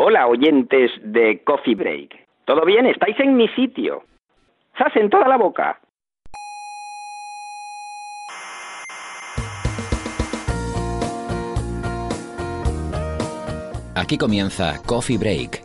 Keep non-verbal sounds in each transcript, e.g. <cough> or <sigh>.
Hola, oyentes de Coffee Break. ¿Todo bien? ¿Estáis en mi sitio? ¡Sas en toda la boca! Aquí comienza Coffee Break,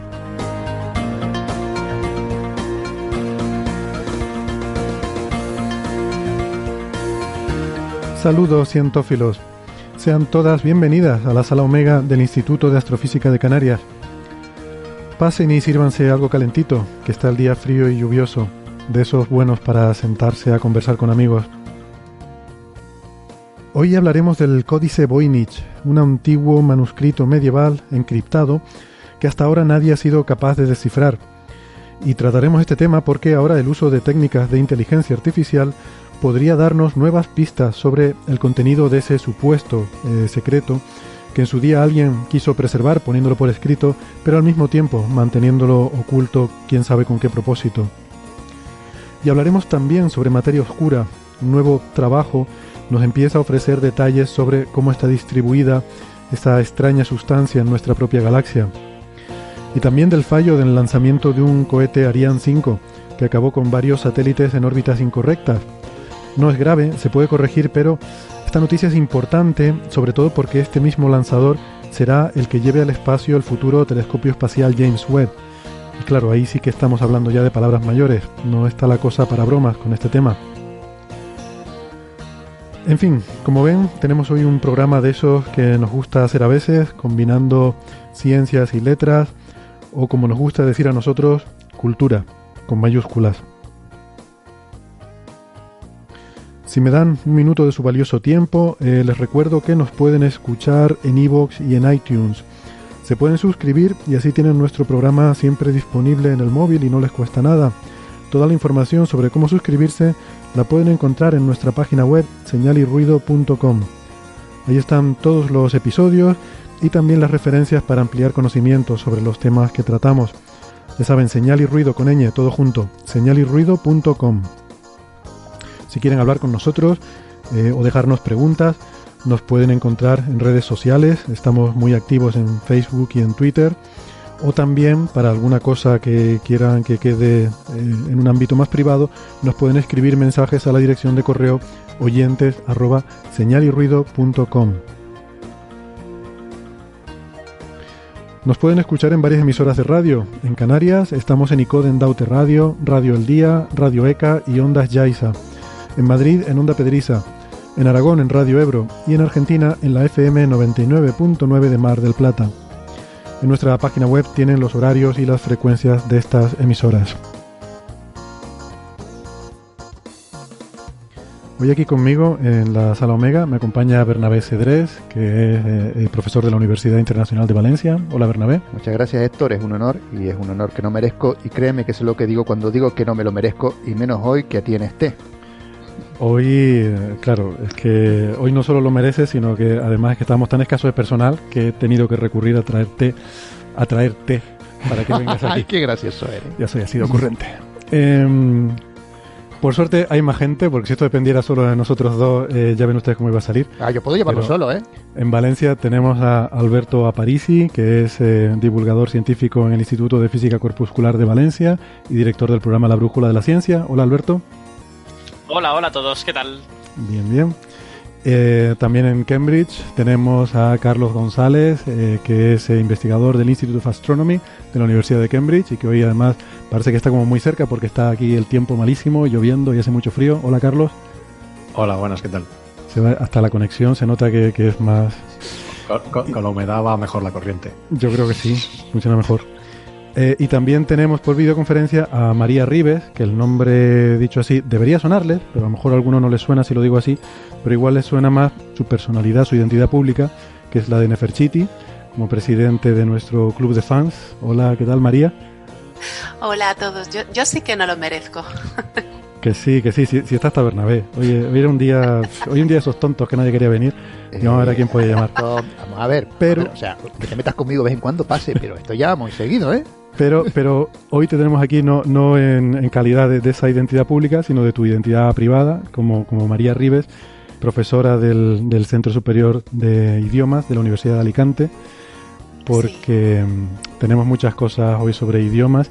Saludos cientófilos. Sean todas bienvenidas a la sala Omega del Instituto de Astrofísica de Canarias. Pasen y sírvanse algo calentito, que está el día frío y lluvioso, de esos buenos para sentarse a conversar con amigos. Hoy hablaremos del Códice Voynich, un antiguo manuscrito medieval encriptado que hasta ahora nadie ha sido capaz de descifrar. Y trataremos este tema porque ahora el uso de técnicas de inteligencia artificial podría darnos nuevas pistas sobre el contenido de ese supuesto eh, secreto que en su día alguien quiso preservar poniéndolo por escrito, pero al mismo tiempo manteniéndolo oculto quién sabe con qué propósito. Y hablaremos también sobre materia oscura. Un nuevo trabajo nos empieza a ofrecer detalles sobre cómo está distribuida esta extraña sustancia en nuestra propia galaxia. Y también del fallo del lanzamiento de un cohete Ariane 5, que acabó con varios satélites en órbitas incorrectas, no es grave, se puede corregir, pero esta noticia es importante, sobre todo porque este mismo lanzador será el que lleve al espacio el futuro telescopio espacial James Webb. Y claro, ahí sí que estamos hablando ya de palabras mayores, no está la cosa para bromas con este tema. En fin, como ven, tenemos hoy un programa de esos que nos gusta hacer a veces, combinando ciencias y letras, o como nos gusta decir a nosotros, cultura, con mayúsculas. Si me dan un minuto de su valioso tiempo, eh, les recuerdo que nos pueden escuchar en iVoox y en iTunes. Se pueden suscribir y así tienen nuestro programa siempre disponible en el móvil y no les cuesta nada. Toda la información sobre cómo suscribirse la pueden encontrar en nuestra página web señalirruido.com. Ahí están todos los episodios y también las referencias para ampliar conocimientos sobre los temas que tratamos. Ya saben, señal y ruido con ñ, todo junto, señalirruido.com. Si quieren hablar con nosotros eh, o dejarnos preguntas, nos pueden encontrar en redes sociales. Estamos muy activos en Facebook y en Twitter. O también para alguna cosa que quieran que quede eh, en un ámbito más privado, nos pueden escribir mensajes a la dirección de correo oyentes. Nos pueden escuchar en varias emisoras de radio. En Canarias estamos en Icoden Daute Radio, Radio El Día, Radio ECA y Ondas Yaiza en Madrid en Onda Pedriza, en Aragón en Radio Ebro y en Argentina en la FM 99.9 de Mar del Plata. En nuestra página web tienen los horarios y las frecuencias de estas emisoras. Hoy aquí conmigo en la sala Omega me acompaña Bernabé Cedrés, que es eh, profesor de la Universidad Internacional de Valencia. Hola Bernabé. Muchas gracias Héctor, es un honor y es un honor que no merezco y créeme que es lo que digo cuando digo que no me lo merezco y menos hoy que a ti en este. Hoy, claro, es que hoy no solo lo mereces, sino que además es que estamos tan escasos de personal que he tenido que recurrir a traerte, a traerte para que vengas <laughs> aquí. Ay, qué gracioso eres. Ya soy así de ocurrente. Em, por suerte hay más gente, porque si esto dependiera solo de nosotros dos, eh, ya ven ustedes cómo iba a salir. Ah, yo puedo llevarlo Pero solo, ¿eh? En Valencia tenemos a Alberto Aparici, que es eh, divulgador científico en el Instituto de Física Corpuscular de Valencia y director del programa La Brújula de la Ciencia. Hola Alberto. Hola, hola a todos, ¿qué tal? Bien, bien. Eh, también en Cambridge tenemos a Carlos González, eh, que es eh, investigador del Institute of Astronomy de la Universidad de Cambridge y que hoy además parece que está como muy cerca porque está aquí el tiempo malísimo, lloviendo y hace mucho frío. Hola Carlos. Hola, buenas, ¿qué tal? Se va- hasta la conexión se nota que, que es más... Con, con- con la humedad va mejor la corriente. Yo creo que sí, funciona mejor. Eh, y también tenemos por videoconferencia a María Ribes, que el nombre dicho así debería sonarles, pero a lo mejor a alguno no les suena si lo digo así, pero igual les suena más su personalidad, su identidad pública, que es la de Neferchiti, como presidente de nuestro club de fans. Hola, ¿qué tal María? Hola a todos. Yo, yo sí que no lo merezco. Que sí, que sí, sí, sí está hasta Bernabé. Oye, hoy era un día, hoy un día de esos tontos que nadie quería venir. Y vamos a ver a quién puede llamar. Vamos a ver, Pero- a ver, o sea, que te metas conmigo de vez en cuando pase, pero esto ya muy seguido, ¿eh? Pero, pero hoy te tenemos aquí no, no en, en calidad de, de esa identidad pública, sino de tu identidad privada, como, como María Ribes, profesora del, del Centro Superior de Idiomas de la Universidad de Alicante, porque mm, tenemos muchas cosas hoy sobre idiomas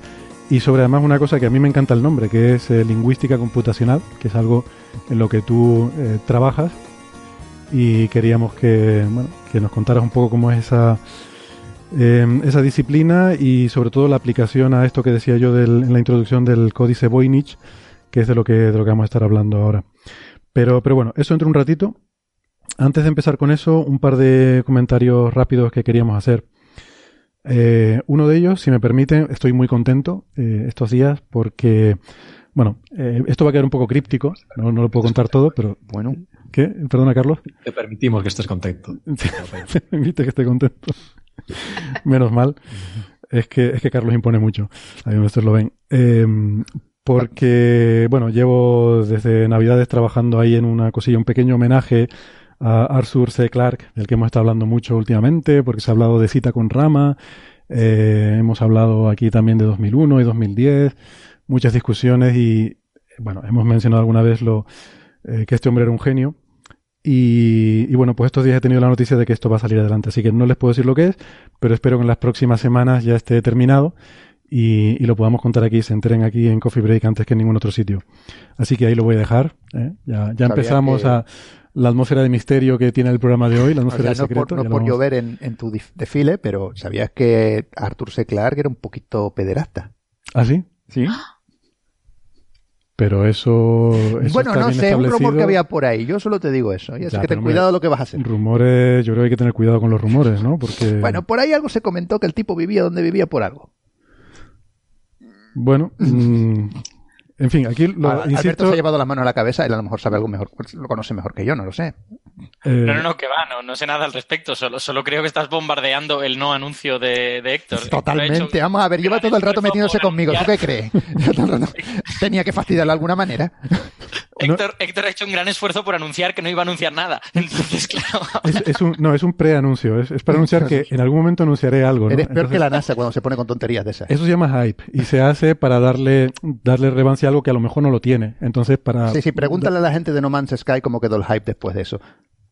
y sobre además una cosa que a mí me encanta el nombre, que es eh, lingüística computacional, que es algo en lo que tú eh, trabajas. Y queríamos que, bueno, que nos contaras un poco cómo es esa, eh, esa disciplina y sobre todo la aplicación a esto que decía yo del- en la introducción del códice Voynich, que es de lo que, de lo que vamos a estar hablando ahora. Pero, pero bueno, eso entre un ratito. Antes de empezar con eso, un par de comentarios rápidos que queríamos hacer. Eh, uno de ellos, si me permiten, estoy muy contento eh, estos días porque, bueno, eh, esto va a quedar un poco críptico, no, no lo puedo contar todo, pero... Bueno, ¿Qué? Perdona, Carlos. Te permitimos que estés contento. Se me invite que esté contento. Menos mal. Es que, es que Carlos impone mucho. Ahí ustedes lo ven. Eh, porque, bueno, llevo desde Navidades trabajando ahí en una cosilla, un pequeño homenaje a Arthur C. Clarke, del que hemos estado hablando mucho últimamente, porque se ha hablado de cita con Rama. eh, hemos hablado aquí también de 2001 y 2010. Muchas discusiones y, bueno, hemos mencionado alguna vez lo, eh, que este hombre era un genio. Y, y bueno, pues estos días he tenido la noticia de que esto va a salir adelante, así que no les puedo decir lo que es, pero espero que en las próximas semanas ya esté terminado y, y lo podamos contar aquí, se enteren aquí en Coffee Break antes que en ningún otro sitio. Así que ahí lo voy a dejar. ¿eh? Ya, ya empezamos que- a la atmósfera de misterio que tiene el programa de hoy, la o atmósfera sea, de no secreto. por, no por llover en, en tu desfile, pero ¿sabías que Arthur C. Clarke era un poquito pederasta? ¿Ah, sí? Sí. Pero eso, eso bueno, está no bien sé, un rumor que había por ahí. Yo solo te digo eso. Y así Ya, que ten me- cuidado lo que vas a hacer. Rumores, yo creo que hay que tener cuidado con los rumores, ¿no? Porque, Bueno, por ahí algo se comentó que el tipo vivía donde vivía por algo. bueno, <laughs> mm, en fin, aquí lo, Al- Alberto insisto, se ha llevado las manos a la cabeza, él a lo mejor sabe algo mejor, lo conoce mejor que yo, no lo sé. Eh, No, no, no, que va, no, no sé nada al respecto. Solo, solo creo que estás bombardeando el no anuncio de, de Héctor. Totalmente. hecho Vamos a ver, lleva todo el rato metiéndose conmigo. ¿Tú qué crees? <laughs> Tenía que fastidiarlo de alguna manera. <laughs> Héctor, Héctor ha hecho un gran esfuerzo por anunciar que no iba a anunciar nada. <laughs> Entonces, claro. Es, es un, no, es un preanuncio. Es, es para anunciar que en algún momento anunciaré algo. ¿no? Eres peor Entonces, que la NASA cuando se pone con tonterías de esas. Eso se llama hype y se hace para darle, darle relevancia a algo que a lo mejor no lo tiene. Entonces, para. Sí, sí, pregúntale a la gente de No Man's Sky cómo quedó el hype después de eso.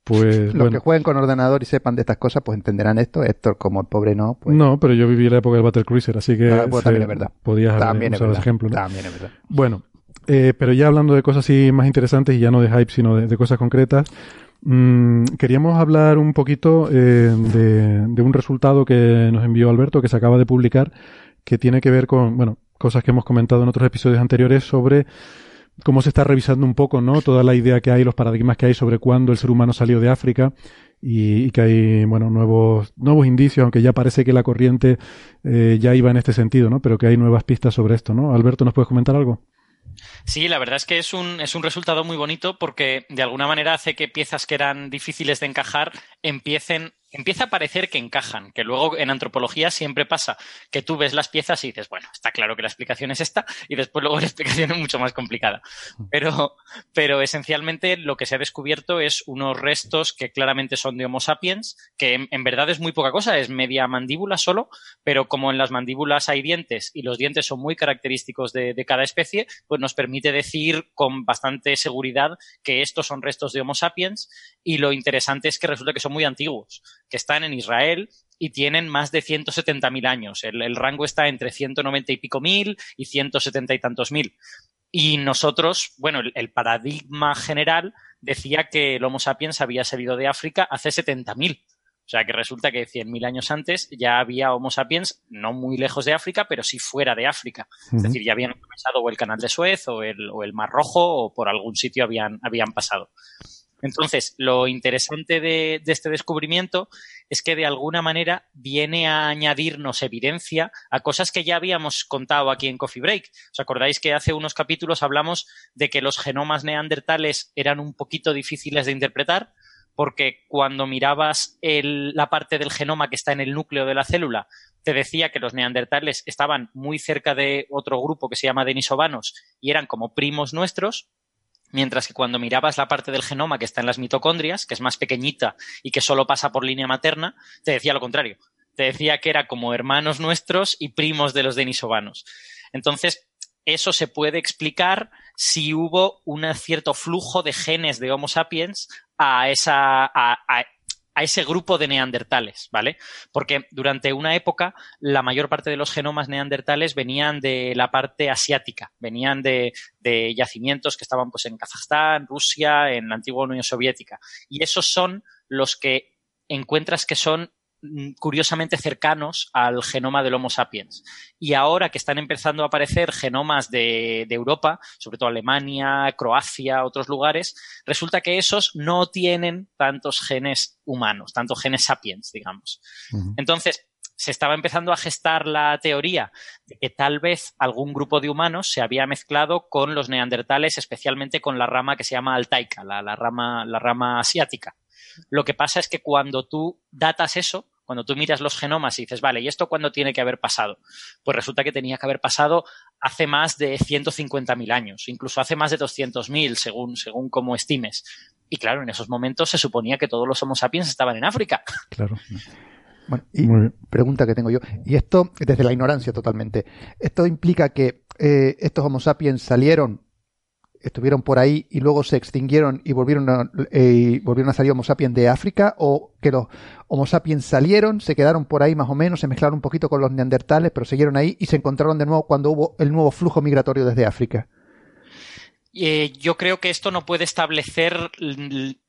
Pues, Los que jueguen con ordenador y sepan de estas cosas, pues entenderán esto. Héctor, como el pobre no, pues. No, pero yo viví la época del Battle Cruiser, así que. Ah, pues también es verdad. Podías También es verdad. ese ejemplo. ¿no? También es verdad. Bueno, eh, pero ya hablando de cosas así más interesantes y ya no de hype, sino de, de cosas concretas, mm, queríamos hablar un poquito eh, de, de un resultado que nos envió Alberto, que se acaba de publicar, que tiene que ver con, bueno, cosas que hemos comentado en otros episodios anteriores sobre cómo se está revisando un poco, ¿no? Toda la idea que hay, los paradigmas que hay sobre cuándo el ser humano salió de África y, que hay, bueno, nuevos, nuevos indicios, aunque ya parece que la corriente eh, ya iba en este sentido, ¿no? Pero que hay nuevas pistas sobre esto, ¿no? Alberto, ¿nos puedes comentar algo? Sí, la verdad es que es un, es un resultado muy bonito porque de alguna manera hace que piezas que eran difíciles de encajar empiecen, empieza a parecer que encajan, que luego en antropología siempre pasa que tú ves las piezas y dices, bueno, está claro que la explicación es esta y después luego <laughs> la explicación es mucho más complicada. Pero, pero esencialmente lo que se ha descubierto es unos restos que claramente son de Homo sapiens, que en, en verdad es muy poca cosa, es media mandíbula solo, pero como en las mandíbulas hay dientes y los dientes son muy característicos de, de cada especie, pues nos permite decir con bastante seguridad que estos son restos de Homo sapiens y lo interesante es que resulta que son muy antiguos, que están en Israel y tienen más de 170.000 años. El, el rango está entre 190 y pico mil y 170 y tantos mil. Y nosotros, bueno, el, el paradigma general decía que el Homo sapiens había salido de África hace 70.000. O sea que resulta que 100.000 años antes ya había Homo sapiens, no muy lejos de África, pero sí fuera de África. Es decir, ya habían atravesado o el canal de Suez o el, o el Mar Rojo o por algún sitio habían, habían pasado. Entonces, lo interesante de, este descubrimiento es que de alguna manera viene a añadirnos evidencia a cosas que ya habíamos contado aquí en Coffee Break. ¿Os acordáis que hace unos capítulos hablamos de que los genomas neandertales eran un poquito difíciles de interpretar? Porque cuando mirabas el, la parte del genoma que está en el núcleo de la célula, te decía que los neandertales estaban muy cerca de otro grupo que se llama denisovanos y eran como primos nuestros, Mientras que cuando mirabas la parte del genoma que está en las mitocondrias, que es más pequeñita y que solo pasa por línea materna, te decía lo contrario. Te decía que era como hermanos nuestros y primos de los denisovanos. Entonces, eso se puede explicar si hubo un cierto flujo de genes de Homo sapiens a esa, a, a ese grupo de neandertales, ¿vale? Porque durante una época la mayor parte de los genomas neandertales venían de la parte asiática, venían de, yacimientos que estaban pues en Kazajstán, Rusia, en la antigua Unión Soviética. Y esos son los que encuentras que son curiosamente cercanos al genoma del Homo sapiens. Y ahora que están empezando a aparecer genomas de, Europa, sobre todo Alemania, Croacia, otros lugares, resulta que esos no tienen tantos genes humanos, tantos genes sapiens, digamos. Entonces, se estaba empezando a gestar la teoría de que tal vez algún grupo de humanos se había mezclado con los neandertales, especialmente con la rama que se llama altaica, la rama, la rama asiática. Lo que pasa es que cuando tú datas eso, cuando tú miras los genomas y dices, vale, ¿y esto cuándo tiene que haber pasado? Pues resulta que tenía que haber pasado hace más de 150.000 años, incluso hace más de 200.000, según, según como estimes. Y claro, en esos momentos se suponía que todos los Homo sapiens estaban en África. <laughs> Claro. Bueno, y pregunta que tengo yo, y esto desde la ignorancia totalmente, ¿esto implica que eh, estos Homo sapiens salieron estuvieron por ahí y luego se extinguieron y volvieron a, eh, volvieron a salir Homo sapiens de África o que los Homo sapiens salieron, se quedaron por ahí más o menos, se mezclaron un poquito con los neandertales, pero siguieron ahí y se encontraron de nuevo cuando hubo el nuevo flujo migratorio desde África. Eh, yo creo que esto no puede establecer,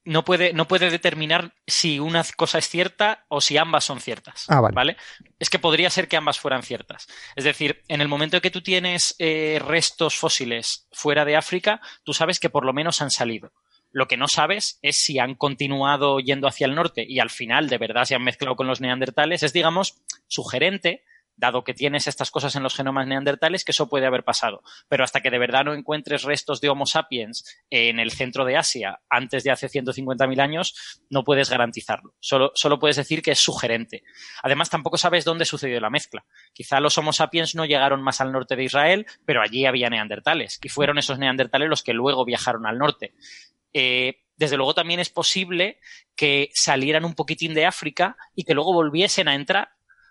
no puede, no puede determinar si una cosa es cierta o si ambas son ciertas. Ah, vale. Es que podría ser que ambas fueran ciertas. Es decir, en el momento en que tú tienes eh, restos fósiles fuera de África, tú sabes que por lo menos han salido. Lo que no sabes es si han continuado yendo hacia el norte y al final de verdad se han mezclado con los neandertales. Es, digamos, sugerente dado que tienes estas cosas en los genomas neandertales, que eso puede haber pasado. Pero hasta que de verdad no encuentres restos de Homo sapiens en el centro de Asia antes de hace 150.000 años, no puedes garantizarlo. Solo, solo puedes decir que es sugerente. Además, tampoco sabes dónde sucedió la mezcla. Quizá los Homo sapiens no llegaron más al norte de Israel, pero allí había neandertales. Y fueron esos neandertales los que luego viajaron al norte. Eh, desde luego también es posible que salieran un poquitín de África y que luego volviesen a entrar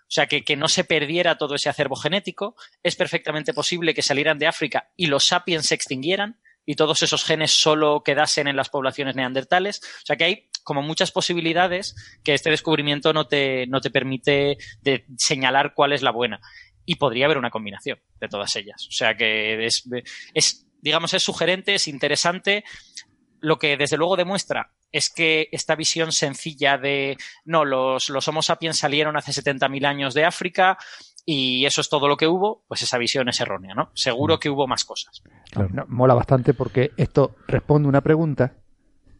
o sea, que, que, no se perdiera todo ese acervo genético. Es perfectamente posible que salieran de África y los sapiens se extinguieran y todos esos genes solo quedasen en las poblaciones neandertales. O sea, que hay como muchas posibilidades que este descubrimiento no te, no te permite de señalar cuál es la buena. Y podría haber una combinación de todas ellas. O sea, que es, es digamos, es sugerente, es interesante. Lo que desde luego demuestra es que esta visión sencilla de, no, los, los Homo sapiens salieron hace 70.000 años de África y eso es todo lo que hubo, pues esa visión es errónea, ¿no? Seguro mm. que hubo más cosas. mola bastante porque esto responde una pregunta,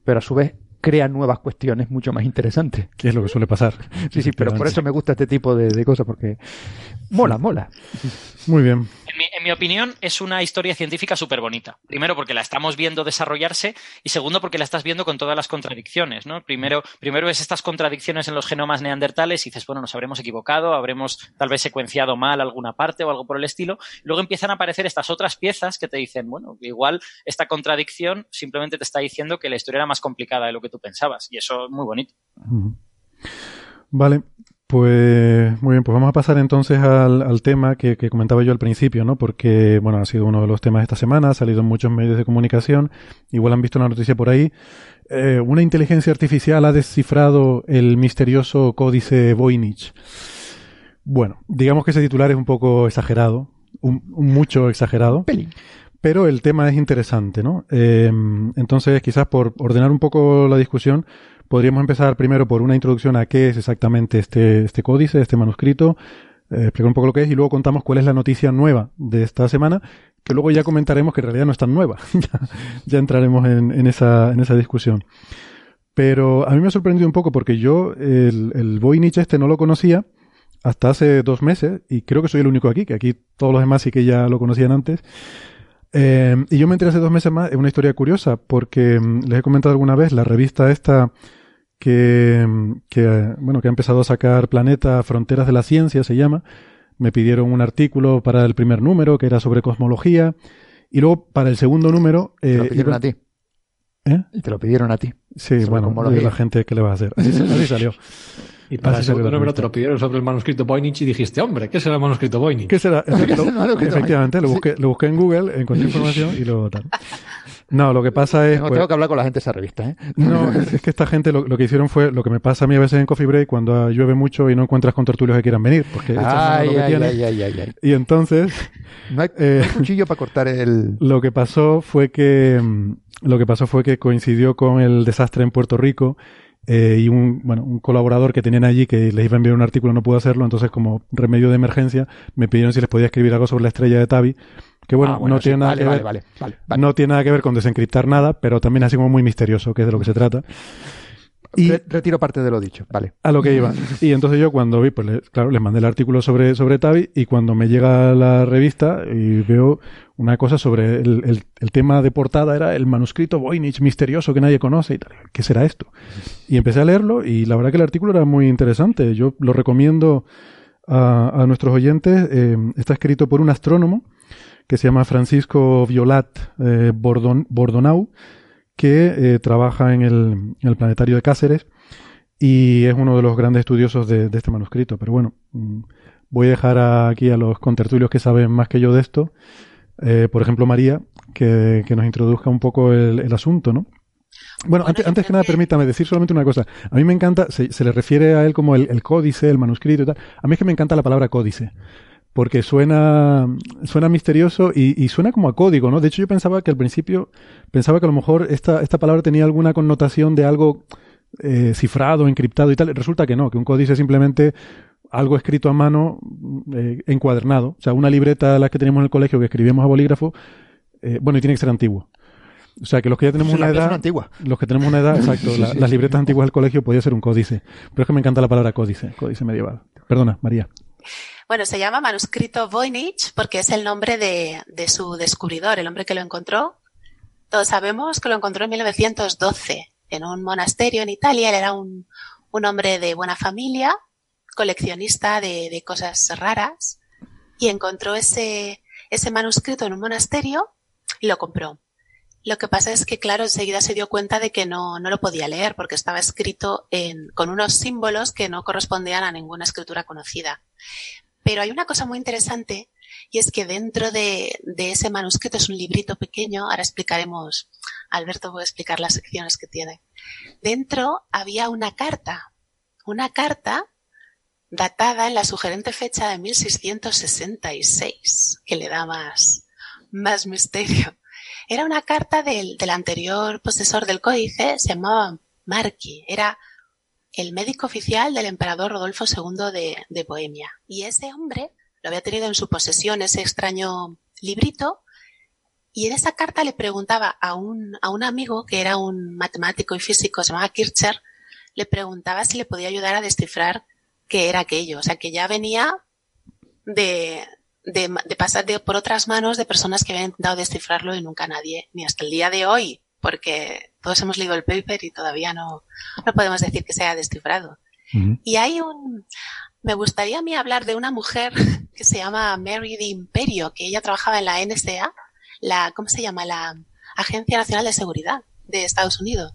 pero a su vez crea nuevas cuestiones mucho más interesantes. Que es lo que suele pasar. <laughs> Sí, sí, pero por eso me gusta este tipo de, cosas, porque mola, mola. Muy bien. En mi, opinión, es una historia científica súper bonita. Primero, porque la estamos viendo desarrollarse y segundo, porque la estás viendo con todas las contradicciones. ¿no? Primero, primero ves estas contradicciones en los genomas neandertales y dices, bueno, nos habremos equivocado, habremos tal vez secuenciado mal alguna parte o algo por el estilo. Luego empiezan a aparecer estas otras piezas que te dicen, bueno, igual esta contradicción simplemente te está diciendo que la historia era más complicada de lo que tú pensabas. Y eso es muy bonito. Vale, pues muy bien, pues vamos a pasar entonces al, tema que, comentaba yo al principio, ¿no? Porque, bueno, ha sido uno de los temas de esta semana, ha salido en muchos medios de comunicación, igual han visto una noticia por ahí. Eh, una inteligencia artificial ha descifrado el misterioso códice Voynich. Bueno, digamos que ese titular es un poco exagerado, un, mucho exagerado. Pero el tema es interesante, ¿no? Eh, entonces, quizás por ordenar un poco la discusión, Podríamos empezar primero por una introducción a qué es exactamente este, este códice, este manuscrito, eh, explicar un poco lo que es y luego contamos cuál es la noticia nueva de esta semana, que luego ya comentaremos que en realidad no es tan nueva. <laughs> ya, entraremos en, esa, en esa discusión. Pero a mí me ha sorprendido un poco porque yo el, el Voynich este no lo conocía hasta hace dos meses y creo que soy el único aquí, que aquí todos los demás sí que ya lo conocían antes. Eh, y yo me enteré hace dos meses más, es una historia curiosa porque mm, les he comentado alguna vez, la revista esta que, que, bueno, que ha empezado a sacar Planeta Fronteras de la Ciencia, se llama. Me pidieron un artículo para el primer número, que era sobre cosmología. Y luego, para el segundo número... Te lo pidieron a ti. ¿Eh? Te lo pidieron a ti. Sí, bueno, la gente que le va a hacer. Así, así <laughs> salió. Y para el segundo número te lo pidieron sobre el manuscrito Voynich y dijiste, hombre, ¿qué será el manuscrito Voynich? ¿Qué será? <laughs> efectivamente, lo busqué, lo busqué en Google, encontré información y luego tal. <laughs> No, lo que pasa es... No, tengo pues que hablar con la gente de esa revista, ¿eh? <laughs> No, es, que esta gente lo, que hicieron fue lo que me pasa a mí a veces en Coffee Break cuando llueve mucho y no encuentras con tertulios que quieran venir, porque ay, ay, ay, ay, ay, Y entonces... <laughs> No hay, eh, cuchillo para cortar el... <laughs> Lo que pasó fue que... Lo que pasó fue que coincidió con el desastre en Puerto Rico eh, y un, bueno, un colaborador que tenían allí que les iba a enviar un artículo no pudo hacerlo, entonces como remedio de emergencia me pidieron si les podía escribir algo sobre la estrella de Tabi, que bueno, ah, no tiene nada que ver, no tiene nada que ver con desencriptar nada, pero también así como muy misterioso, que es de lo que se trata. Y retiro parte de lo dicho, vale. A lo que iba. Y entonces yo cuando vi, pues claro, les mandé el artículo sobre, sobre Tavi y cuando me llega la revista y veo una cosa sobre el, el, tema de portada era el manuscrito Voynich misterioso que nadie conoce y tal. ¿Qué será esto? Y empecé a leerlo y la verdad que el artículo era muy interesante. Yo lo recomiendo a, a nuestros oyentes. Eh, está escrito por un astrónomo que se llama Francisco Violat eh, Bordon, Bordonau que eh, trabaja en el, planetario de Cáceres y es uno de los grandes estudiosos de, este manuscrito. Pero bueno, mm, voy a dejar aquí a los contertulios que saben más que yo de esto. Eh, por ejemplo, María, que, nos introduzca un poco el, asunto, ¿no? Bueno, antes, antes que nada, permítame decir solamente una cosa. A mí me encanta, se, se le refiere a él como el, el, códice, el manuscrito y tal. A mí es que me encanta la palabra códice porque suena, suena misterioso y, y, suena como a código, ¿no? De hecho, yo pensaba que al principio, pensaba que a lo mejor esta, esta palabra tenía alguna connotación de algo eh, cifrado, encriptado y tal. Resulta que no, que un códice es simplemente algo escrito a mano, eh, encuadernado. O sea, una libreta la que teníamos en el colegio que escribíamos a bolígrafo, eh, bueno, y tiene que ser antiguo. O sea, que los que ya tenemos una edad. Antigua. Los que tenemos una edad, <laughs> exacto. las libretas antiguas del colegio podía ser un códice. Pero es que me encanta la palabra códice, códice medieval. Perdona, María. Bueno, se llama manuscrito Voynich porque es el nombre de, su descubridor, el hombre que lo encontró. Todos sabemos que lo encontró en 1912 en un monasterio en Italia. Él era un, hombre de buena familia, coleccionista de, cosas raras y encontró ese, ese manuscrito en un monasterio y lo compró. Lo que pasa es que, claro, enseguida se dio cuenta de que no, no lo podía leer porque estaba escrito con unos símbolos que no correspondían a ninguna escritura conocida. Pero hay una cosa muy interesante y es que dentro de, ese manuscrito es un librito pequeño, ahora explicaremos, Alberto voy a explicar las secciones que tiene. Dentro había una carta, una carta datada en la sugerente fecha de 1666, que le da más, más misterio. Era una carta del, del anterior posesor del códice, se llamaba Marqui, era el médico oficial del emperador Rodolfo II de, Bohemia. Y ese hombre lo había tenido en su posesión, ese extraño librito, y en esa carta le preguntaba a un, a un amigo que era un matemático y físico, se llamaba Kircher, le preguntaba si le podía ayudar a descifrar qué era aquello. O sea, que ya venía de, de, de pasar por otras manos de personas que habían intentado descifrarlo y nunca nadie, ni hasta el día de hoy, porque todos hemos leído el paper y todavía no, no podemos decir que se haya descifrado. Y hay un, me gustaría a mí hablar de una mujer <laughs> que se llama Mary de Imperio, que ella trabajaba en la NSA, la, ¿cómo se llama? La Agencia Nacional de Seguridad de Estados Unidos.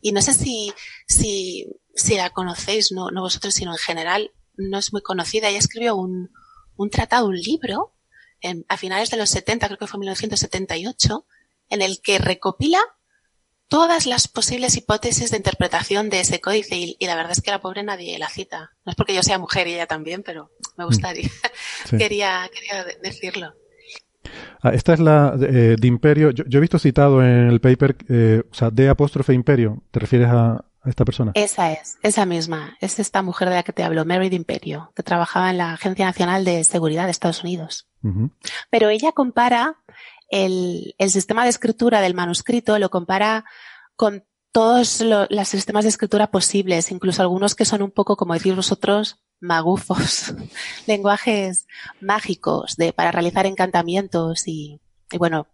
Y no sé si, si, si la conocéis, no, no vosotros, sino en general, no es muy conocida. Ella escribió un, un tratado, un libro, en, a finales de los 70, creo que fue 1978, en el que recopila todas las posibles hipótesis de interpretación de ese códice y, la verdad es que la pobre nadie la cita. No es porque yo sea mujer y ella también, pero me mm. gustaría, <laughs> quería, quería decirlo. Ah, esta es la de, eh, Imperio. Yo, he visto citado en el paper, eh, o sea, de apóstrofe Imperio. ¿Te refieres a, esta persona? Esa es, esa misma. Es esta mujer de la que te hablo, Mary de Imperio, que trabajaba en la Agencia Nacional de Seguridad de Estados Unidos. Pero ella compara el, el sistema de escritura del manuscrito lo compara con todos los sistemas de escritura posibles, incluso algunos que son un poco, como decís vosotros, magufos, <laughs> lenguajes mágicos de, para realizar encantamientos y, y bueno,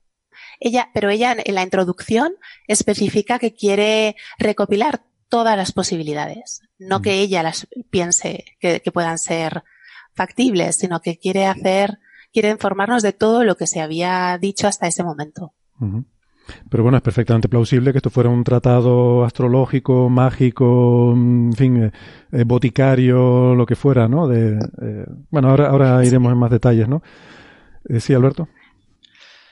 ella, pero ella en la introducción especifica que quiere recopilar todas las posibilidades. No que ella las piense que, puedan ser factibles, sino que quiere hacer, quiere informarnos de todo lo que se había dicho hasta ese momento. Pero bueno, es perfectamente plausible que esto fuera un tratado astrológico, mágico, en fin, eh, eh, boticario, lo que fuera, ¿no? De, eh, bueno, ahora, ahora iremos en más detalles, ¿no? sí, Alberto.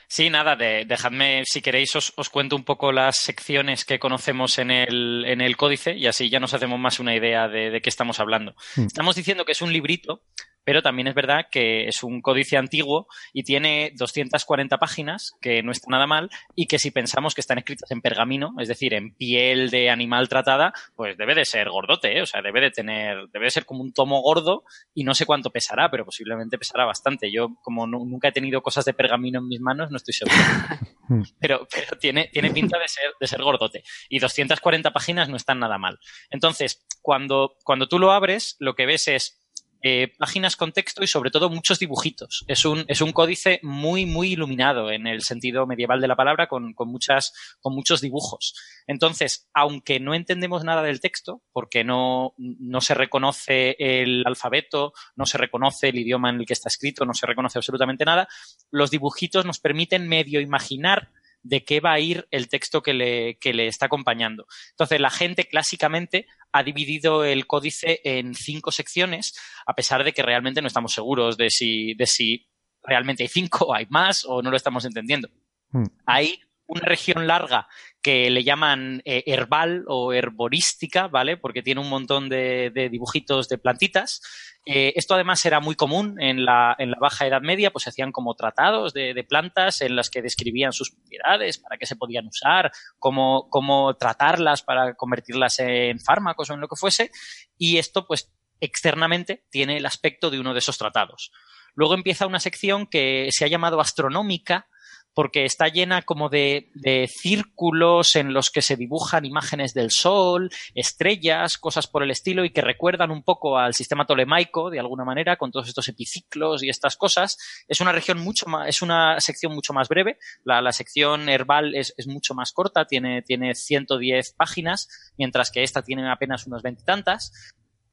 Sí, nada, dejadme, si queréis, os, cuento un poco las secciones que conocemos en el, en el códice y así ya nos hacemos más una idea de, de qué estamos hablando. Mm. Estamos diciendo que es un librito pero también es verdad que es un códice antiguo y tiene 240 páginas, que no está nada mal, y que si pensamos que están escritas en pergamino, es decir, en piel de animal tratada, pues debe de ser gordote, ¿eh? o sea, debe de tener, debe de ser como un tomo gordo y no sé cuánto pesará, pero posiblemente pesará bastante. Yo, como nunca he tenido cosas de pergamino en mis manos, no estoy seguro. <laughs> pero, pero tiene, tiene pinta de ser, de ser gordote. Y 240 páginas no están nada mal. Entonces, cuando, cuando tú lo abres, lo que ves es eh, páginas con texto y sobre todo muchos dibujitos. Es un, es un códice muy, muy iluminado en el sentido medieval de la palabra con, con, muchas, con muchos dibujos. Entonces, aunque no entendemos nada del texto, porque no, no se reconoce el alfabeto, no se reconoce el idioma en el que está escrito, no se reconoce absolutamente nada, los dibujitos nos permiten medio imaginar de qué va a ir el texto que le, que le está acompañando. Entonces, la gente clásicamente ha dividido el códice en cinco secciones, a pesar de que realmente no estamos seguros de si, de si realmente hay cinco, hay más o no lo estamos entendiendo. Hmm. Hay una región larga que le llaman eh, herbal o herborística, ¿vale? Porque tiene un montón de, dibujitos de plantitas. Eh, esto además era muy común en la, en la, Baja Edad Media, pues se hacían como tratados de, plantas en las que describían sus propiedades, para qué se podían usar, cómo, cómo tratarlas para convertirlas en fármacos o en lo que fuese. Y esto, pues, externamente tiene el aspecto de uno de esos tratados. Luego empieza una sección que se ha llamado astronómica, porque está llena como de, círculos en los que se dibujan imágenes del Sol, estrellas, cosas por el estilo y que recuerdan un poco al sistema tolemaico de alguna manera con todos estos epiciclos y estas cosas. Es una región mucho más, es una sección mucho más breve. La, sección herbal es, mucho más corta, tiene, tiene 110 páginas, mientras que esta tiene apenas unos veintitantas.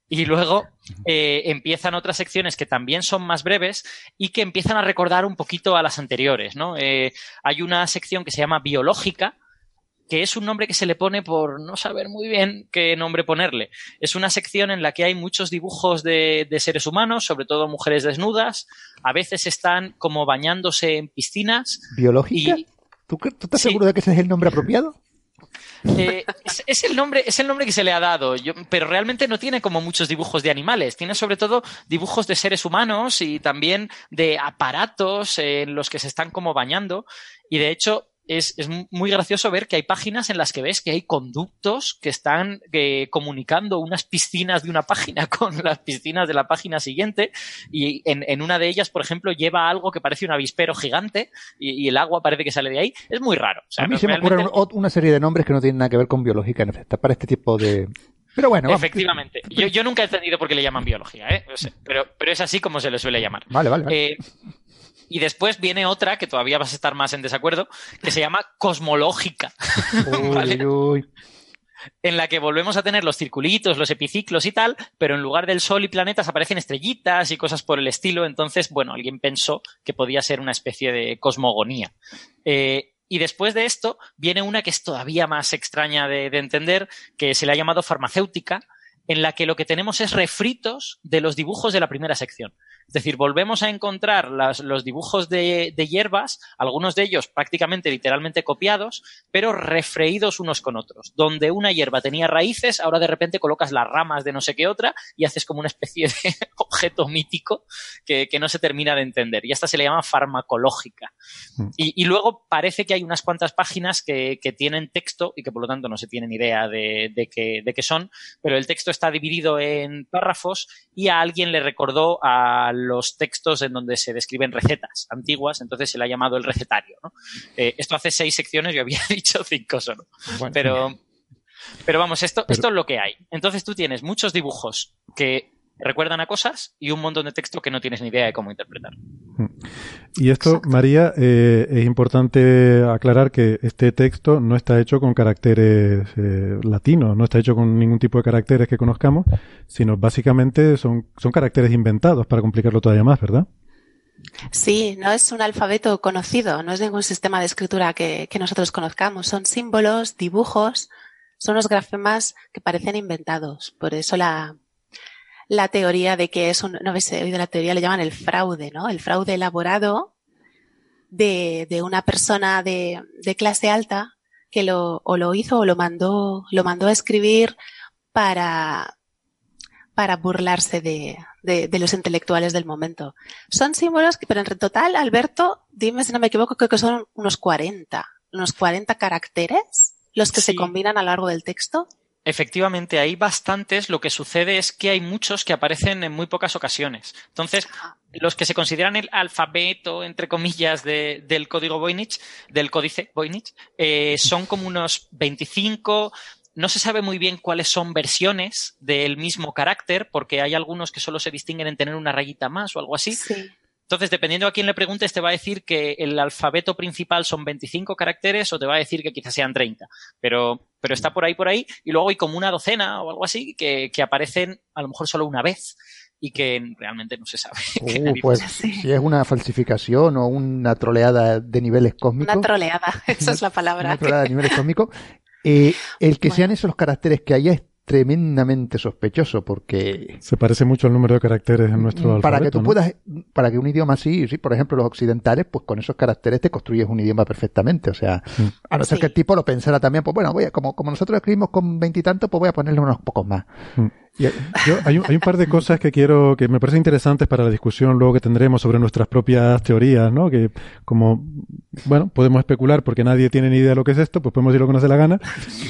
Y luego eh, empiezan otras secciones que también son más breves y que empiezan a recordar un poquito a las anteriores, ¿no? Eh, hay una sección que se llama biológica, que es un nombre que se le pone por no saber muy bien qué nombre ponerle. Es una sección en la que hay muchos dibujos de, seres humanos, sobre todo mujeres desnudas. A veces están como bañándose en piscinas. ¿Biológica? ¿Tú, estás seguro de que ese es el nombre apropiado? Eh, es, el nombre, es el nombre que se le ha dado, pero realmente no tiene como muchos dibujos de animales, tiene sobre todo dibujos de seres humanos y también de aparatos en los que se están como bañando. Y de hecho, es, muy gracioso ver que hay páginas en las que ves que hay conductos que están eh, comunicando unas piscinas de una página <laughs> con las piscinas de la página siguiente y en, una de ellas, por ejemplo, lleva algo que parece un avispero gigante y, el agua parece que sale de ahí. Es muy raro. a mí se me ocurren una serie de nombres que no tienen nada que ver con biológica, en efecto, para este tipo de... Pero bueno, Efectivamente. Yo, nunca he entendido por qué le llaman biología, ¿eh? pero, pero es así como se le suele llamar. Vale, vale. vale. Eh, y después viene otra, que todavía vas a estar más en desacuerdo, que se llama cosmológica. <laughs> En la que volvemos a tener los circulitos, los epiciclos y tal, pero en lugar del Sol y planetas aparecen estrellitas y cosas por el estilo. Entonces, bueno, alguien pensó que podía ser una especie de cosmogonía. Eh, y después de esto viene una que es todavía más extraña de, entender, que se le ha llamado farmacéutica, en la que lo que tenemos es refritos de los dibujos de la primera sección. Es decir, volvemos a encontrar los dibujos de, hierbas, algunos de ellos prácticamente literalmente copiados, pero refreídos unos con otros. Donde una hierba tenía raíces, ahora de repente colocas las ramas de no sé qué otra y haces como una especie de <laughs> objeto mítico que, no se termina de entender. Y esta se le llama farmacológica. Mm. Y, luego parece que hay unas cuantas páginas que, tienen texto y que por lo tanto no se tienen idea de, de qué son, pero el texto está dividido en párrafos y a alguien le recordó a los textos en donde se describen recetas antiguas, entonces se le ha llamado el recetario. Eh, esto hace seis secciones, yo había <laughs> dicho cinco solo. pero, pero vamos, esto, esto es lo que hay. Entonces tú tienes muchos dibujos que recuerdan a cosas y un montón de texto que no tienes ni idea de cómo interpretar. Y esto, María, eh, es importante aclarar que este texto no está hecho con caracteres eh, latinos, no está hecho con ningún tipo de caracteres que conozcamos, sino básicamente son, son caracteres inventados para complicarlo todavía más, ¿verdad? Sí, no es un alfabeto conocido, no es ningún sistema de escritura que, que nosotros conozcamos, son símbolos, dibujos, son los grafemas que parecen inventados. Por eso la, la teoría de que es un, no habéis oído la teoría, le llaman el fraude, ¿no? El fraude elaborado de, de una persona de, de clase alta que lo, o lo hizo o lo mandó, lo mandó a escribir para, para burlarse de, de, de, los intelectuales del momento. Son símbolos, pero en total, Alberto, dime si no me equivoco, creo que son unos 40, unos 40 caracteres los que se combinan a lo largo del texto. Efectivamente, hay bastantes. Lo que sucede es que hay muchos que aparecen en muy pocas ocasiones. Entonces, los que se consideran el alfabeto, entre comillas, de, del código Voynich, del códice Voynich, eh, son como unos 25. No se sabe muy bien cuáles son versiones del mismo carácter, porque hay algunos que solo se distinguen en tener una rayita más o algo así. Sí. Entonces, dependiendo a quién le preguntes, te va a decir que el alfabeto principal son 25 caracteres o te va a decir que quizás sean 30. Pero, pero está por ahí, por ahí. Y luego hay como una docena o algo así que, que aparecen a lo mejor solo una vez y que realmente no se sabe. <laughs> Uh, pues si es una falsificación o una troleada de niveles cósmicos. Una troleada, <laughs> esa es la palabra. Una troleada de niveles cósmicos. Eh, el que sean esos los caracteres que haya tremendamente sospechoso porque se parece mucho al número de caracteres en nuestro para que tú puedas para que un idioma así sí por ejemplo los occidentales pues con esos caracteres te construyes un idioma perfectamente o sea a no ser que el tipo lo pensara también pues bueno voy a, como como nosotros escribimos con veintitantos pues voy a ponerle unos pocos más mm. Yo, hay, un, hay, un, par de cosas que quiero, que me parecen interesantes para la discusión luego que tendremos sobre nuestras propias teorías, ¿no? Que como, bueno, podemos especular porque nadie tiene ni idea de lo que es esto, pues podemos decir lo que nos dé la gana.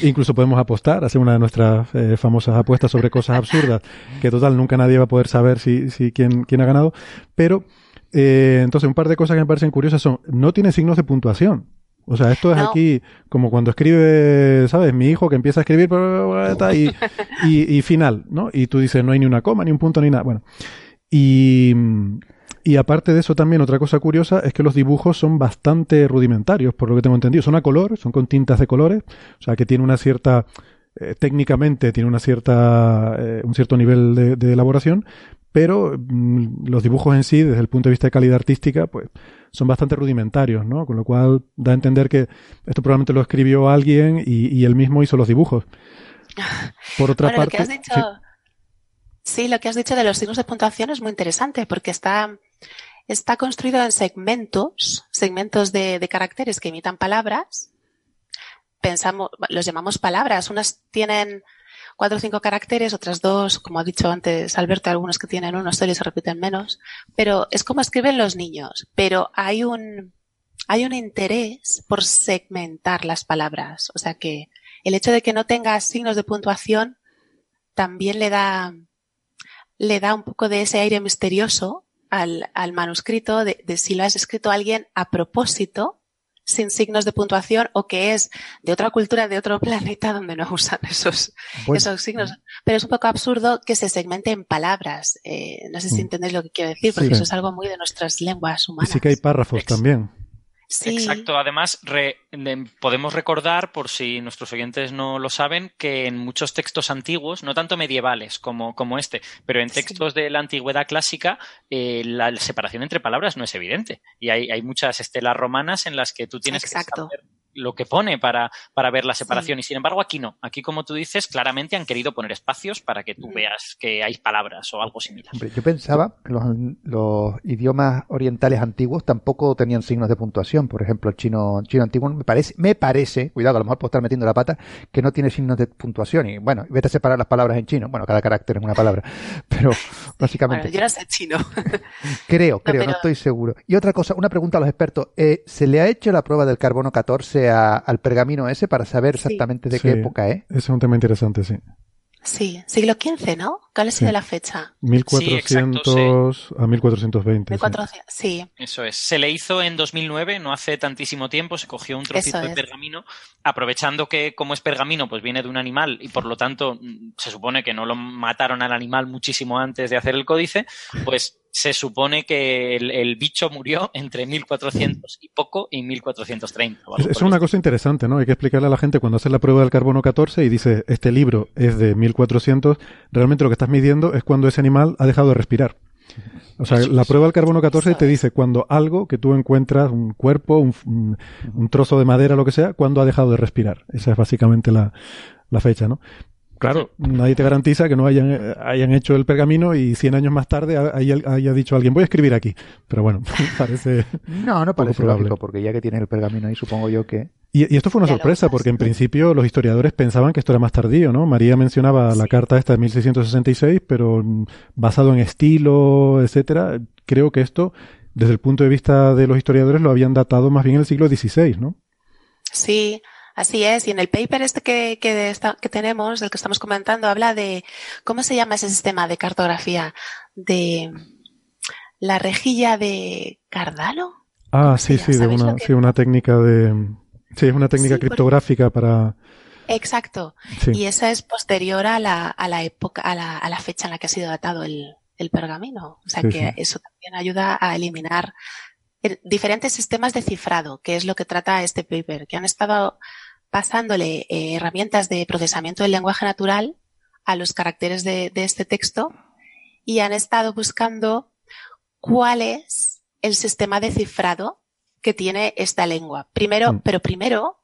Incluso podemos apostar, hacer una de nuestras eh, famosas apuestas sobre cosas absurdas, que total nunca nadie va a poder saber si, si quién, quién ha ganado. Pero, eh, entonces un par de cosas que me parecen curiosas son, no tiene signos de puntuación. O sea, esto es aquí como cuando escribe, ¿sabes? Mi hijo que empieza a escribir y, <laughs> y, y, final, ¿no? Y tú dices, no hay ni una coma, ni un punto, ni nada. Bueno. Y, y aparte de eso también, otra cosa curiosa es que los dibujos son bastante rudimentarios, por lo que tengo entendido. Son a color, son con tintas de colores, o sea que tiene una cierta... Eh, técnicamente tiene una cierta, eh, un cierto nivel de, de elaboración, pero mm, los dibujos en sí, desde el punto de vista de calidad artística, pues son bastante rudimentarios, ¿no? Con lo cual da a entender que esto probablemente lo escribió alguien y, él mismo hizo los dibujos. <laughs> Por otra parte. sí. lo que has dicho de los signos de puntuación es muy interesante porque está, está construido en segmentos, segmentos de, de caracteres que imitan palabras. Pensamos, los llamamos palabras. Unas tienen cuatro o cinco caracteres, otras dos, como ha dicho antes Alberto, algunos que tienen uno solo y se repiten menos, pero es como escriben los niños, pero hay un, hay un interés por segmentar las palabras, o sea que el hecho de que no tenga signos de puntuación también le da, le da un poco de ese aire misterioso al, al manuscrito de, de si lo has escrito alguien a propósito sin signos de puntuación o que es de otra cultura, de otro <laughs> planeta donde no usan esos, esos signos. Pero es un poco absurdo que se segmente en palabras. Eh, no sé si mm. entendéis lo que quiero decir, porque eso es algo muy de nuestras lenguas humanas. Y sí que hay párrafos también. Exacto. Además, podemos recordar, por si nuestros oyentes no lo saben, que en muchos textos antiguos, no tanto medievales como, como este, pero en textos de la antigüedad clásica, eh, la separación entre palabras no es evidente. Y hay, hay muchas estelas romanas en las que tú tienes que saber lo que pone para, para ver la separación. Y sin embargo, aquí no. Aquí, como tú dices, claramente han querido poner espacios para que tú veas que hay palabras o algo similar. yo pensaba que los, los, idiomas orientales antiguos tampoco tenían signos de puntuación. Por ejemplo, el chino, chino antiguo me parece, me parece, cuidado, a lo mejor puedo estar metiendo la pata, que no tiene signos de puntuación. Y bueno, vete a separar las palabras en chino. Bueno, cada carácter es una palabra. <laughs> Pero básicamente. yo no sé chino. creo, <laughs> creo, no, estoy seguro. Y otra cosa, una pregunta a los expertos. Eh, ¿Se le ha hecho la prueba del carbono 14 al pergamino ese para saber exactamente de qué época es? Es un tema interesante, sí. Sí, siglo XV, ¿no? ¿Cuál sido la fecha? 1400 a 1420. sí. Eso es. Se le hizo en 2009, no hace tantísimo tiempo, se cogió un trocito de pergamino, aprovechando que como es pergamino, pues viene de un animal y por lo tanto mm, se supone que no lo mataron al animal muchísimo antes de hacer el códice, pues se supone que el, bicho murió entre 1400 y poco y 1430. Es, es una cosa interesante, ¿no? Hay que explicarle a la gente cuando hace la prueba del carbono 14 y dice, este libro es de 1400, realmente lo que estás midiendo es cuando ese animal ha dejado de respirar. O sea, la prueba del carbono 14 te dice cuando algo que tú encuentras, un cuerpo, un, un, trozo de madera, lo que sea, cuando ha dejado de respirar. Esa es básicamente la, la fecha, ¿no? Claro, nadie te garantiza que no hayan, hayan hecho el pergamino y 100 años más tarde haya, dicho alguien, voy a escribir aquí. Pero bueno, <laughs> parece. No, no parece lógico, porque ya que tiene el pergamino ahí, supongo yo que. Y, esto fue una sorpresa, porque en principio los historiadores pensaban que esto era más tardío, ¿no? María mencionaba la carta esta de 1666, pero basado en estilo, etcétera, creo que esto, desde el punto de vista de los historiadores, lo habían datado más bien en el siglo XVI, ¿no? Sí, Así es, y en el paper este que, que, que, tenemos, del que estamos comentando, habla de, ¿cómo se llama ese sistema de cartografía? De la rejilla de Cardalo. Ah, sí, sí, de una, sí, una técnica de, sí, es una técnica criptográfica para... Exacto. Y esa es posterior a la, a la época, a la, a la fecha en la que ha sido datado el, el pergamino. O sea que eso también ayuda a eliminar diferentes sistemas de cifrado, que es lo que trata este paper, que han estado pasándole eh, herramientas de procesamiento del lenguaje natural a los caracteres de, este texto y han estado buscando cuál es el sistema de cifrado que tiene esta lengua. Primero, mm. pero primero,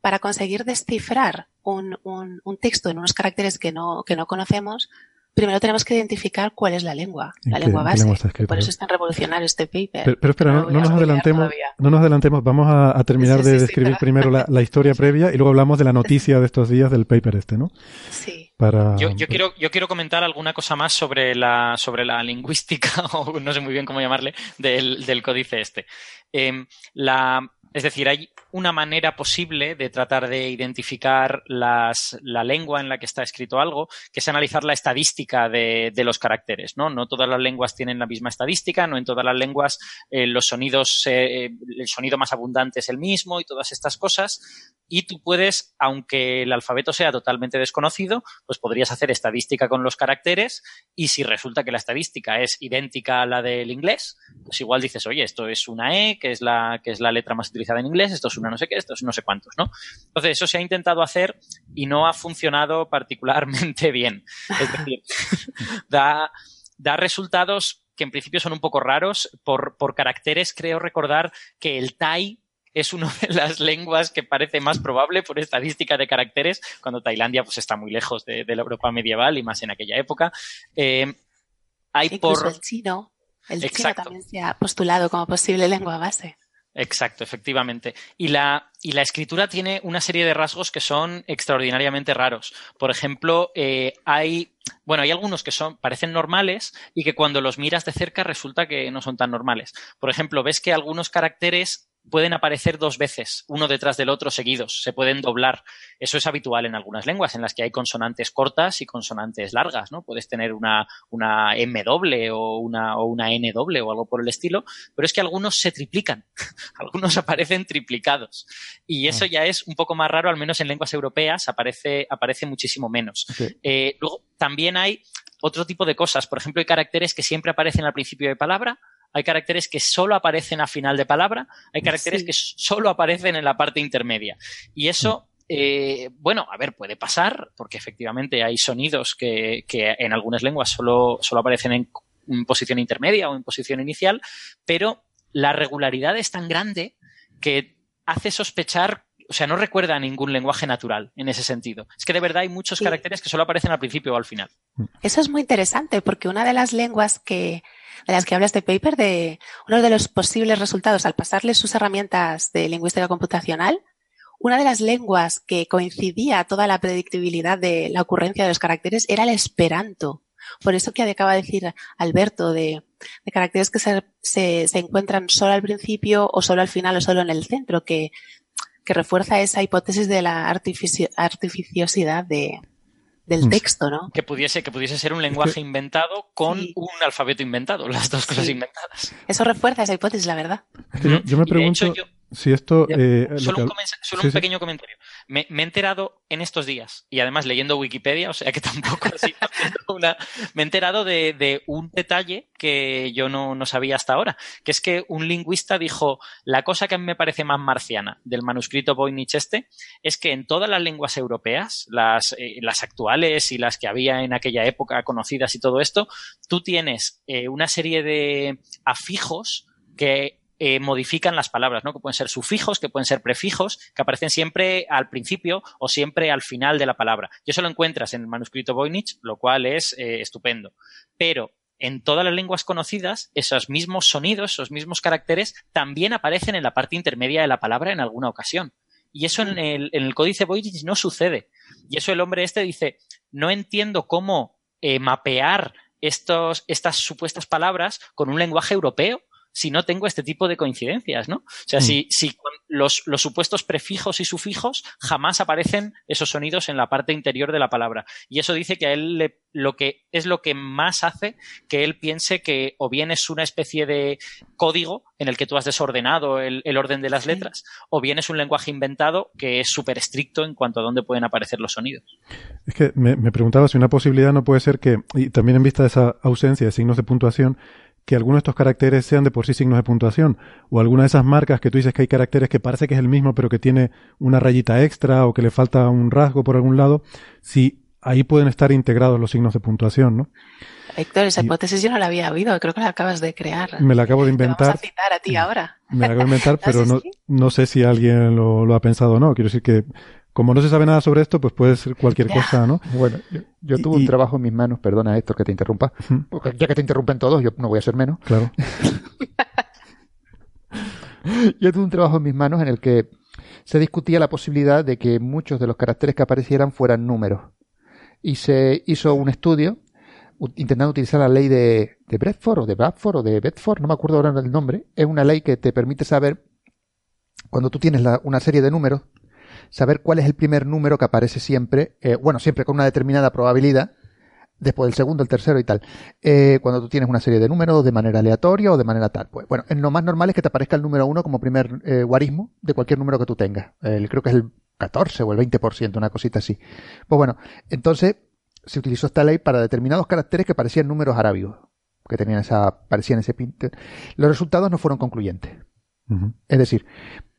para conseguir descifrar un, un, un, texto en unos caracteres que no, que no conocemos, primero tenemos que identificar cuál es la lengua, la lengua base. Por eso es tan revolucionario este paper. Pero, espera, no, nos adelantemos, no nos adelantemos, vamos a, terminar de describir primero la, historia <laughs> previa y luego hablamos de la noticia de estos días del paper este, ¿no? Sí. Para... Yo, quiero, yo quiero comentar alguna cosa más sobre la, sobre la lingüística, <laughs> o no sé muy bien cómo llamarle, del, del códice este. Em, la, es decir, hay una manera posible de tratar de identificar las, la lengua en la que está escrito algo, que es analizar la estadística de, los caracteres. ¿no? no todas las lenguas tienen la misma estadística, no en todas las lenguas eh, los sonidos, eh, el sonido más abundante es el mismo y todas estas cosas y tú puedes, aunque el alfabeto sea totalmente desconocido, pues podrías hacer estadística con los caracteres y si resulta que la estadística es idéntica a la del inglés, pues igual dices, oye, esto es una E, que es la, que es la letra más utilizada en inglés, esto es una no sé qué, esto es no sé cuántos, ¿no? Entonces, eso se ha intentado hacer y no ha funcionado particularmente <laughs> bien. Es decir, <laughs> da, da resultados que en principio son un poco raros. Por, por caracteres creo recordar que el Tai es una de las lenguas que parece más probable por estadística de caracteres, cuando Tailandia pues está muy lejos de, la Europa medieval y más en aquella época. Eh, hay por... el chino. El chino también se ha postulado como posible lengua base. Exacto, efectivamente. Y la, y la escritura tiene una serie de rasgos que son extraordinariamente raros. Por ejemplo, eh, hay, bueno, hay algunos que son, parecen normales y que cuando los miras de cerca resulta que no son tan normales. Por ejemplo, ves que algunos caracteres pueden aparecer dos veces, uno detrás del otro seguidos, se pueden doblar. Eso es habitual en algunas lenguas, en las que hay consonantes cortas y consonantes largas, ¿no? Puedes tener una, una M doble o una, o una N doble o algo por el estilo, pero es que algunos se triplican, <laughs> algunos aparecen triplicados. Y eso ah. ya es un poco más raro, al menos en lenguas europeas aparece, aparece muchísimo menos. Eh, luego, también hay otro tipo de cosas, por ejemplo, hay caracteres que siempre aparecen al principio de palabra, hay caracteres que solo aparecen a final de palabra, hay caracteres que solo aparecen en la parte intermedia. Y eso, eh, bueno, a ver, puede pasar, porque efectivamente hay sonidos que, en algunas lenguas solo, solo aparecen en, posición intermedia o en posición inicial, pero la regularidad es tan grande que hace sospechar o sea, no recuerda a ningún lenguaje natural en ese sentido. Es que de verdad hay muchos caracteres que solo aparecen al principio o al final. Eso es muy interesante porque una de las lenguas que, de las que habla este paper, de uno de los posibles resultados al pasarles sus herramientas de lingüística computacional, una de las lenguas que coincidía toda la predictibilidad de la ocurrencia de los caracteres era el esperanto. Por eso que acaba de decir Alberto de, caracteres que se, se, encuentran solo al principio o solo al final o solo en el centro, que, que refuerza esa hipótesis de la artificiosidad de, del mm. texto, ¿no? Que pudiese, que pudiese ser un lenguaje inventado con un alfabeto inventado, las dos cosas inventadas. Eso refuerza esa hipótesis, la verdad. yo, me pregunto si esto... Eh, solo, un, pequeño comentario. Me, he enterado en estos días, y además leyendo Wikipedia, o sea que <laughs> tampoco así, una, me he enterado de, un detalle que yo no, no, sabía hasta ahora, que es que un lingüista dijo, la cosa que a mí me parece más marciana del manuscrito Voynich este, es que en todas las lenguas europeas, las, eh, las actuales y las que había en aquella época conocidas y todo esto, tú tienes eh, una serie de afijos que eh, modifican las palabras, ¿no? Que pueden ser sufijos, que pueden ser prefijos, que aparecen siempre al principio o siempre al final de la palabra. Y eso lo encuentras en el manuscrito Voynich, lo cual es eh, estupendo. Pero en todas las lenguas conocidas, esos mismos sonidos, esos mismos caracteres, también aparecen en la parte intermedia de la palabra en alguna ocasión. Y eso en el, en el códice Voynich no sucede. Y eso el hombre este dice, no entiendo cómo eh, mapear estos, estas supuestas palabras con un lenguaje europeo si no tengo este tipo de coincidencias, ¿no? O sea, si, mm. si los, los, supuestos prefijos y sufijos jamás aparecen esos sonidos en la parte interior de la palabra. Y eso dice que a él le, lo que es lo que más hace que él piense que o bien es una especie de código en el que tú has desordenado el, el orden de las letras, o bien es un lenguaje inventado que es súper estricto en cuanto a dónde pueden aparecer los sonidos. Es que me, me preguntaba si una posibilidad no puede ser que, y también en vista de esa ausencia de signos de puntuación, que algunos de estos caracteres sean de por sí signos de puntuación, o alguna de esas marcas que tú dices que hay caracteres que parece que es el mismo pero que tiene una rayita extra o que le falta un rasgo por algún lado, si ahí pueden estar integrados los signos de puntuación, ¿no? Héctor, esa hipótesis yo no la había oído, creo que la acabas de crear. Me la acabo de inventar. vamos a citar a ti ahora. Me la acabo de inventar, <laughs> pero no, no sé si alguien lo, lo, ha pensado o no. Quiero decir que como no se sabe nada sobre esto, pues puede ser cualquier cosa, ¿no? Bueno, yo, tuve un trabajo en mis manos, perdona Héctor que te interrumpa, porque ya que te interrumpen todos, yo no voy a ser menos. Claro. <laughs> yo tuve un trabajo en mis manos en el que se discutía la posibilidad de que muchos de los caracteres que aparecieran fueran números. Y se hizo un estudio intentando utilizar la ley de, de Bradford o de Bradford o de Bedford, no me acuerdo ahora el nombre. Es una ley que te permite saber cuando tú tienes una serie de números saber cuál es el primer número que aparece siempre, eh, bueno, siempre con una determinada probabilidad, después del segundo, el tercero y tal. Eh, cuando tú tienes una serie de números de manera aleatoria o de manera tal. Pues bueno, lo más normal es que te aparezca el número uno como primer eh, guarismo de cualquier número que tú tengas. creo que es el 14 o el 20%, una cosita así. Pues bueno, entonces se utilizó esta ley para determinados caracteres que parecían números arábigos, que tenían esa, parecían ese pinte. Los resultados no fueron concluyentes. Es decir,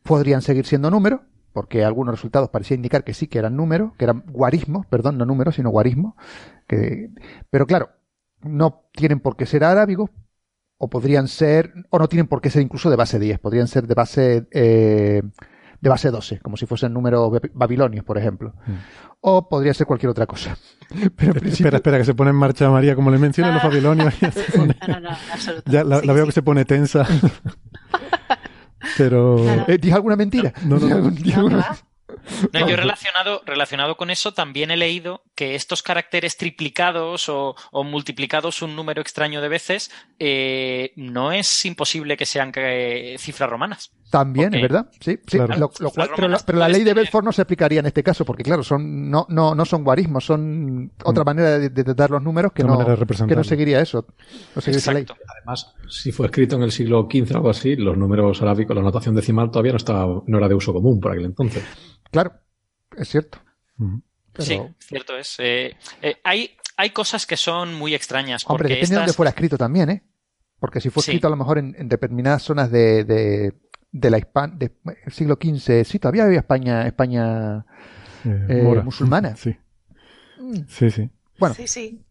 podrían seguir siendo números, porque algunos resultados parecían indicar que sí, que eran números, que eran guarismos, perdón, no números, sino guarismos. Que, pero claro, no tienen por qué ser arábigos, o podrían ser, o no tienen por qué ser incluso de base 10, podrían ser de base, eh, de base 12, como si fuesen números babilonios, por ejemplo. Mm. O podría ser cualquier otra cosa. <laughs> Pero Espera, espera, que se pone en marcha María, como le mencionan los babilonios. Ya, la, veo que se pone tensa. <laughs> Pero. Eh, ¿Dije alguna mentira? No, no, no. No, yo relacionado, relacionado con eso también he leído que estos caracteres triplicados o, multiplicados un número extraño de veces eh, no es imposible que sean cifras romanas. También, es verdad. Sí, sí. pero, la, ley de Belfort no se aplicaría en este caso, porque claro, son no, no, no son guarismos, son otra mm. manera de, dar los números que, no, que no seguiría eso. Además, si fue escrito en el siglo XV o algo así, los números arábicos, la notación decimal todavía no, estaba, no era de uso común por aquel entonces. Claro, es cierto. Sí, cierto es. Eh, eh, hay, hay cosas que son muy extrañas. Hombre, depende de dónde fuera escrito también, ¿eh? Porque si fue escrito a lo mejor en, determinadas zonas de, de, la Hispan del siglo XV, sí, todavía había España, España eh, musulmana. Sí. Mm. Sí, sí. Bueno, sí, sí.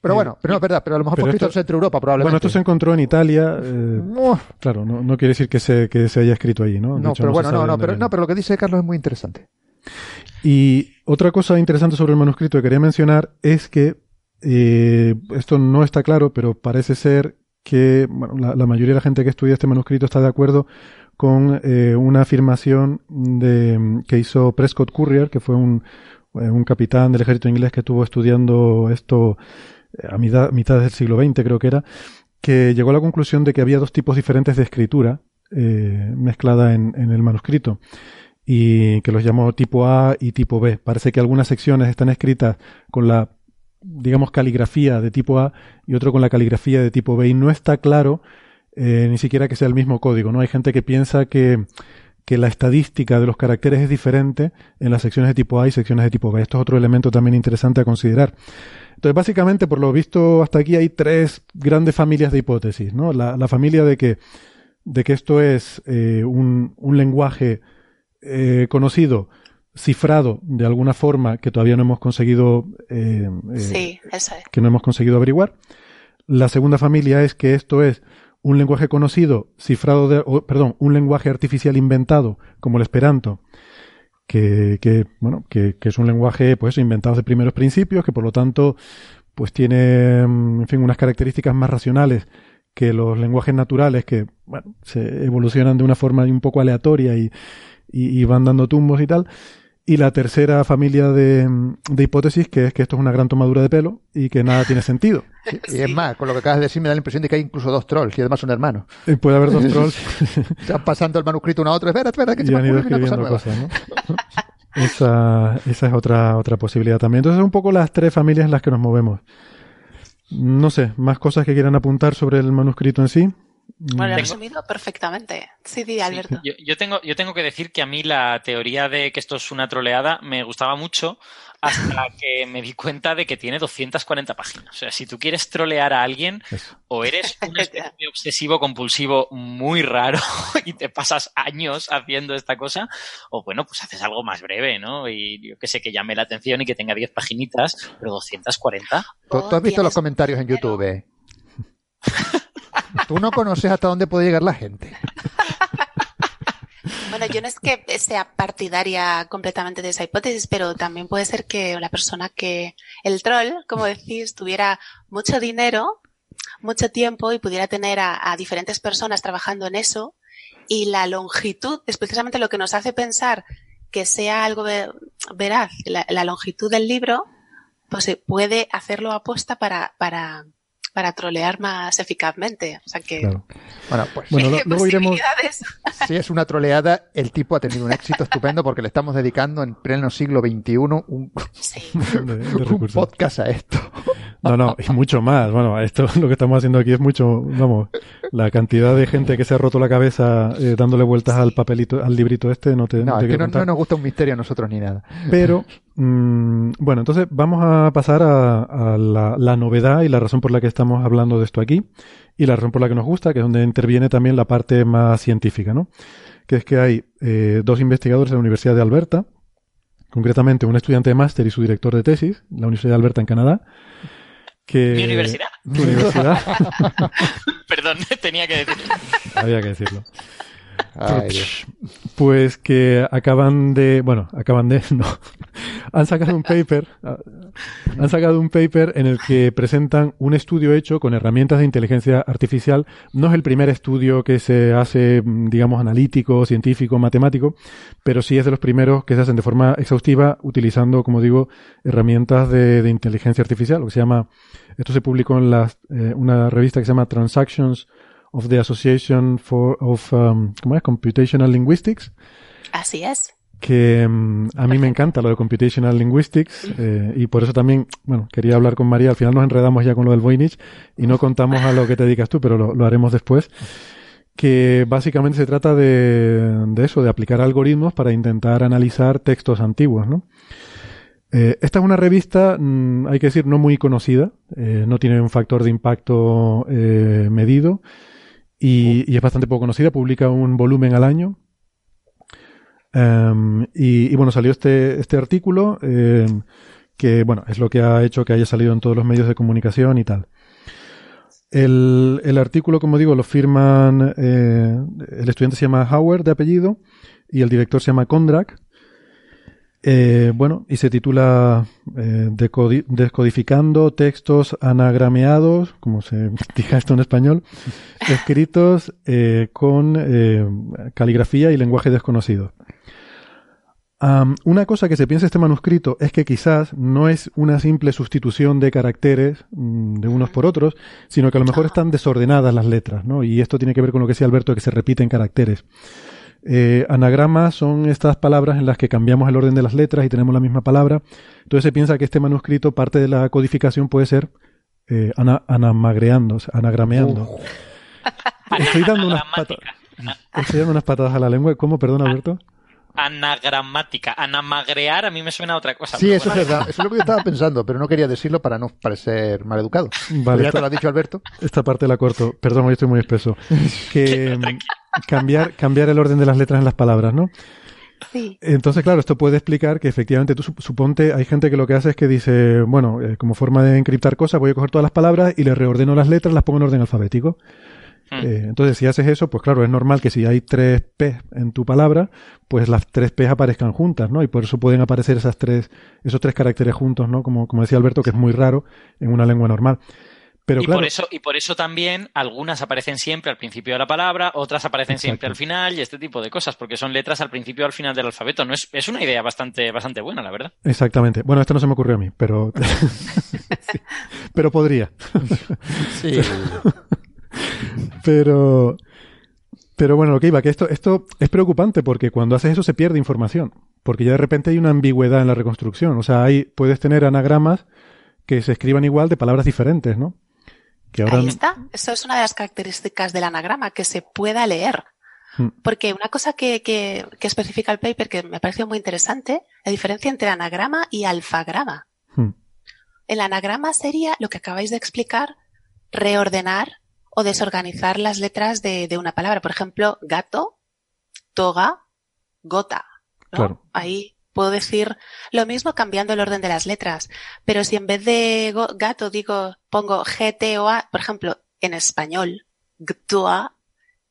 Pero bueno, pero no es verdad, pero a lo mejor fue escrito en Centro Europa, probablemente. Bueno, esto se encontró en Italia. Eh, claro, no, no, quiere decir que se, que se haya escrito allí, ¿no? no, pero bueno, no, no, pero, no, pero lo que dice Carlos es muy interesante. Y otra cosa interesante sobre el manuscrito que quería mencionar es que eh, esto no está claro, pero parece ser que bueno, la, mayoría de la gente que estudia este manuscrito está de acuerdo con eh, una afirmación de, que hizo Prescott Currier, que fue un, un capitán del ejército inglés que estuvo estudiando esto a mitad, del siglo XX creo que era, que llegó a la conclusión de que había dos tipos diferentes de escritura eh, mezclada en, el manuscrito. y que los llamó tipo A y tipo B. Parece que algunas secciones están escritas con la, digamos, caligrafía de tipo A y otro con la caligrafía de tipo B y no está claro eh, ni siquiera que sea el mismo código, ¿no? Hay gente que piensa que, que la estadística de los caracteres es diferente en las secciones de tipo A y secciones de tipo B. Esto es otro elemento también interesante a considerar. Entonces, básicamente, por lo visto hasta aquí hay tres grandes familias de hipótesis, ¿no? La, la familia de que, de que esto es eh, un, un lenguaje eh, conocido, cifrado de alguna forma que todavía no hemos conseguido eh, que no hemos conseguido averiguar. La segunda familia es que esto es un lenguaje conocido, cifrado de, perdón, un lenguaje artificial inventado, como el Esperanto, que, que bueno, que, que, es un lenguaje, pues, inventado de primeros principios, que por lo tanto, pues tiene, en fin, unas características más racionales que los lenguajes naturales, que, bueno, se evolucionan de una forma un poco aleatoria y, y, van dando tumbos y tal. Y la tercera familia de, de, hipótesis, que es que esto es una gran tomadura de pelo y que nada tiene sentido. <laughs> Y es más, con lo que acabas de decir me da la impresión de que hay incluso dos trolls y además son hermanos. Y puede haber dos trolls. Están pasando el manuscrito uno a otro. Espera, espera, que se me una cosa nueva. Cosas, ¿no? <laughs> esa, esa es otra, otra posibilidad también. Entonces, un poco las tres familias en las que nos movemos. No sé, más cosas que quieran apuntar sobre el manuscrito en sí. Bueno, lo resumido perfectamente. Sí, sí, Alberto. yo, tengo, yo tengo que decir que a mí la teoría de que esto es una troleada me gustaba mucho hasta <laughs> que me di cuenta de que tiene 240 páginas. O sea, si tú quieres trolear a alguien, o eres un <laughs> obsesivo compulsivo muy raro <laughs> y te pasas años haciendo esta cosa, o bueno, pues haces algo más breve, ¿no? Y yo que sé, que llame la atención y que tenga 10 paginitas, pero 240. ¿Tú, has visto los comentarios en YouTube? Tú no conoces hasta dónde puede llegar la gente. Bueno, yo no es que sea partidaria completamente de esa hipótesis, pero también puede ser que la persona que, el troll, como decís, tuviera mucho dinero, mucho tiempo y pudiera tener a, diferentes personas trabajando en eso y la longitud es precisamente lo que nos hace pensar que sea algo veraz, la, longitud del libro, pues puede hacerlo apuesta para, para, para trolear más eficazmente. O sea que. Bueno, pues. Bueno, <laughs> luego iremos. <laughs> Si es una troleada, el tipo ha tenido un éxito estupendo porque le estamos dedicando en pleno siglo XXI un, <laughs> un podcast a esto. No, no, y mucho más. Bueno, esto <laughs> lo que estamos haciendo aquí es mucho, vamos, la cantidad de gente que se ha roto la cabeza eh, dándole vueltas al papelito, al librito este, no te. No, es que no, nos gusta un misterio a nosotros ni nada. Pero, <laughs> mm, bueno, entonces vamos a pasar a, la, la, novedad y la razón por la que estamos hablando de esto aquí y la razón por la que nos gusta, que es donde interviene también la parte más científica, ¿no? Que es que hay eh, dos investigadores de la Universidad de Alberta, concretamente un estudiante de máster y su director de tesis, la Universidad de Alberta en Canadá, ¿Mi universidad? ¿Tu universidad? <laughs> Perdón, <laughs> tenía que decirlo. Había que decirlo. Pues que acaban de, bueno, acaban de, <laughs> no, han sacado un paper, han sacado un paper en el que presentan un estudio hecho con herramientas de inteligencia artificial. No es el primer estudio que se hace, digamos, analítico, científico, matemático, pero sí es de los primeros que se hacen de forma exhaustiva utilizando, como digo, herramientas de, de inteligencia artificial, lo que se llama, esto se publicó en la, eh, una revista que se llama Transactions of the Association for of um, ¿cómo es? Computational Linguistics. Así es. Que um, a mí me encanta lo de Computational Linguistics eh, y por eso también, bueno, quería hablar con María. Al final nos enredamos ya con lo del Voynich y no contamos a lo que te dedicas tú, pero lo, haremos después. Que básicamente se trata de, de, eso, de aplicar algoritmos para intentar analizar textos antiguos, ¿no? Eh, esta es una revista, mm, hay que decir, no muy conocida, eh, no tiene un factor de impacto eh, medido y, es bastante poco conocida, publica un volumen al año. Em, y, bueno, salió este, este artículo em, que, bueno, es lo que ha hecho que haya salido en todos los medios de comunicación y tal. El, el artículo, como digo, lo firman, eh, el estudiante se llama Howard de apellido y el director se llama Kondrak. Eh, bueno, y se titula eh, Descodificando textos anagrameados, como se <laughs> diga esto en español, <laughs> escritos eh, con eh, caligrafía y lenguaje desconocido. una cosa que se piensa este manuscrito es que quizás no es una simple sustitución de caracteres mm, de unos por otros, sino que a lo mejor están desordenadas las letras, ¿no? Y esto tiene que ver con lo que decía Alberto, que se repiten caracteres. Eh, anagramas son estas palabras en las que cambiamos el orden de las letras y tenemos la misma palabra. Entonces se piensa que este manuscrito, parte de la codificación puede ser eh, anamagreando, anagrameando. Estoy dando unas patadas. Estoy dando unas patadas a la lengua. ¿Cómo? Perdón, Alberto anagramática. Anamagrear a mí me suena a otra cosa. Sí, eso es verdad. Eso es lo que yo estaba pensando, pero no quería decirlo para no parecer maleducado. Vale. Ya te lo ha dicho Alberto. Esta parte la corto. Perdón, hoy estoy muy espeso. <laughs> Que cambiar, cambiar el orden de las letras en las palabras, ¿no? Sí. Entonces, claro, esto puede explicar que efectivamente tú suponte, hay gente que lo que hace es que dice, bueno, eh, como forma de encriptar cosas, voy a coger todas las palabras y le reordeno las letras, las pongo en orden alfabético. Hmm. Eh, entonces, si haces eso, pues claro, es normal que si hay tres P en tu palabra, pues las tres P aparezcan juntas, ¿no? Y por eso pueden aparecer esas tres, esos tres caracteres juntos, ¿no? Como, como decía Alberto, que es muy raro en una lengua normal. Pero y, por eso, y por eso también algunas aparecen siempre al principio de la palabra, otras aparecen siempre al final y este tipo de cosas, porque son letras al principio y al final del alfabeto. No es, es una idea bastante, bastante buena, la verdad. Exactamente. Bueno, esto no se me ocurrió a mí, pero, <laughs> <laughs> pero podría. sí. Pero, <laughs> <laughs> pero bueno, lo que iba, que esto, esto es preocupante porque cuando haces eso se pierde información. Porque ya de repente hay una ambigüedad en la reconstrucción. O sea, hay, puedes tener anagramas que se escriban igual de palabras diferentes, ¿no? Que ahora... Ahí está. Eso es una de las características del anagrama, que se pueda leer. Hmm. Porque una cosa que, que, que, especifica el paper que me pareció muy interesante, la diferencia entre anagrama y alfagrama. Hmm. El anagrama sería lo que acabáis de explicar, reordenar o desorganizar las letras de, una palabra. Por ejemplo, gato, toga, gota. Ahí puedo decir lo mismo cambiando el orden de las letras. Pero si en vez de gato digo, pongo G-T-O-A, por ejemplo, en español, gtoa,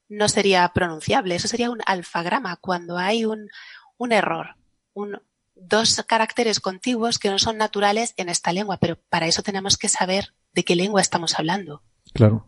no sería pronunciable. Eso sería un alfagrama cuando hay un, un error, un, dos caracteres contiguos que no son naturales en esta lengua, pero para eso tenemos que saber de qué lengua estamos hablando. Claro.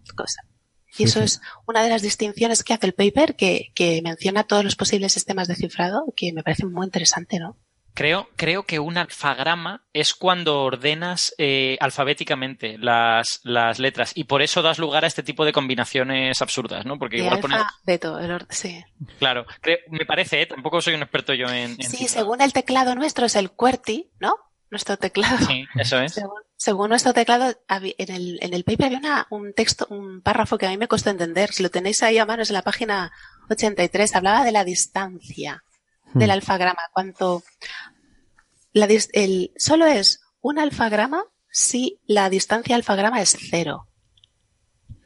Y eso es una de las distinciones que hace el paper, que, que menciona todos los posibles sistemas de cifrado, que me parece muy interesante, ¿no? Creo, creo que un alfagrama es cuando ordenas eh, alfabéticamente las, las, letras y por eso das lugar a este tipo de combinaciones absurdas, ¿no? Porque igual pones... el sí. Claro, me parece, ¿eh? tampoco soy un experto yo en... sí, según el teclado nuestro es el QWERTY, ¿no? Nuestro teclado. Sí, eso es. <laughs> Según nuestro teclado, en el, en el paper había un texto, un párrafo que a mí me costó entender. Si lo tenéis ahí a mano, es en la página 83. Hablaba de la distancia del hmm. alfagrama. Cuanto la, el, solo es un alfagrama si la distancia alfagrama es cero.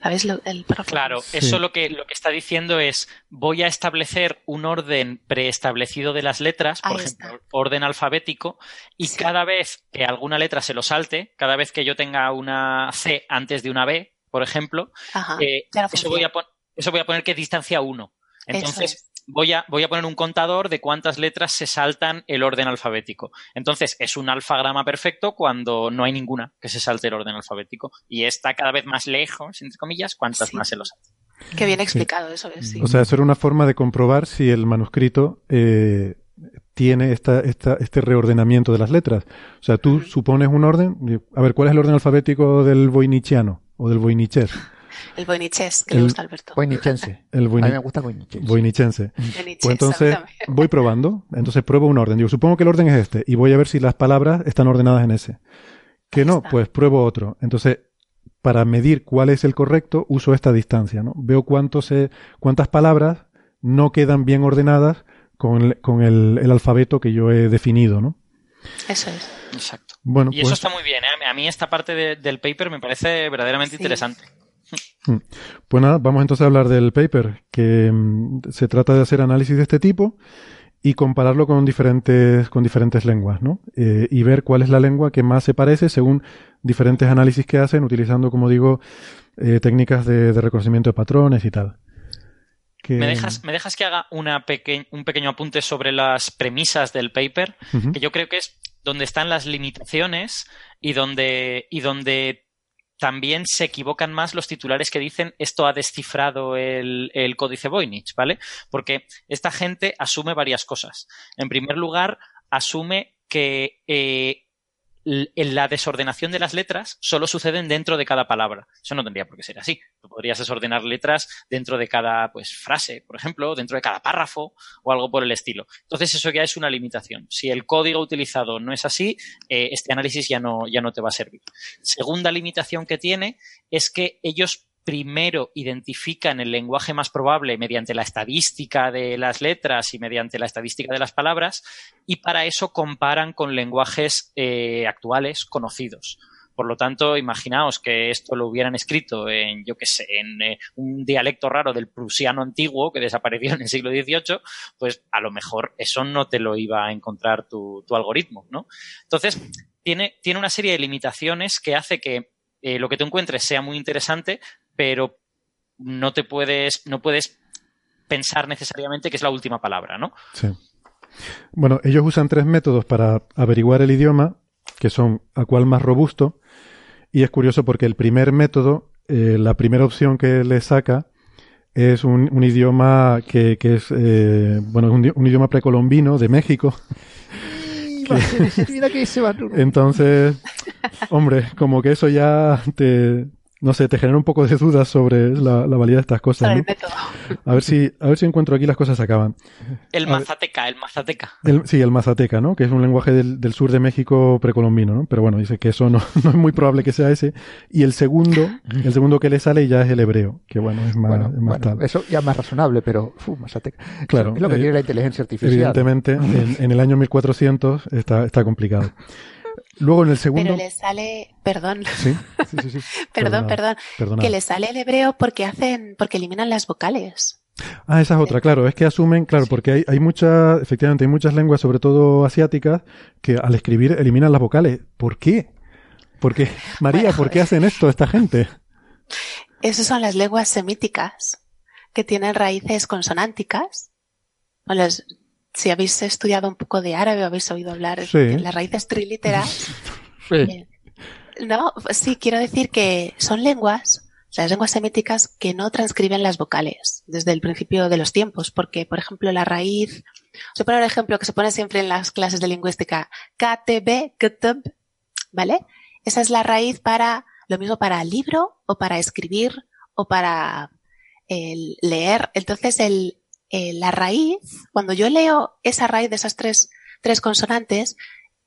¿Sabes el Claro, eso lo que, lo que está diciendo es voy a establecer un orden preestablecido de las letras, por ejemplo, orden alfabético, y cada vez que alguna letra se lo salte, cada vez que yo tenga una C antes de una B, por ejemplo, eh, eso, voy a eso voy a poner que distancia 1. Entonces, voy a, voy a poner un contador de cuántas letras se saltan el orden alfabético. Entonces, es un alfagrama perfecto cuando no hay ninguna que se salte el orden alfabético. Y está cada vez más lejos, entre comillas, cuantas más se lo salta. Qué bien explicado eso es. O sea, eso era una forma de comprobar si el manuscrito eh, tiene esta, esta, este reordenamiento de las letras. O sea, tú supones un orden. A ver, ¿cuál es el orden alfabético del voinichiano o del voiniches? El voiniches, que le gusta a Alberto. Voinichense. El a mí me gusta voinichense. Voinichense. Pues entonces voy probando. Entonces pruebo un orden. Digo, supongo que el orden es este. Y voy a ver si las palabras están ordenadas en ese. Que no, pues pruebo otro. Entonces, para medir cuál es el correcto, uso esta distancia, ¿no? Veo cuánto se, cuántas palabras no quedan bien ordenadas con el, con el, alfabeto que yo he definido, ¿no? Eso es. Exacto. Bueno, y eso pues está muy bien. ¿eh? A mí esta parte del paper me parece verdaderamente interesante. Mm. Pues nada, vamos entonces a hablar del paper, que mm, se trata de hacer análisis de este tipo y compararlo con diferentes, con diferentes lenguas, ¿no? Eh, y ver cuál es la lengua que más se parece según diferentes análisis que hacen, utilizando, como digo, eh, técnicas de, reconocimiento de patrones y tal. ¿Me, dejas, ¿Me dejas que haga una un pequeño apunte sobre las premisas del paper? Que yo creo que es donde están las limitaciones y donde, y donde también se equivocan más los titulares que dicen esto ha descifrado el, códice Voynich, ¿vale? Porque esta gente asume varias cosas. En primer lugar, asume que eh, la desordenación de las letras solo suceden dentro de cada palabra. Eso no tendría por qué ser así. Tú podrías desordenar letras dentro de cada pues, frase, por ejemplo, dentro de cada párrafo o algo por el estilo. Entonces eso ya es una limitación. Si el código utilizado no es así, eh, este análisis ya no, ya no te va a servir. Segunda limitación que tiene es que ellos primero identifican el lenguaje más probable mediante la estadística de las letras y mediante la estadística de las palabras y para eso comparan con lenguajes eh, actuales conocidos. Por lo tanto, imaginaos que esto lo hubieran escrito en, yo qué sé, en eh, un dialecto raro del prusiano antiguo que desapareció en el siglo XVIII, pues a lo mejor eso no te lo iba a encontrar tu, algoritmo, ¿no? Entonces, tiene, tiene una serie de limitaciones que hace que eh, lo que tú encuentres sea muy interesante, pero no te puedes, no puedes pensar necesariamente que es la última palabra, ¿no? Sí. Bueno, ellos usan tres métodos para averiguar el idioma, que son a cuál más robusto, y es curioso porque el primer método, eh, la primera opción que le saca es un, idioma que, es, eh, bueno, un, un, idioma precolombino de México. <laughs> Entonces, hombre, como que eso ya te, no sé, te genera un poco de dudas sobre la, validez de estas cosas. A ver si, a ver si encuentro aquí las cosas se acaban. El mazateca, el mazateca. sí, el mazateca, ¿no? Que es un lenguaje del, sur de México precolombino, ¿no? Pero bueno, dice que eso <laughs> no, es muy probable que sea ese. Y el segundo, el segundo que le sale ya es el hebreo, que bueno, es más, bueno, Eso ya es más razonable, pero, uf, mazateca. Claro. Es lo que tiene la inteligencia artificial. Evidentemente, en, en, el año 1400 está, está complicado. <laughs> Luego en el segundo. Pero le sale, perdón. Sí, sí, <laughs> sí. perdón, perdón. Que le sale el hebreo porque hacen, porque eliminan las vocales. Ah, esa es otra, claro, es que asumen, claro, porque hay, hay muchas, efectivamente, hay muchas lenguas, sobre todo asiáticas, que al escribir eliminan las vocales. ¿Por qué? Porque, <laughs> María, ¿por qué hacen esto esta gente? Esas son las lenguas semíticas, que tienen raíces consonánticas. O las, si habéis estudiado un poco de árabe o habéis oído hablar de las raíces triliteras. <laughs> Sí. Eh, no, sí, quiero decir que son lenguas, las lenguas semíticas que no transcriben las vocales desde el principio de los tiempos, porque, por ejemplo, la raíz, os voy a poner un ejemplo que se pone siempre en las clases de lingüística, KTB, KTB, ¿vale? Esa es la raíz para, lo mismo para libro o para escribir o para leer. Entonces, el, eh, la raíz, cuando yo leo esa raíz de esas tres, tres consonantes,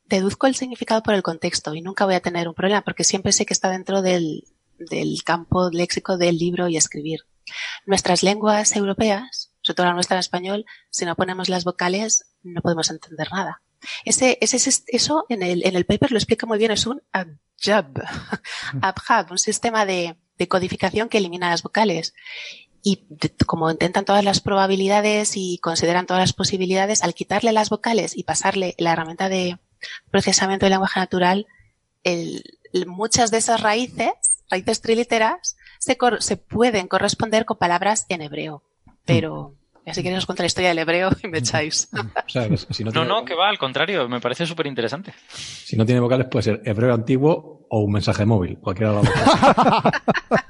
deduzco el significado por el contexto y nunca voy a tener un problema porque siempre sé que está dentro del, del campo léxico del libro y escribir. Nuestras lenguas europeas, sobre todo la nuestra en español, si no ponemos las vocales, no podemos entender nada. Ese, eso en el, en el paper lo explica muy bien, es un abjab, <laughs> un sistema de, de codificación que elimina las vocales y como intentan todas las probabilidades y consideran todas las posibilidades, al quitarle las vocales y pasarle la herramienta de procesamiento del lenguaje natural, el, muchas de esas raíces, raíces triliteras, se, se pueden corresponder con palabras en hebreo. Pero, si queréis os contar la historia del hebreo y me echáis. no, no, que va, al contrario, me parece súper interesante. Si no tiene vocales, puede ser hebreo antiguo o un mensaje móvil, cualquiera de dos. <laughs>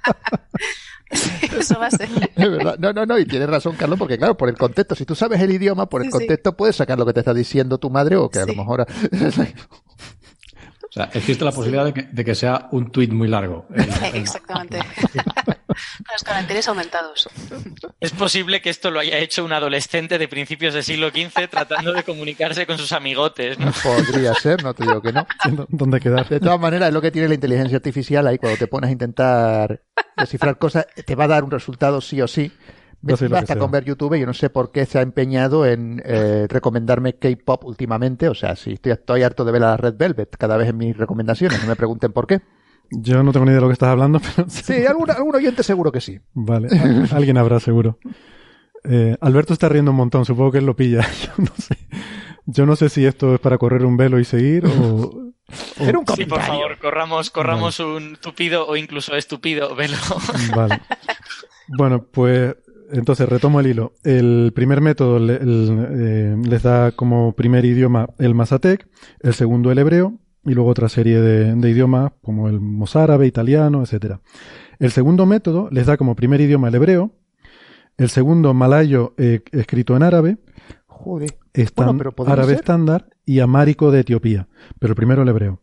<laughs> Eso va a ser. <laughs> Es verdad. No, no, no, y tienes razón, Carlos, porque claro, por el contexto, si tú sabes el idioma, por el contexto puedes sacar lo que te está diciendo tu madre o que a lo mejor... <laughs> o sea, existe la posibilidad de que, sea un tuit muy largo. Exactamente. Con los caracteres aumentados. Es posible que esto lo haya hecho un adolescente de principios del siglo XV tratando de comunicarse con sus amigotes. ¿no? Podría ser, no te digo que no. <laughs> ¿Dónde quedar? De todas maneras, es lo que tiene la inteligencia artificial ahí cuando te pones a intentar descifrar cosas, te va a dar un resultado sí o sí. basta con ver YouTube, yo no sé por qué se ha empeñado en eh, recomendarme K-pop últimamente. O sea, si estoy, estoy harto de ver a Red Velvet cada vez en mis recomendaciones, no me pregunten por qué. Yo no tengo ni idea de lo que estás hablando, <laughs> pero... Sí, algún, oyente seguro que sí. Vale, alguien habrá seguro. Eh, Alberto está riendo un montón, supongo que él lo pilla. <laughs> Yo no sé. Yo no sé si esto es para correr un velo y seguir o... sí, por favor, corramos, corramos un tupido o incluso estúpido velo. <laughs> Vale. Bueno, pues entonces retomo el hilo. El primer método eh, les da como primer idioma el mazatec, el segundo el hebreo y luego otra serie de, idiomas como el mozárabe, italiano, etcétera. El segundo método les da como primer idioma el hebreo, el segundo malayo eh, escrito en árabe, Joder. árabe estándar y amárico de Etiopía, pero el primero el hebreo.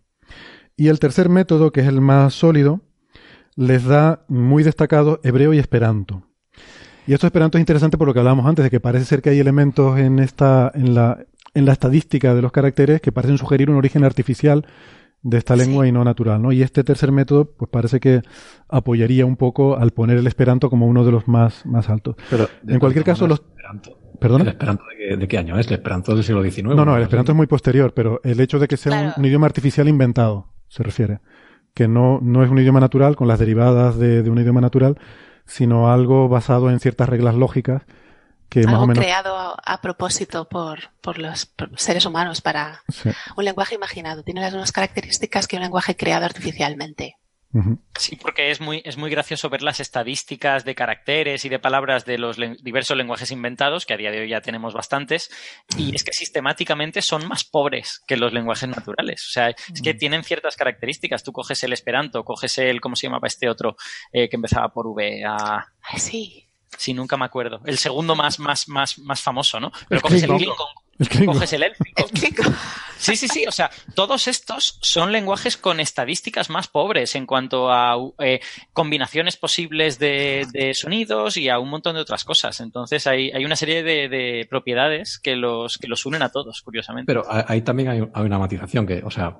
Y el tercer método, que es el más sólido, les da muy destacado hebreo y esperanto. Y esto esperanto es interesante por lo que hablábamos antes, de que parece ser que hay elementos en esta, en la, en la estadística de los caracteres que parecen sugerir un origen artificial de esta lengua y no natural, ¿no? Y este tercer método, pues parece que apoyaría un poco al poner el esperanto como uno de los más, más altos. Pero, en cualquier caso, los... ¿El esperanto de qué, año es? ¿El esperanto del siglo XIX? No, no, el esperanto es muy posterior, pero el hecho de que sea un, idioma artificial inventado, se refiere. Que no, no es un idioma natural con las derivadas de, de un idioma natural, sino algo basado en ciertas reglas lógicas algo creado a, propósito por, por los seres humanos para un lenguaje imaginado. Tiene las mismas características que un lenguaje creado artificialmente. Sí, porque es muy, es muy gracioso ver las estadísticas de caracteres y de palabras de los diversos lenguajes inventados, que a día de hoy ya tenemos bastantes, y es que sistemáticamente son más pobres que los lenguajes naturales. O sea, es que tienen ciertas características. Tú coges el esperanto, coges el, ¿cómo se llamaba este otro eh, que empezaba por V? A... sí. Sí, nunca me acuerdo. El segundo más, más, más, más famoso, ¿no? Pero coges el Klingon, coges el élfico. Sí, sí, sí. O sea, todos estos son lenguajes con estadísticas más pobres en cuanto a eh, combinaciones posibles de, sonidos y a un montón de otras cosas. Entonces hay, hay una serie de, propiedades que los, que los unen a todos, curiosamente. Pero ahí también hay, hay una matización que, o sea,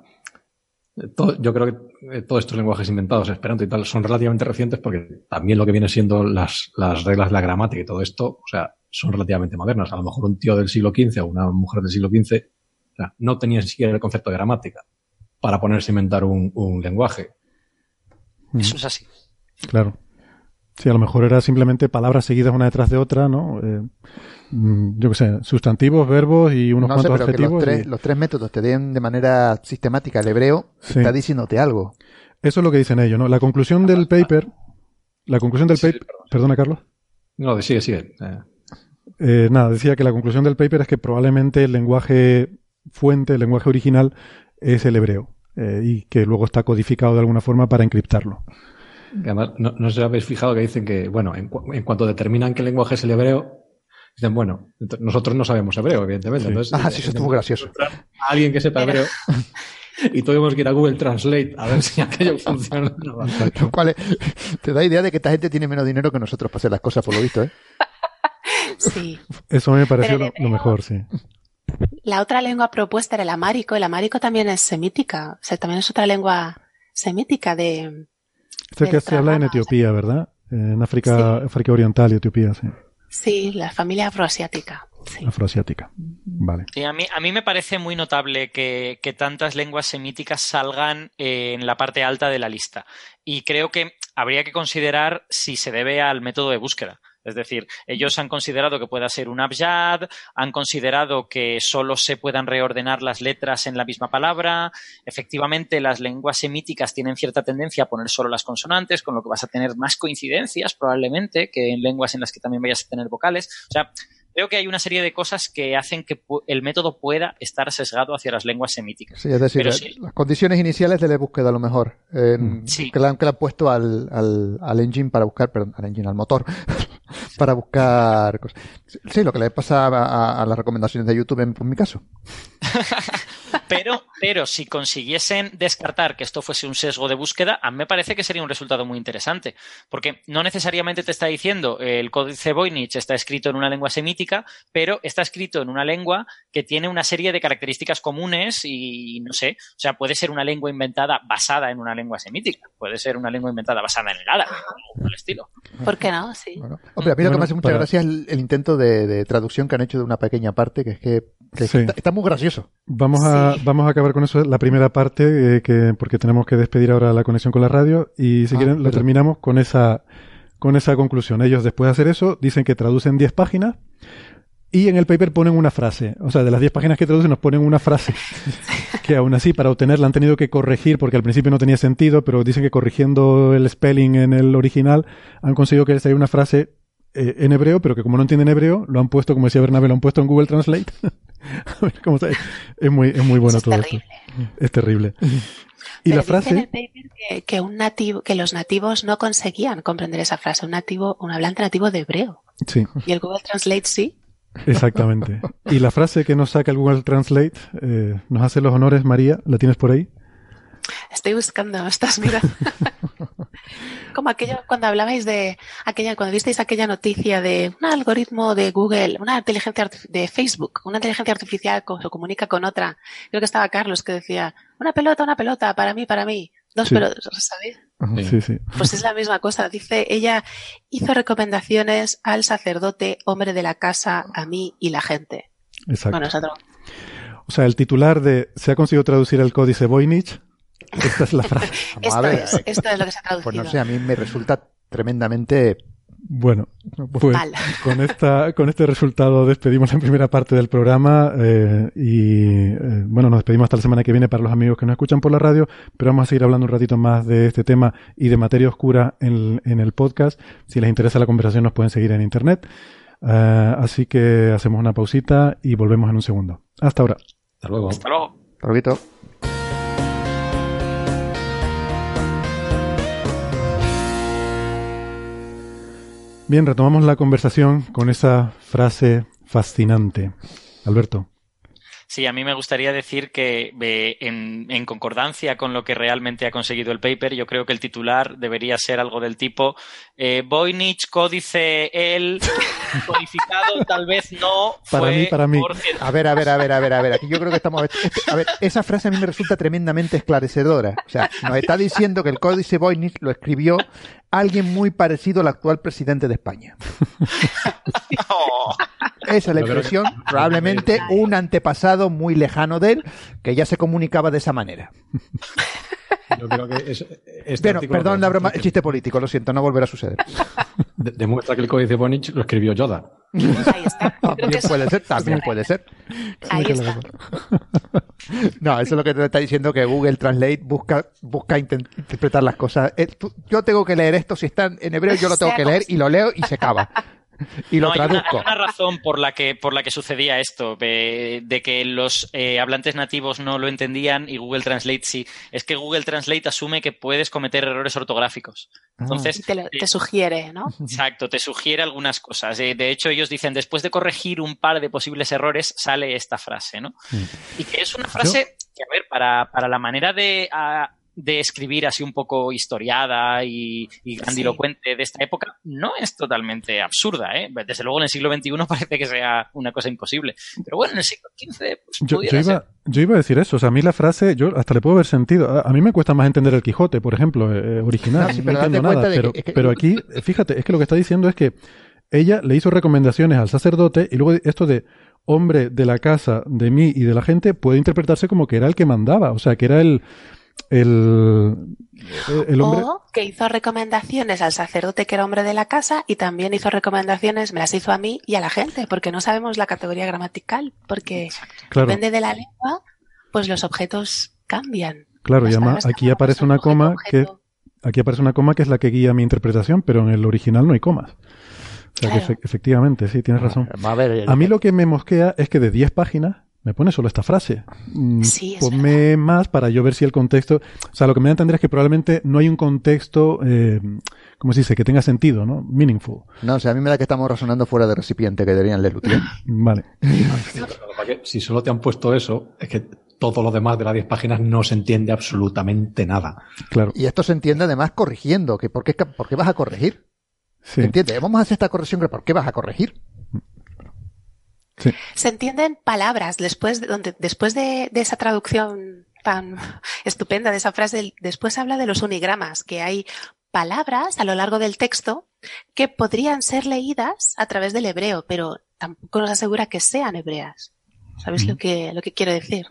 yo creo que eh, todos estos lenguajes inventados, Esperanto y tal, son relativamente recientes porque también lo que viene siendo las, las reglas de la gramática y todo esto, o sea, son relativamente modernas. A lo mejor un tío del siglo XV o una mujer del siglo XV o sea, no tenía ni siquiera el concepto de gramática para ponerse a inventar un, un lenguaje. Eso es así. Claro. Sí, a lo mejor era simplemente palabras seguidas una detrás de otra, ¿no? Eh, mm, yo qué sé, sustantivos, verbos y unos cuantos adjetivos. los, tres, los, tres, métodos te den de manera sistemática el hebreo, está diciéndote algo. Eso es lo que dicen ellos, ¿no? La conclusión del paper, la conclusión del paper, perdona Carlos. No, sigue, sigue. Eh. Eh, nada, decía que la conclusión del paper es que probablemente el lenguaje fuente, el lenguaje original, es el hebreo y que luego está codificado de alguna forma para encriptarlo. Además, no, no os habéis fijado que dicen que, bueno, en, cuanto determinan qué lenguaje es el hebreo, dicen, bueno, nosotros no sabemos hebreo, evidentemente. ah, sí, eso estuvo gracioso. A alguien que sepa hebreo. <laughs> y tuvimos que ir a Google Translate a ver si aquello <laughs> funciona. Lo cual te da idea de que esta gente tiene menos dinero que nosotros para hacer las cosas, por lo visto, ¿eh? <laughs> Sí. Eso me pareció lo, mejor, sí. La otra lengua propuesta era el amárico. El amárico también es semítica. O sea, también es otra lengua semítica de, esto que se habla en Etiopía, ¿verdad? En África, África Oriental y Etiopía, sí. Sí, la familia afroasiática. Afroasiática. Vale. Sí, a mí, a mí me parece muy notable que, que tantas lenguas semíticas salgan en la parte alta de la lista. Y creo que habría que considerar si se debe al método de búsqueda. Es decir, ellos han considerado que pueda ser un abjad, han considerado que solo se puedan reordenar las letras en la misma palabra. Efectivamente, las lenguas semíticas tienen cierta tendencia a poner solo las consonantes, con lo que vas a tener más coincidencias probablemente que en lenguas en las que también vayas a tener vocales. O sea, Creo que hay una serie de cosas que hacen que el método pueda estar sesgado hacia las lenguas semíticas. Sí, es decir, las condiciones iniciales de la búsqueda a lo mejor, mm. que, le han, puesto al, al, engine para buscar, perdón, al engine, al motor, <laughs> para buscar cosas. Sí, lo que le pasa a, las recomendaciones de YouTube en, mi caso. <laughs> pero, pero si consiguiesen descartar que esto fuese un sesgo de búsqueda, a mí me parece que sería un resultado muy interesante. Porque no necesariamente te está diciendo el códice Voynich está escrito en una lengua semítica, pero está escrito en una lengua que tiene una serie de características comunes y no sé, o sea, puede ser una lengua inventada basada en una lengua semítica, puede ser una lengua inventada basada en el árabe, o el estilo. ¿Por qué no? Sí. hombre, a mí lo que me hace mucha gracia es el, intento de, traducción que han hecho de una pequeña parte, que es que, está, muy gracioso. Vamos a, vamos a acabar con eso, la primera parte, eh, que, porque tenemos que despedir ahora la conexión con la radio, y si ah, quieren lo terminamos con esa, con esa conclusión. Ellos después de hacer eso dicen que traducen 10 páginas, y en el paper ponen una frase. O sea, de las 10 páginas que traducen nos ponen una frase. <laughs> que aún así, para obtenerla han tenido que corregir porque al principio no tenía sentido, pero dicen que corrigiendo el spelling en el original han conseguido que les haya una frase eh, en hebreo, pero que como no entienden hebreo, lo han puesto, como decía Bernabé, lo han puesto en Google Translate. <laughs> <laughs> a ver cómo está. Es muy, es muy bueno todo esto. Es terrible. Y la frase. En el paper que, un nativo, que los nativos no conseguían comprender esa frase. Un nativo, un hablante nativo de hebreo. Sí. Y el Google Translate sí. Exactamente. Y la frase que nos saca el Google Translate, eh, nos hace los honores, María, ¿la tienes por ahí? Estoy buscando, <laughs> estás mirando. Como aquello cuando hablabais de aquella, cuando visteis aquella noticia de un algoritmo de Google, una inteligencia de Facebook, una inteligencia artificial que se comunica con otra. Creo que estaba Carlos que decía, una pelota, una pelota, para mí, para mí. Dos pelotas, ¿sabéis? Sí, sí. Pues es la misma cosa. Dice, ella hizo recomendaciones al sacerdote, hombre de la casa, a mí y la gente. Exacto. Bueno, es otro. O sea, el titular de se ha conseguido traducir el códice Voynich. Esta es la <laughs> frase. Esto es, esto es lo que se ha traducido. Pues no sé, a mí me resulta tremendamente Bueno, pues Mal. con, esta, con este resultado despedimos la primera parte del programa eh, y eh, bueno, nos despedimos hasta la semana que viene para los amigos que nos escuchan por la radio, pero vamos a seguir hablando un ratito más de este tema y de materia oscura en, en el podcast. Si les interesa la conversación nos pueden seguir en internet. Eh, así que hacemos una pausita y volvemos en un segundo. Hasta ahora. Hasta luego. Hasta luego. Hasta luego. Bien, retomamos la conversación con esa frase fascinante. Alberto. Sí, a mí me gustaría decir que eh, en, en concordancia con lo que realmente ha conseguido el paper, yo creo que el titular debería ser algo del tipo eh, Voynich, códice el <laughs> codificado, tal vez no. Para fue mí, para mí. por A ver, a ver, a ver, a ver, a ver. Aquí yo creo que estamos. este- a ver, esa frase a mí me resulta tremendamente esclarecedora. O sea, nos está diciendo que el códice Voynich lo escribió alguien muy parecido al actual presidente de España. <laughs> Esa es la expresión, probablemente un antepasado muy lejano de él que ya se comunicaba de esa manera. Yo creo que es, este Bueno, perdón la broma, demuestra el chiste político, lo siento, no volverá a suceder. que- de- demuestra que el códice Vonich lo escribió Yoda. Ahí está. <laughs> Que También eso- puede ser, también puede ser. Ahí está. No, eso es lo que te está diciendo que Google Translate busca, busca interpretar las cosas. Eh, tú- yo tengo que leer esto, si está en hebreo yo lo tengo que leer y lo leo y se acaba. Y lo No, hay una- traduzco. Hay una, razón por la que, por la que sucedía esto, de, de que los eh, hablantes nativos no lo entendían y Google Translate sí. Es que Google Translate asume que puedes cometer errores ortográficos. Entonces, Y te, lo- te sugiere, ¿no? <laughs> Exacto, te sugiere algunas cosas. Eh, De hecho, ellos dicen, después de corregir un par de posibles errores, sale esta frase, ¿no? Y que es una frase que, a ver, para, para la manera de, ah, de escribir así un poco historiada y, y grandilocuente de esta época, no es totalmente absurda, ¿eh? Desde luego en el siglo XXI <laughs> parece que sea una cosa imposible. Pero bueno, en el siglo XV, pues Yo, ser. iba, yo iba a decir eso. O sea, a mí la frase, yo hasta le puedo ver sentido. A, a mí me cuesta más entender el Quijote, por ejemplo, eh, original. No, sí, no pero date entiendo nada. de que- Pero, es que- pero aquí, eh, fíjate, es que lo que está diciendo es que ella le hizo recomendaciones al sacerdote y luego esto de hombre de la casa, de mí y de la gente puede interpretarse como que era el que mandaba. O sea, que era el, el, el hombre. O que hizo recomendaciones al sacerdote que era hombre de la casa y también hizo recomendaciones, me las hizo a mí y a la gente, porque no sabemos la categoría gramatical, porque Claro. depende de la lengua, pues los objetos cambian. Claro, y además aquí aparece una objeto, coma que aquí aparece una coma que es la que guía mi interpretación, pero en el original no hay comas. O sea que Claro. efe- efectivamente, sí, tienes razón. A ver, A mí lo que me mosquea es que de 10 páginas me pone solo esta frase. Mm, Sí, es Ponme más para yo ver si el contexto... O sea, lo que me da a entender es que probablemente no hay un contexto, eh, ¿cómo se dice?, que tenga sentido, ¿no? Meaningful. No, o sea, a mí me da que estamos razonando fuera de recipiente, que deberían leerlo. tío. <laughs> Vale. Si solo te han puesto eso, es que todo lo demás de las 10 páginas no se entiende absolutamente nada. Claro. Y esto se entiende además corrigiendo, que por qué, por qué vas a corregir. Sí. ¿Entiendes? Vamos a hacer esta corrección, pero ¿por qué vas a corregir? Se entienden palabras después de, donde, después de, de esa traducción tan <laughs> estupenda de esa frase, después habla de los unigramas, que hay palabras a lo largo del texto que podrían ser leídas a través del hebreo, pero tampoco nos asegura que sean hebreas. ¿Sabéis lo que, lo que quiero decir?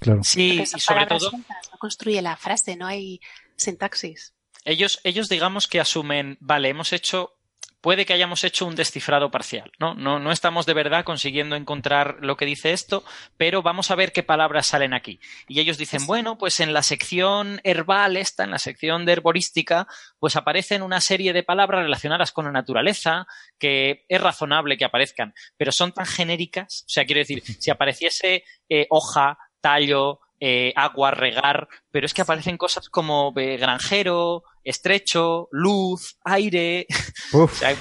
Claro. Sí, y sobre todo, juntas no construye la frase, no hay sintaxis. ellos, ellos digamos que asumen, vale, hemos hecho, puede que hayamos hecho un descifrado parcial, ¿no? No, no estamos de verdad consiguiendo encontrar lo que dice esto, pero vamos a ver qué palabras salen aquí. Y ellos dicen, bueno, pues en la sección herbal esta, en la sección de herborística, pues aparecen una serie de palabras relacionadas con la naturaleza, que es razonable que aparezcan, pero son tan genéricas, o sea, quiero decir, si apareciese eh, hoja, tallo, eh, agua, regar, pero es que aparecen cosas como eh, granjero, estrecho, luz, aire. <laughs> Uf, O sea,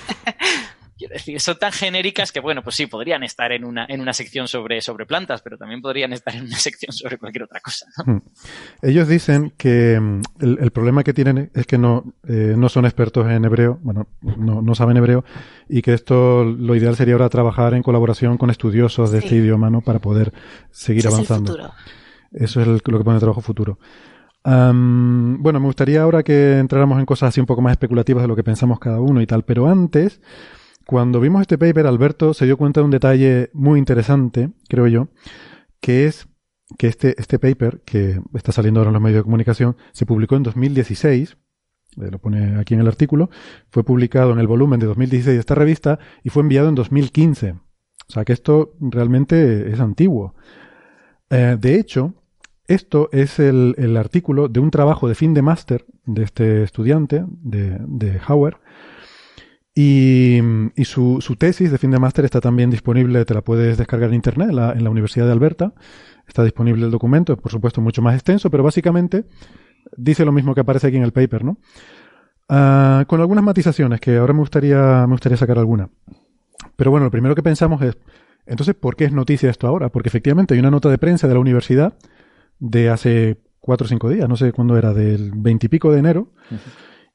Quiero decir, son tan genéricas que, bueno, pues sí, podrían estar en una, en una sección sobre, sobre plantas, pero también podrían estar en una sección sobre cualquier otra cosa. Hmm. Ellos dicen que mm, el, problema que tienen es que no, eh, no son expertos en hebreo, bueno, no, no, saben hebreo, y que esto lo ideal sería ahora trabajar en colaboración con estudiosos de este idioma, ¿no? Para poder seguir avanzando. Eso es lo que pone el trabajo futuro. Bueno, me gustaría ahora que entráramos en cosas así un poco más especulativas de lo que pensamos cada uno y tal, pero antes, cuando vimos este paper, Alberto se dio cuenta de un detalle muy interesante, creo yo, que es que este, este paper, que está saliendo ahora en los medios de comunicación, se publicó en 2016, eh, lo pone aquí en el artículo, fue publicado en el volumen de 2016 de esta revista y fue enviado en 2015. O sea que esto realmente es antiguo. Eh, de hecho, esto es el, artículo de un trabajo de fin de máster de este estudiante, de, de Howard, y, su, tesis de fin de máster está también disponible, te la puedes descargar en internet, en la, Universidad de Alberta. Está disponible el documento, por supuesto mucho más extenso, pero básicamente dice lo mismo que aparece aquí en el paper, ¿no? Ah, con algunas matizaciones que ahora me gustaría, me gustaría sacar alguna. Pero bueno, lo primero que pensamos es, entonces, ¿por qué es noticia esto ahora? Porque efectivamente hay una nota de prensa de la universidad de hace cuatro o cinco días, no sé cuándo era, del veintipico de enero,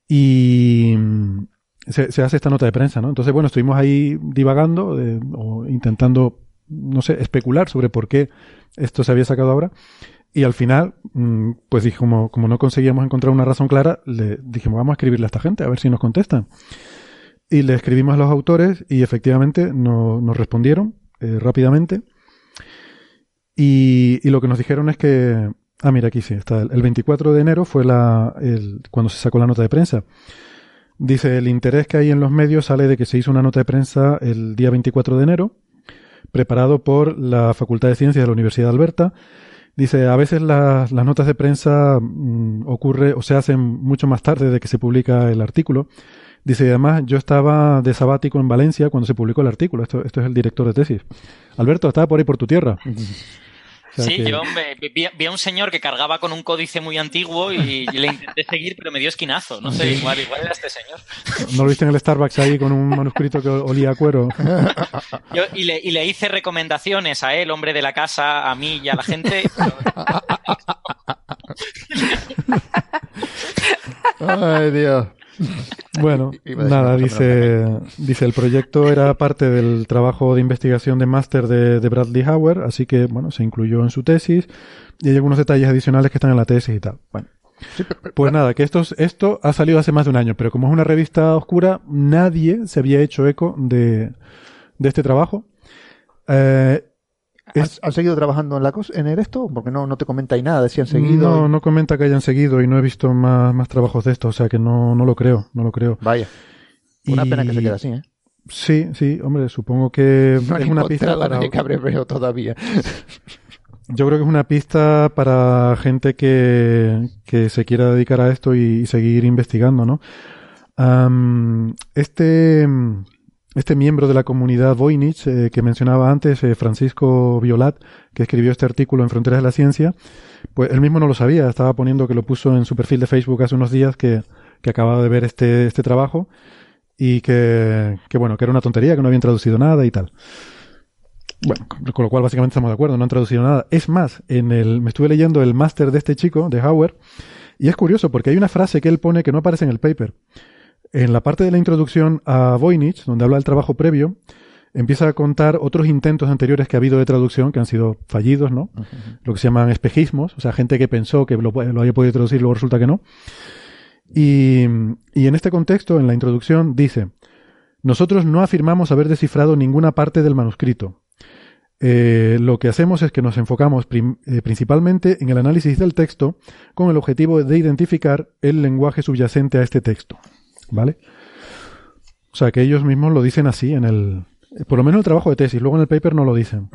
y mm, se, hace esta nota de prensa, ¿no? Entonces, bueno, estuvimos ahí divagando eh, o intentando, no sé, especular sobre por qué esto se había sacado ahora. Y al final, mm, pues dije, como, como no conseguíamos encontrar una razón clara, le dijimos, vamos a escribirle a esta gente, a ver si nos contestan. Y le escribimos a los autores y efectivamente no, nos respondieron eh, rápidamente. Y, lo que nos dijeron es que, ah, mira, aquí sí, está, el 24 de enero fue la, el, cuando se sacó la nota de prensa. Dice, el interés que hay en los medios sale de que se hizo una nota de prensa el día 24 de enero, preparado por la Facultad de Ciencias de la Universidad de Alberta. Dice, a veces las, notas de prensa mm, ocurre o se hacen mucho más tarde de que se publica el artículo. Dice, además, yo estaba de sabático en Valencia cuando se publicó el artículo. Esto, esto es el director de tesis. Alberto, estaba por ahí por tu tierra <laughs> sí, yo vi, a un señor que cargaba con un códice muy antiguo y, le intenté seguir, pero me dio esquinazo. No sé, igual, igual era este señor. ¿No lo viste en el Starbucks ahí con un manuscrito que olía a cuero? <laughs> y, le, y le hice recomendaciones a él, hombre de la casa, a mí y a la gente. <laughs> Ay, Dios. <laughs> Bueno, nada, dice, dice, el proyecto era parte del trabajo de investigación de máster de, Bradley Howard, así que, bueno, se incluyó en su tesis y hay algunos detalles adicionales que están en la tesis y tal. Bueno. pues nada, que esto, esto ha salido hace más de un año, pero como es una revista oscura, nadie se había hecho eco de, de este trabajo. Eh, ¿Han, seguido trabajando en la cosa, en esto? Porque no, no te comenta ahí nada de si han seguido. No, no comenta que hayan seguido y no he visto más, más trabajos de esto, o sea que no, no lo creo, no lo creo. Vaya. Una pena que se quede así, ¿eh? Sí, sí, hombre, supongo que <laughs> no es una pista para... que todavía. Yo creo que es una pista para gente que, que se quiera dedicar a esto y, seguir investigando, ¿no? este este miembro de la comunidad Voynich eh, que mencionaba antes, eh, Francisco Violat, que escribió este artículo en Fronteras de la Ciencia, pues él mismo no lo sabía, estaba poniendo que lo puso en su perfil de Facebook hace unos días que, que acababa de ver este, este trabajo y que, que, bueno, que era una tontería, que no habían traducido nada y tal. Bueno, con lo cual básicamente estamos de acuerdo, no han traducido nada. Es más, en el, me estuve leyendo el máster de este chico, de Howard, y es curioso porque hay una frase que él pone que no aparece en el paper. En la parte de la introducción a Voynich, donde habla del trabajo previo, empieza a contar otros intentos anteriores que ha habido de traducción que han sido fallidos, ¿no? Lo que se llaman espejismos, o sea, gente que pensó que lo, lo haya podido traducir y luego resulta que no. Y, y en este contexto, en la introducción, dice, nosotros no afirmamos haber descifrado ninguna parte del manuscrito. Eh, lo que hacemos es que nos enfocamos eh, principalmente en el análisis del texto con el objetivo de identificar el lenguaje subyacente a este texto. ¿Vale? O sea, que ellos mismos lo dicen así en el, Por lo menos el trabajo de tesis, luego en el paper no lo dicen.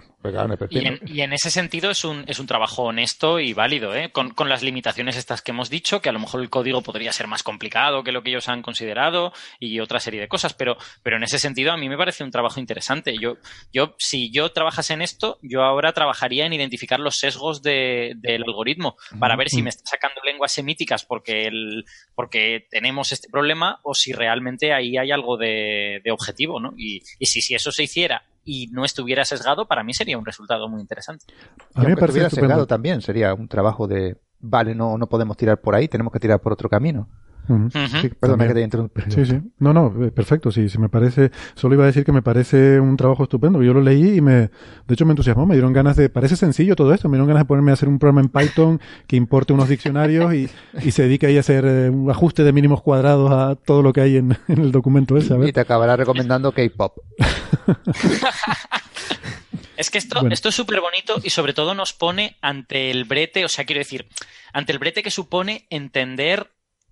Y en, ese sentido es un, es un trabajo honesto y válido, ¿eh? con, con, las limitaciones estas que hemos dicho, que a lo mejor el código podría ser más complicado que lo que ellos han considerado y otra serie de cosas, pero, pero en ese sentido a mí me parece un trabajo interesante. Yo, yo, si yo trabajase en esto, yo ahora trabajaría en identificar los sesgos de, del algoritmo para ver si me está sacando lenguas semíticas porque, el, porque tenemos este problema o si realmente ahí hay algo de, de objetivo, ¿no? Y, y si, si eso se hiciera y no estuviera sesgado, para mí sería un resultado muy interesante. A mí me parece sesgado también, sería un trabajo de, vale, no, no podemos tirar por ahí, tenemos que tirar por otro camino. Sí, perdón, que te Sí, sí. No, no, eh, perfecto. Sí, sí, me parece. Solo iba a decir que me parece un trabajo estupendo. Yo lo leí y me. De hecho, me entusiasmó. Me dieron ganas de. Parece sencillo todo esto. Me dieron ganas de ponerme a hacer un programa en Python que importe unos diccionarios y, y se dedique ahí a hacer eh, un ajuste de mínimos cuadrados a todo lo que hay en, en el documento ese. Y te acabará recomendando K-pop. <laughs> Es que esto, esto es súper bonito y sobre todo nos pone ante el brete, o sea, quiero decir, ante el brete que supone entender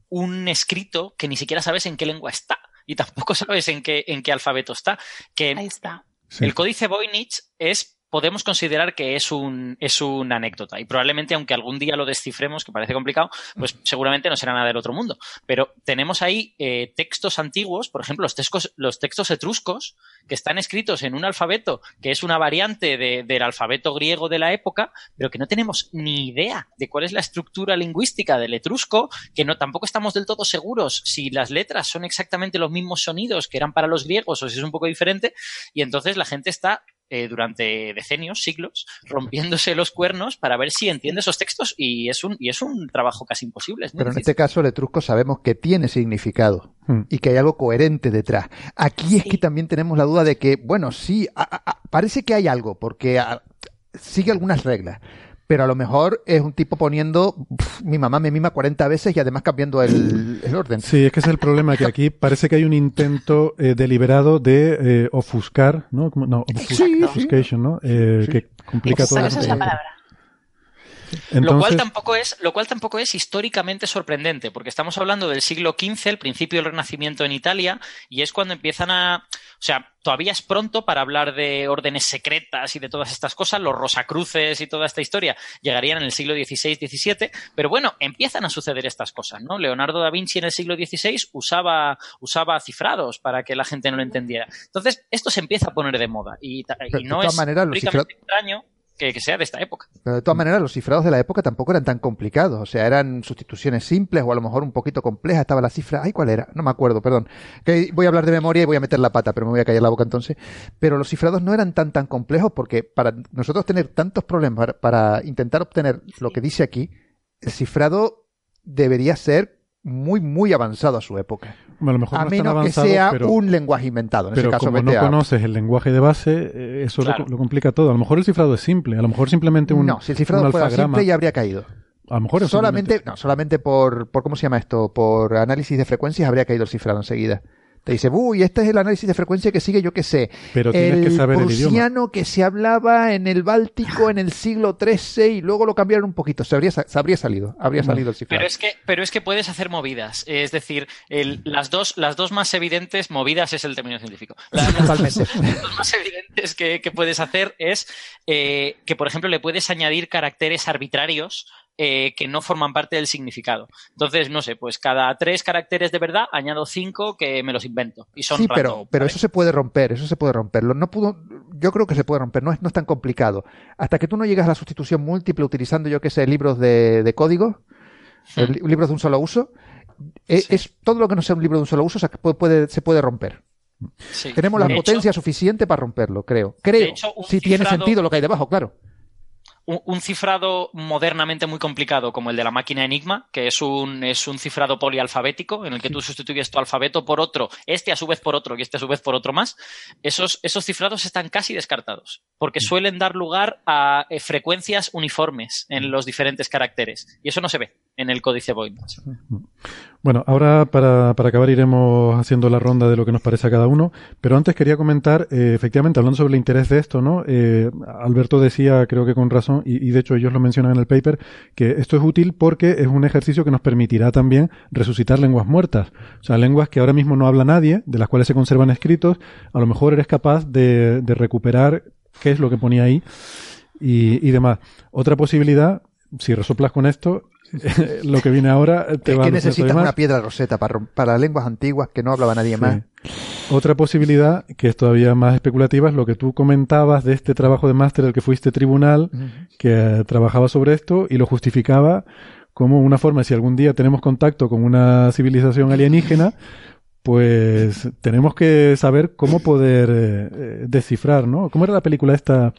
un escrito que ni siquiera sabes en qué lengua está y tampoco <laughs> sabes en qué, en qué alfabeto está. Que Ahí está. El códice Voynich es podemos considerar que es un es una anécdota. Y probablemente aunque algún día lo descifremos que parece complicado pues seguramente no será nada del otro mundo. Pero tenemos ahí eh, textos antiguos por ejemplo los textos los textos etruscos que están escritos en un alfabeto que es una variante de, del alfabeto griego de la época pero que no tenemos ni idea de cuál es la estructura lingüística del etrusco que no tampoco estamos del todo seguros si las letras son exactamente los mismos sonidos que eran para los griegos o si es un poco diferente y entonces la gente está eh, durante decenios, siglos, rompiéndose los cuernos para ver si entiende esos textos y es un, y es un trabajo casi imposible. Pero en este caso el etrusco sabemos que tiene significado hmm. y que hay algo coherente detrás. Aquí es que también tenemos la duda de que, bueno, sí, parece que hay algo porque sigue algunas reglas pero a lo mejor es un tipo poniendo mi mamá me mima 40 veces y además cambiando el, orden. Sí, es que es el problema, que aquí parece que hay un intento eh, deliberado de eh, ofuscar, ¿no? No, obfuscation, ¿no? Eh, que complica todo. Esa es la palabra lo, cual tampoco es, lo cual tampoco es históricamente sorprendente, porque estamos hablando del siglo XV, el principio del Renacimiento en Italia, y es cuando empiezan a. O sea, todavía es pronto para hablar de órdenes secretas y de todas estas cosas, los rosacruces y toda esta historia llegarían en el siglo XVI-XVII, pero bueno, empiezan a suceder estas cosas, ¿no? Leonardo da Vinci en el siglo XVI usaba, usaba cifrados para que la gente no lo entendiera. Entonces, esto se empieza a poner de moda y, no es manera, extraño que, sea de esta época. Pero de todas maneras, los cifrados de la época tampoco eran tan complicados. O sea, eran sustituciones simples o a lo mejor un poquito complejas. Estaba la cifra. Ay, ¿cuál era? No me acuerdo, perdón. Que voy a hablar de memoria y voy a meter la pata, pero me voy a callar la boca entonces. Pero los cifrados no eran tan tan complejos porque para nosotros tener tantos problemas para intentar obtener lo que dice aquí, el cifrado debería ser muy, muy avanzado a su época. a, lo mejor a menos que sea un lenguaje inventado. En pero ese caso, como no conoces el lenguaje de base, eh, eso lo, complica todo. A lo mejor el cifrado es simple, a lo mejor simplemente un No, si el cifrado fuera simple ya habría caído. A lo mejor solamente, no, solamente por, por, ¿cómo se llama esto? Por análisis de frecuencias habría caído el cifrado enseguida. Te dice, uy, este es el análisis de frecuencia que sigue, yo qué sé. Pero tienes que saber el idioma. que se hablaba en el Báltico en el siglo XIII y luego lo cambiaron un poquito. Se habría, habría salido, habría salido el cifrado. Pero es que, pero es que puedes hacer movidas. Es decir, las, dos, las dos más evidentes, movidas es el término científico. Las, dos, <laughs> más evidentes que, puedes hacer es eh, que, por ejemplo, le puedes añadir caracteres arbitrarios eh, que no forman parte del significado. Entonces, no sé, pues cada tres caracteres de verdad añado cinco que me los invento. Y son sí, pero, pero eso se puede romper, eso se puede romper. No pudo, yo creo que se puede romper, no es, no es tan complicado. Hasta que tú no llegas a la sustitución múltiple utilizando, yo qué sé, libros de, código, hmm. libros de un solo uso, e, es, todo lo que no sea un libro de un solo uso se puede, se puede romper. Tenemos la potencia suficiente para romperlo, creo. Creo. si tiene sentido lo que hay debajo, claro un, cifrado modernamente muy complicado como el de la máquina Enigma, que es un, es un cifrado polialfabético en el que tú sustituyes tu alfabeto por otro, este a su vez por otro y este a su vez por otro más, esos, esos cifrados están casi descartados, porque suelen dar lugar a eh, frecuencias uniformes en los diferentes caracteres. Y eso no se ve en el códice Voynich. Bueno, ahora para, para, acabar iremos haciendo la ronda de lo que nos parece a cada uno, pero antes quería comentar, eh, efectivamente, hablando sobre el interés de esto, ¿no? Eh, Alberto decía, creo que con razón, y, y, de hecho ellos lo mencionan en el paper, que esto es útil porque es un ejercicio que nos permitirá también resucitar lenguas muertas, o sea, lenguas que ahora mismo no habla nadie, de las cuales se conservan escritos, a lo mejor eres capaz de, de recuperar qué es lo que ponía ahí y, y demás. Otra posibilidad, si resoplas con esto, <laughs> lo que viene ahora te es va que necesitas una piedra roseta para, para lenguas antiguas que no hablaba nadie Sí. más. Otra posibilidad, que es todavía más especulativa, es lo que tú comentabas de este trabajo de máster al que fuiste tribunal, que eh, trabajaba sobre esto y lo justificaba como una forma, si algún día tenemos contacto con una civilización alienígena, pues tenemos que saber cómo poder eh, eh, descifrar, ¿no? ¿Cómo era la película esta?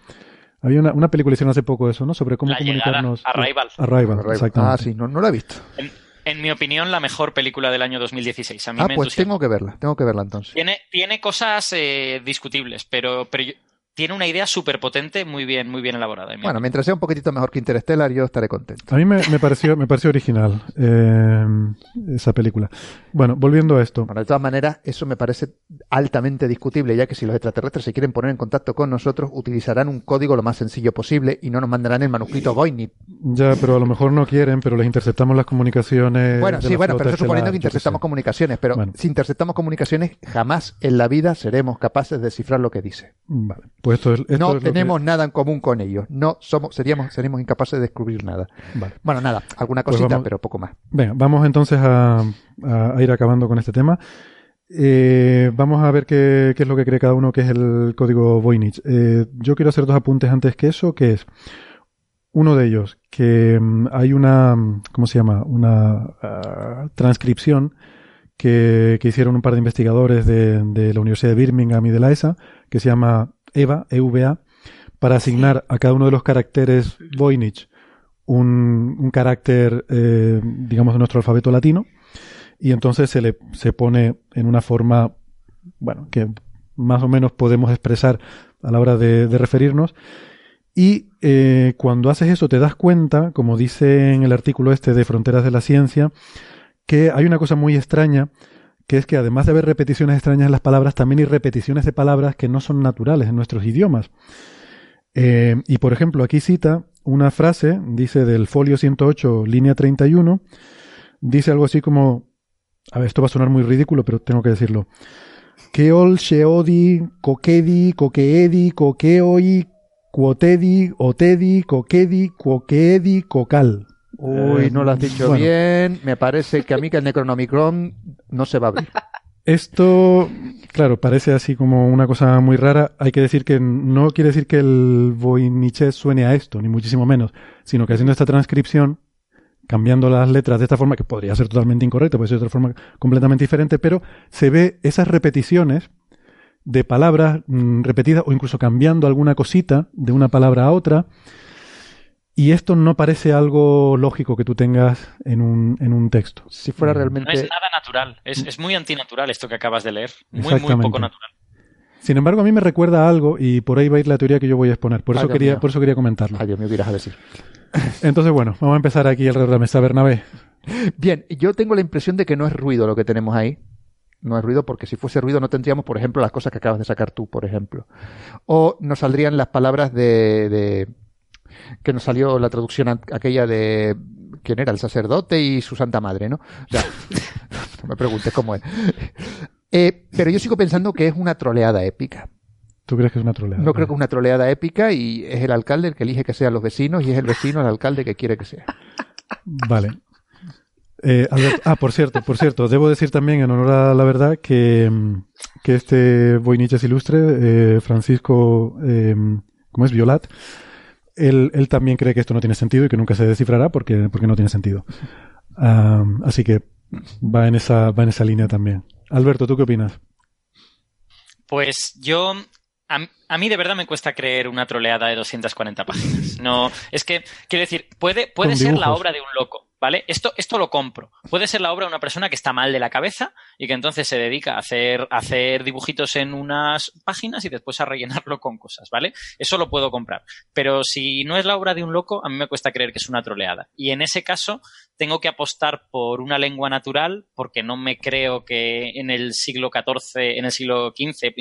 Había una, una película hicieron hace poco eso, ¿no? Sobre cómo La llegada, comunicarnos. Arrival. Arrival, exactamente. Ah, sí, no, no la he visto. En, en mi opinión, la mejor película del año 2016. A mí Ah, me pues entusiasma. tengo que verla, tengo que verla entonces. Tiene, tiene cosas eh, discutibles, pero, pero yo- tiene una idea súper potente, muy bien, muy bien elaborada. Bueno, mientras sea un poquitito mejor que Interstellar, yo estaré contento. A mí me, me pareció, me pareció original eh, esa película. Bueno, volviendo a esto. Bueno, de todas maneras, eso me parece altamente discutible, ya que si los extraterrestres se quieren poner en contacto con nosotros, utilizarán un código lo más sencillo posible y no nos mandarán el manuscrito Voynich. Ya, pero a lo mejor no quieren, pero les interceptamos las comunicaciones. Bueno, de sí, bueno, pero estoy suponiendo estelar, que interceptamos comunicaciones, pero Bueno. si interceptamos comunicaciones, jamás en la vida seremos capaces de descifrar lo que dice. Vale, pues esto es. Esto no es lo que- tenemos nada en común con ellos. No somos, seríamos, seríamos incapaces de descubrir nada. Vale. Bueno, nada, alguna Pues cosita, vamos- pero poco más. Venga, vamos entonces a, ir acabando con este tema. Eh, vamos a ver qué, qué es lo que cree cada uno que es el código Voynich. Eh, yo quiero hacer dos apuntes antes que eso, que es uno de ellos, que mm, hay una, mm, ¿cómo se llama? Una ah, transcripción que, que hicieron un par de investigadores de, de la Universidad de Birmingham y de la ESA, que se llama EVA, EVA, para asignar a cada uno de los caracteres Voynich un, un carácter, eh, digamos, de nuestro alfabeto latino, y entonces se le se pone en una forma, bueno, que más o menos podemos expresar a la hora de, de referirnos. Y eh, cuando haces eso te das cuenta, como dice en el artículo este de Fronteras de la Ciencia, que hay una cosa muy extraña, que es que además de haber repeticiones extrañas en las palabras, también hay repeticiones de palabras que no son naturales en nuestros idiomas. Eh, y por ejemplo, aquí cita una frase, dice del folio 108, línea 31, dice algo así como, a ver, esto va a sonar muy ridículo, pero tengo que decirlo. Keol, sheodi, kokedi, kokeedi, kokeoi, cuotedi, otedi, kokedi, kokeedi, kokal. Uy, Eh, no lo has dicho bueno. bien. Me parece que a mí que el Necronomicron no se va a abrir. Esto, claro, parece así como una cosa muy rara. Hay que decir que no quiere decir que el Voynich suene a esto, ni muchísimo menos, sino que haciendo esta transcripción, cambiando las letras de esta forma, que podría ser totalmente incorrecto, puede ser de otra forma completamente diferente, pero se ve esas repeticiones de palabras mm, repetidas o incluso cambiando alguna cosita de una palabra a otra. Y esto no parece algo lógico que tú tengas en un, en un texto. Si fuera No es realmente. nada natural. Es, es muy antinatural esto que acabas de leer. Muy, muy Exactamente. poco natural. Sin embargo, a mí me recuerda a algo y por ahí va a ir la teoría que yo voy a exponer. Por eso quería, por eso quería comentarlo. Ay, Dios mío, ¿qué irás a decir? <laughs> Entonces, bueno, vamos a empezar aquí alrededor de la mesa. Bernabé. Bien, yo tengo la impresión de que no es ruido lo que tenemos ahí. No es ruido porque si fuese ruido no tendríamos, por ejemplo, las cosas que acabas de sacar tú, por ejemplo. O nos saldrían las palabras de... de- que nos salió la traducción aquella de... ¿Quién era? El sacerdote y su santa madre, ¿no? O sea, <laughs> no me preguntes cómo es. Eh, pero yo sigo pensando que es una troleada épica. ¿Tú crees que es una troleada? No creo que es una troleada épica y es el alcalde el que elige que sean los vecinos y es el vecino el alcalde que quiere que sea. Vale. Eh, Albert- ah, por cierto, por cierto, debo decir también en honor a la verdad que, mm, que este Voyniches ilustre, eh, Francisco, ¿cómo es? Violat, él, él también cree que esto no tiene sentido y que nunca se descifrará porque, porque no tiene sentido. Así que va en esa, va en esa línea también. Alberto, ¿tú qué opinas? Pues yo. A, a mí de verdad me cuesta creer una troleada de 240 páginas. No, es que, quiero decir, puede, puede ser la obra de un loco, ¿Vale? Esto, esto lo compro. Puede ser la obra de una persona que está mal de la cabeza y que entonces se dedica a hacer, a hacer dibujitos en unas páginas y después a rellenarlo con cosas, ¿vale? Eso lo puedo comprar. Pero si no es la obra de un loco, a mí me cuesta creer que es una troleada. Y en ese caso, tengo que apostar por una lengua natural porque no me creo que en el siglo XIV, en el siglo XV,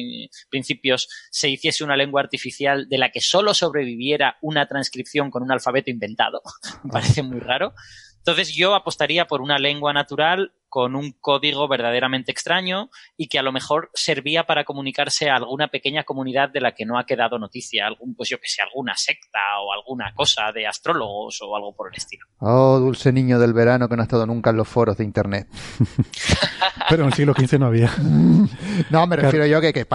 principios, se hiciese una lengua artificial de la que solo sobreviviera una transcripción con un alfabeto inventado. <laughs> me parece muy raro. Entonces yo apostaría por una lengua natural con un código verdaderamente extraño y que a lo mejor servía para comunicarse a alguna pequeña comunidad de la que no ha quedado noticia, algún, pues yo que sé, alguna secta o alguna cosa de astrólogos o algo por el estilo. Oh, dulce niño del verano que no ha estado nunca en los foros de internet. <laughs> Pero en el siglo XV no había. <laughs> no, me refiero yo que, que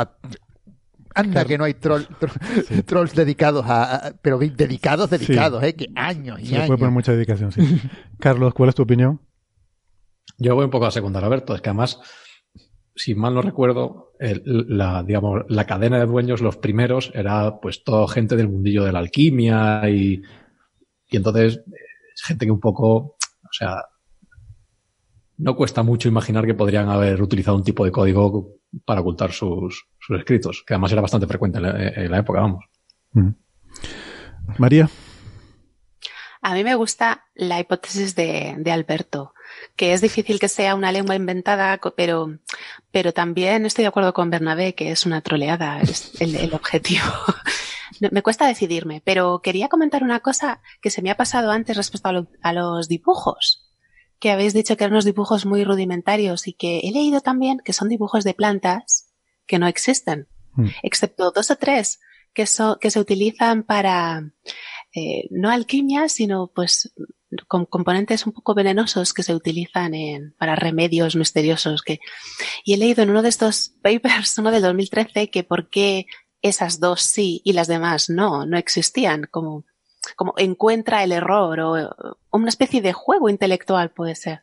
Anda, que no hay <laughs> trolls dedicados a, Pero dedicados, dedicados, ¿eh? Que años y años. puede poner mucha dedicación, sí. <laughs> Carlos, ¿cuál es tu opinión? Yo voy un poco a secundar, Alberto. Es que además, si mal no recuerdo, la, digamos, la cadena de dueños, los primeros, era pues toda gente del mundillo de la alquimia y, y entonces es gente que un poco, o sea, no cuesta mucho imaginar que podrían haber utilizado un tipo de código para ocultar sus, sus escritos, que además era bastante frecuente en la, época, vamos. Mm. María. A mí me gusta la hipótesis de, de, Alberto, que es difícil que sea una lengua inventada, pero, pero también estoy de acuerdo con Bernabé, que es una troleada, es el, el objetivo. <laughs> me cuesta decidirme, pero quería comentar una cosa que se me ha pasado antes respecto a, a los dibujos que habéis dicho que eran unos dibujos muy rudimentarios y que he leído también que son dibujos de plantas que no existen, mm. excepto dos o tres que, que se utilizan para eh, no alquimia, sino pues con componentes un poco venenosos que se utilizan en, para remedios misteriosos. Que, y he leído en uno de estos <laughs> papers, uno del 2013, que por qué esas dos sí y las demás no, no existían, como como encuentra el error o, una especie de juego intelectual puede ser.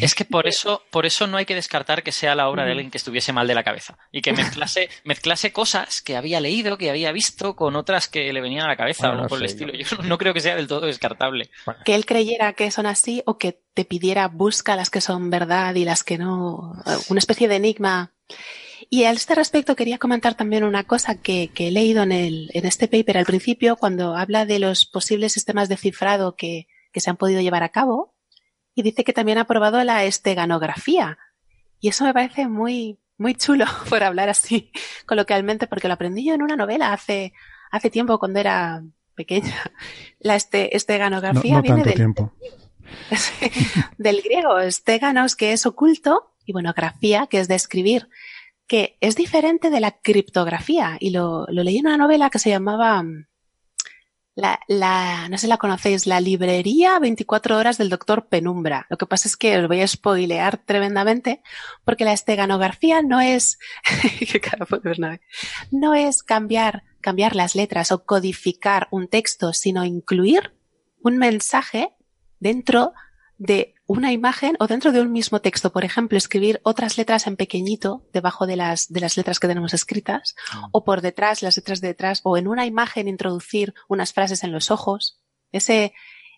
Es que por eso, por eso no hay que descartar que sea la obra de alguien que estuviese mal de la cabeza y que mezclase, <laughs> mezclase cosas que había leído, que había visto, con otras que le venían a la cabeza o por el estilo. Yo no creo que sea del todo descartable. Que él creyera que son así o que te pidiera busca las que son verdad y las que no. Una especie de enigma. Y a este respecto quería comentar también una cosa que, he leído en, el, en este paper al principio, cuando habla de los posibles sistemas de cifrado que, que se han podido llevar a cabo, y dice que también ha probado la esteganografía. Y eso me parece muy, muy chulo <laughs> por hablar así <laughs> coloquialmente, porque lo aprendí yo en una novela hace, hace tiempo cuando era pequeña. <laughs> La este, esteganografía viene del, tiempo. del griego, esteganos, que es oculto, y bueno, grafía, que es de escribir que es diferente de la criptografía. Y lo, lo leí en una novela que se llamaba mm, la, la, no sé la conocéis, la librería 24 horas del doctor Penumbra. Lo que pasa es que os voy a spoilear tremendamente porque la esteganografía no es, <laughs> no es cambiar, cambiar las letras o codificar un texto, sino incluir un mensaje dentro de una imagen o dentro de un mismo texto, por ejemplo, escribir otras letras en pequeñito debajo de las, de las letras que tenemos escritas, mm. o por detrás, las letras de detrás, o en una imagen introducir unas frases en los ojos. Ese,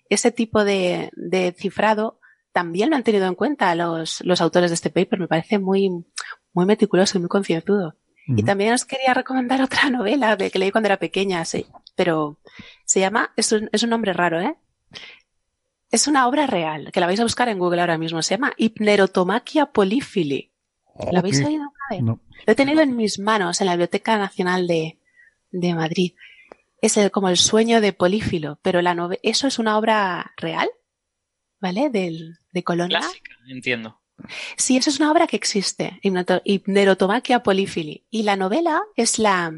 ese tipo de, de cifrado también lo han tenido en cuenta los, los autores de este paper. Me parece muy, muy meticuloso y muy concienzudo. Y también os quería recomendar otra <laughs> novela de que leí cuando era pequeña, sí, pero se llama, es un, es un nombre raro, ¿eh? Es una obra real, que la vais a buscar en Google ahora mismo. Se llama Hipnerotomaquia polifili. ¿La habéis oído una vez? Lo he tenido en mis manos en la Biblioteca Nacional de, de Madrid. Es el, como el sueño de Polífilo, pero la eso es una obra real, ¿vale? Del, de Colonia. Clásica, entiendo. Sí, eso es una obra que existe, Hipnerotomaquia polifili. Y la novela es la,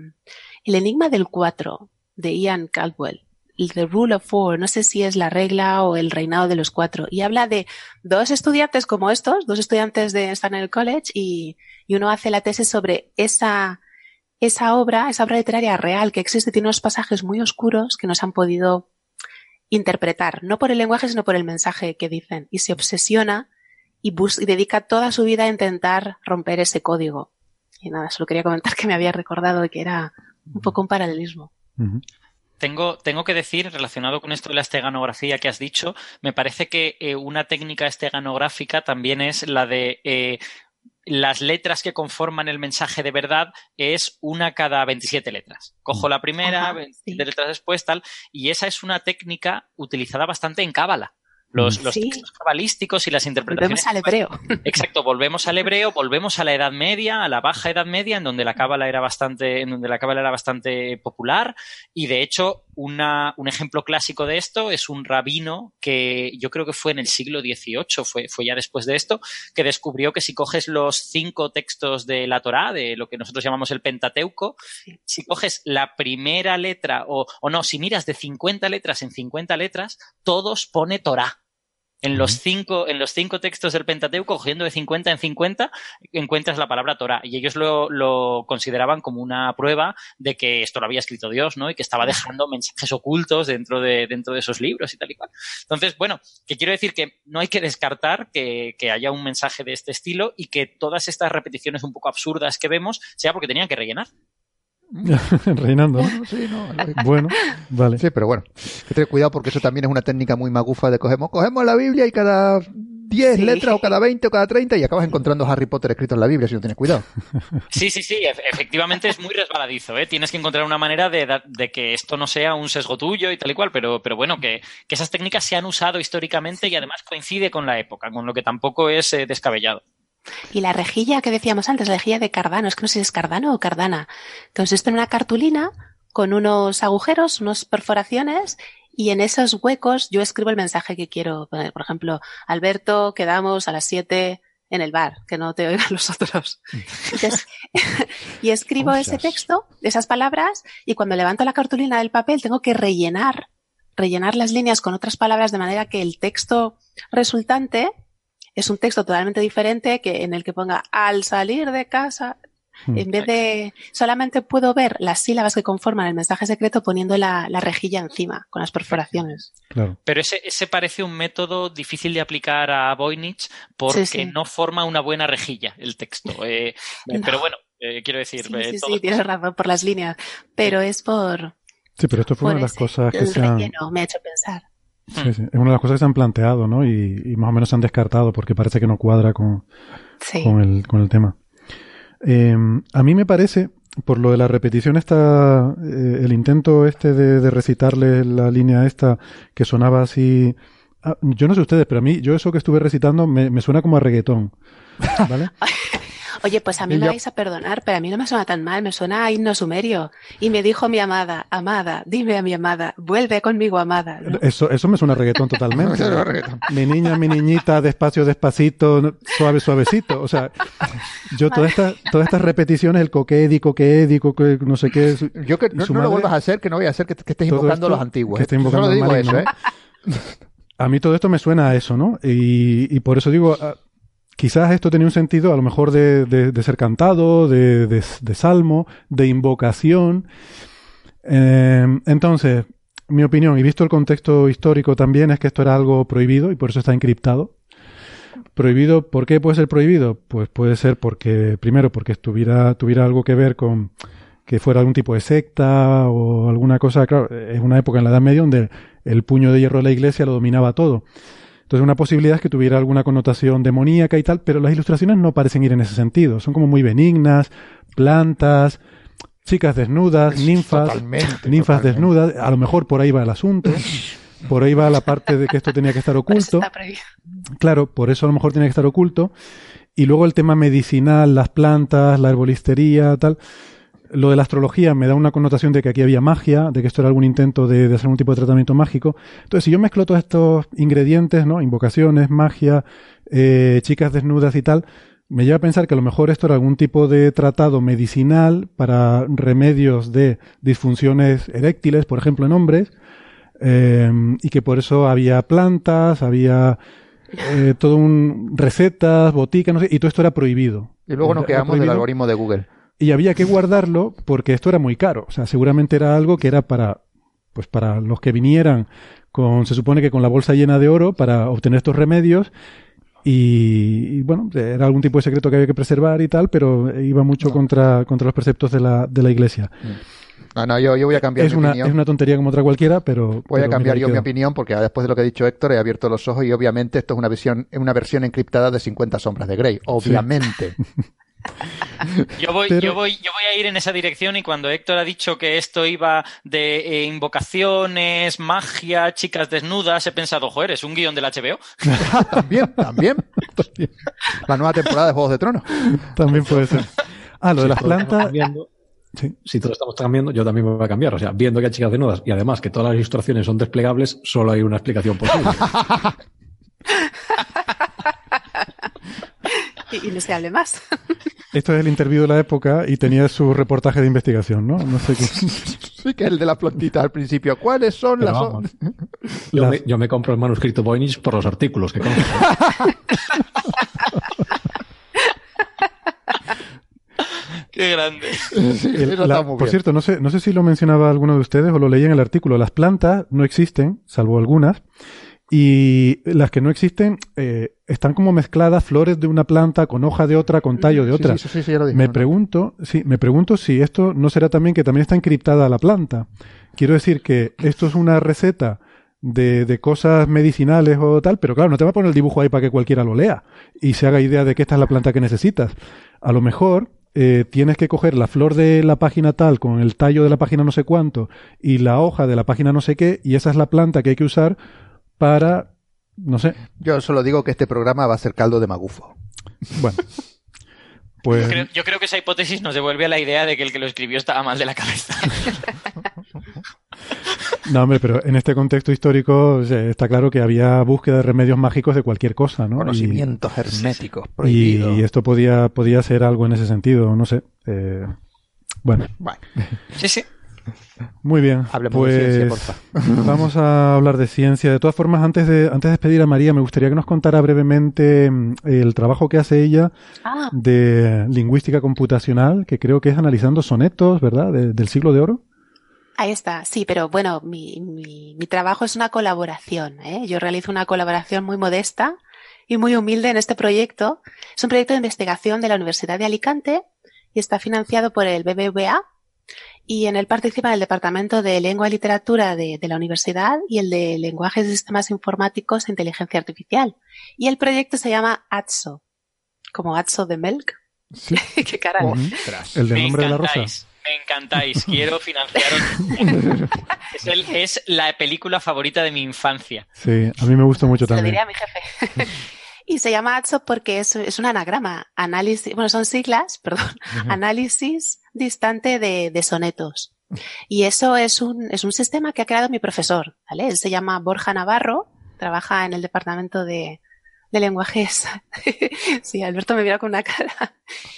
El enigma del cuatro, de Ian Caldwell. The Rule of Four, no sé si es la regla o el reinado de los cuatro, y habla de dos estudiantes como estos, dos estudiantes de el College, y, y uno hace la tesis sobre esa, esa obra, esa obra literaria real que existe, tiene unos pasajes muy oscuros que no se han podido interpretar, no por el lenguaje, sino por el mensaje que dicen, y se obsesiona y, y dedica toda su vida a intentar romper ese código. Y nada, solo quería comentar que me había recordado que era un poco un paralelismo. Tengo, tengo que decir, relacionado con esto de la esteganografía que has dicho, me parece que eh, una técnica esteganográfica también es la de eh, las letras que conforman el mensaje de verdad es una cada 27 letras. Cojo la primera, 27 letras después, tal, y esa es una técnica utilizada bastante en Cábala. Los, los textos cabalísticos y las interpretaciones. Volvemos al hebreo. <laughs> Exacto, volvemos al hebreo, volvemos a la Edad Media, a la Baja Edad Media, en donde la cábala era bastante, en donde la cábala era bastante popular, y de hecho, una, un ejemplo clásico de esto es un rabino que yo creo que fue en el siglo XVIII, fue, fue ya después de esto, que descubrió que si coges los cinco textos de la Torá, de lo que nosotros llamamos el Pentateuco, si coges la primera letra, o, o no, si miras de 50 letras en 50 letras, todos pone Torá. En los, cinco, en los cinco textos del Pentateuco, cogiendo de 50 en 50, encuentras la palabra Torah. Y ellos lo, lo, consideraban como una prueba de que esto lo había escrito Dios, ¿no? Y que estaba dejando mensajes ocultos dentro de, dentro de esos libros y tal y cual. Entonces, bueno, que quiero decir que no hay que descartar que, que haya un mensaje de este estilo y que todas estas repeticiones un poco absurdas que vemos sea porque tenían que rellenar. <laughs> Reinando. ¿no? Sí, no, Bueno, vale. Sí, pero bueno, hay que tener cuidado porque eso también es una técnica muy magufa de cogemos, cogemos la Biblia y cada 10 Sí. letras o cada 20 o cada 30 y acabas encontrando Harry Potter escrito en la Biblia si no tienes cuidado. Sí, sí, sí, ef- efectivamente es muy resbaladizo, ¿eh? Tienes que encontrar una manera de, de que esto no sea un sesgo tuyo y tal y cual, pero, pero bueno, que, que esas técnicas se han usado históricamente y además coincide con la época, con lo que tampoco es eh, descabellado. Y la rejilla que decíamos antes, la rejilla de Cardano, es que no sé si es Cardano o Cardana, consiste en una cartulina con unos agujeros, unas perforaciones, y en esos huecos yo escribo el mensaje que quiero poner. Por ejemplo, Alberto, quedamos a las 7 en el bar, que no te oigan los otros. Entonces, <laughs> y escribo ese texto, esas palabras, y cuando levanto la cartulina del papel tengo que rellenar, rellenar las líneas con otras palabras de manera que el texto resultante es un texto totalmente diferente que en el que ponga al salir de casa. Mm. En vez de solamente puedo ver las sílabas que conforman el mensaje secreto poniendo la, la rejilla encima con las perforaciones. Claro. Pero ese, ese parece un método difícil de aplicar a Voynich porque Sí, sí. no forma una buena rejilla el texto. <laughs> Eh, No. Pero bueno, eh, quiero decir, Sí, eh, sí, todo- sí, tienes razón por las líneas, pero es por, Sí, pero esto fue por una de las cosas que se han, me ha hecho pensar. Sí, sí, es una de las cosas que se han planteado, ¿no? Y, y más o menos se han descartado porque parece que no cuadra con, Sí. con el, con el tema. Eh, a mí me parece, por lo de la repetición esta, eh, el intento este de, de recitarle la línea esta que sonaba así, ah, yo no sé ustedes, pero a mí, yo eso que estuve recitando me, me suena como a reggaetón, ¿vale? <laughs> Oye, pues a mí Y me yo- vais a perdonar, pero a mí no me suena tan mal, me suena a himno sumerio. Y me dijo mi amada, amada, dime a mi amada, vuelve conmigo, amada. ¿no? Eso, eso me suena a reggaetón totalmente. <laughs> No. Mi niña, mi niñita, despacio, despacito, no- suave, suavecito. O sea, yo todas estas, todas estas repeticiones, el coquedi, coquedi, coque, no sé qué. su- Yo que no, no lo vuelvas a hacer, que no voy a hacer que, que estés invocando a los antiguos. que ¿eh? esté invocando Solo digo eso, ¿eh? A mí todo esto me suena a eso, ¿no? Y, y por eso digo, quizás esto tenía un sentido a lo mejor de, de- de ser cantado, de, de- salmo, de invocación. Eh, entonces, mi opinión, y visto el contexto histórico también, es que esto era algo prohibido y por eso está encriptado. Prohibido, ¿por qué puede ser prohibido? Pues puede ser porque, primero, porque estuviera, tuviera algo que ver con que fuera algún tipo de secta o alguna cosa, claro, es una época en la Edad Media donde el puño de hierro de la iglesia lo dominaba todo. Entonces una posibilidad es que tuviera alguna connotación demoníaca y tal, pero las ilustraciones no parecen ir en ese sentido. Son como muy benignas, plantas, chicas desnudas, ninfas, Totalmente, ninfas totalmente. desnudas. A lo mejor por ahí va el asunto. <laughs> Por ahí va la parte de que esto tenía que estar Por eso oculto. Claro, por eso a lo mejor tiene que estar oculto. Y luego el tema medicinal, las plantas, la herbolistería, tal. Lo de la astrología me da una connotación de que aquí había magia, de que esto era algún intento de, de hacer un tipo de tratamiento mágico. Entonces, si yo mezclo todos estos ingredientes, ¿no? Invocaciones, magia, eh, chicas desnudas y tal, me lleva a pensar que a lo mejor esto era algún tipo de tratado medicinal para remedios de disfunciones eréctiles, por ejemplo, en hombres, eh, y que por eso había plantas, había eh, todo un recetas, boticas, no sé, y todo esto era prohibido. Y luego nos quedamos del algoritmo de Google. Y había que guardarlo porque esto era muy caro. O sea, seguramente era algo que era para, pues para los que vinieran con, se supone que con la bolsa llena de oro para obtener estos remedios. Y, y, bueno, era algún tipo de secreto que había que preservar y tal, pero iba mucho No. contra, contra los preceptos de la, de la iglesia. No, no, yo, yo voy a cambiar es mi una, opinión. Es una tontería como otra cualquiera, pero. Voy a cambiar yo mi opinión porque después de lo que ha dicho Héctor he abierto los ojos y obviamente esto es una versión, una versión encriptada de 50 sombras de Grey. Obviamente. <laughs> Yo voy, Pero- yo, voy, yo voy a ir en esa dirección y cuando Héctor ha dicho que esto iba de eh, invocaciones, magia, chicas desnudas, he pensado, joder, es un guion del HBO. <laughs> también, también. La nueva temporada de Juegos de Tronos. También puede ser. Ah, lo de las plantas. Sí. Si todo estamos cambiando, yo también me voy a cambiar. O sea, viendo que hay chicas desnudas y además que todas las ilustraciones son desplegables, solo hay una explicación posible. <laughs> Y, y no se hable más. <laughs> Esto es el interview de la época y tenía su reportaje de investigación, ¿no? No sé qué. <laughs> Sí, que es el de las plantitas al principio. ¿Cuáles son Pero las vamos. <laughs> Yo, Las- me, yo me compro el manuscrito Voynich por los artículos que consta. Qué grande. Sí, El- la- por cierto, no sé, no sé si lo mencionaba alguno de ustedes o lo leí en el artículo. Las plantas no existen, salvo algunas, y las que no existen eh, están como mezcladas flores de una planta con hoja de otra, con tallo de otra. sí, sí, sí, ya lo dije, me ¿no? pregunto, sí, me pregunto si esto no será también que también está encriptada la planta. Quiero decir que esto es una receta de, de cosas medicinales o tal, pero claro, no te va a poner el dibujo ahí para que cualquiera lo lea y se haga idea de que esta es la planta que necesitas. A lo mejor eh, tienes que coger la flor de la página tal con el tallo de la página no sé cuánto y la hoja de la página no sé qué y esa es la planta que hay que usar para, no sé, Yo solo digo que este programa va a ser caldo de magufo. bueno. <laughs> Pues Yo creo, yo creo que esa hipótesis nos devuelve a la idea de que el que lo escribió estaba mal de la cabeza. <laughs> No, hombre, pero en este contexto histórico sea, está claro que había búsqueda de remedios mágicos de cualquier cosa, ¿no? Y- Conocimientos herméticos Y, prohibidos. y esto podía, podía ser algo en ese sentido, no sé. eh, bueno, Bueno, Sí, sí. Muy bien. hablemos pues de ciencia, porfa. <laughs> vamos a hablar de ciencia. De todas formas, antes de, antes de despedir a María, me gustaría que nos contara brevemente mm, el trabajo que hace ella Ah, de lingüística computacional, que creo que es analizando sonetos, ¿verdad? De- del siglo de oro. ahí está. Sí, pero bueno, mi, mi, mi trabajo es una colaboración. ¿eh? Yo realizo una colaboración muy modesta y muy humilde en este proyecto. Es un proyecto de investigación de la Universidad de Alicante y está financiado por el BBVA. Y en él participa el Departamento de Lengua y Literatura de, de la universidad y el de Lenguajes y Sistemas Informáticos e Inteligencia Artificial. Y el proyecto se llama ATSO, como ATSO de Milk. Sí. <laughs> Qué cara. El del nombre de la rosa. Me encantáis. Quiero financiaros. <laughs> es, el- es la película favorita de mi infancia. Sí, a mí me gustó mucho Se lo también. diría a mi jefe. <laughs> y se llama ATSO porque es, es un anagrama. Análisis, bueno, son siglas, perdón. Análisis distante de, de sonetos. Y eso es un, es un sistema que ha creado mi profesor, ¿vale? Él se llama Borja Navarro, trabaja en el departamento de, de lenguajes. <laughs> sí, Alberto me mira con una cara.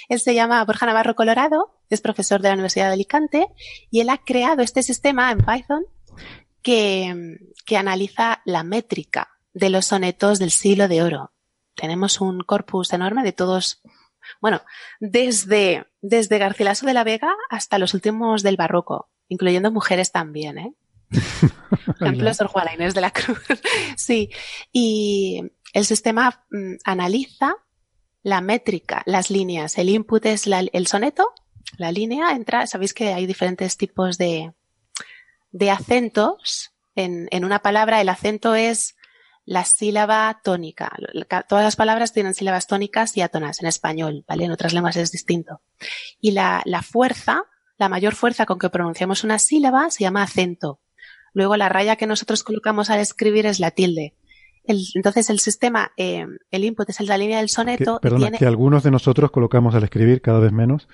Él se llama Borja Navarro Colorado, es profesor de la Universidad de Alicante y él ha creado este sistema en Python que, que analiza la métrica de los sonetos del siglo de oro. Tenemos un corpus enorme de todos, bueno, desde, desde Garcilaso de la Vega hasta los últimos del barroco, incluyendo mujeres también, ¿eh? <laughs> Por ejemplo, Sor Juana Inés de la Cruz. <laughs> sí. Y el sistema mm, analiza la métrica, las líneas. El input es la- el soneto, la línea entra, sabéis que hay diferentes tipos de, de acentos. En, en una palabra el acento es la sílaba tónica. Ca- Todas las palabras tienen sílabas tónicas y átonas en español, ¿vale? En otras lenguas es distinto. Y la, la fuerza, la mayor fuerza con que pronunciamos una sílaba se llama acento. Luego la raya que nosotros colocamos al escribir es la tilde. El- entonces el sistema, eh, el input es la línea del Que, soneto perdona, tiene... que algunos de nosotros colocamos al escribir cada vez menos,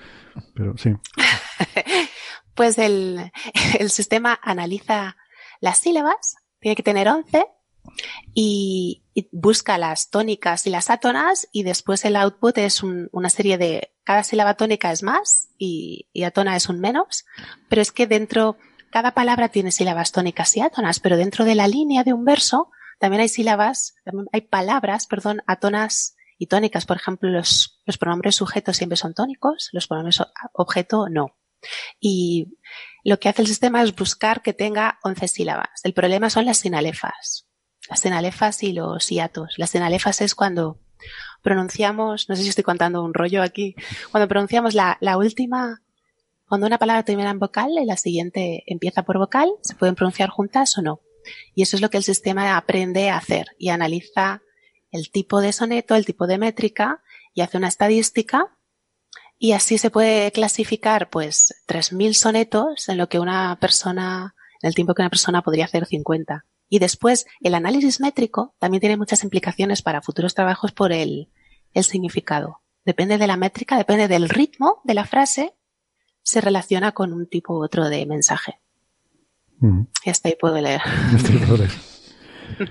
pero sí. <laughs> Pues el, el sistema analiza las sílabas, tiene que tener 11 y, busca las tónicas y las átonas y después el output es un- una serie de, cada sílaba tónica es más y, átona es un menos, pero es que dentro, cada palabra tiene sílabas tónicas y átonas, pero dentro de la línea de un verso también hay sílabas, hay palabras, perdón, átonas y tónicas. Por ejemplo, los, los pronombres sujetos siempre son tónicos, los pronombres objeto no. Y lo que hace el sistema es buscar que tenga 11 sílabas. El problema son las sinalefas. Las sinalefas y los hiatos. Las sinalefas es cuando pronunciamos, no sé si estoy contando un rollo aquí, cuando pronunciamos la, la última, Cuando una palabra termina en vocal y la siguiente empieza por vocal, ¿se pueden pronunciar juntas o no? Y eso es lo que el sistema aprende a hacer y analiza el tipo de soneto, el tipo de métrica y hace una estadística y así se puede clasificar pues 3.000 sonetos en lo que una persona, en el tiempo que una persona podría hacer 50. Y después el análisis métrico también tiene muchas implicaciones para futuros trabajos por el, el significado. Depende de la métrica, depende del ritmo de la frase, se relaciona con un tipo u otro de mensaje. Y hasta ahí puedo leer.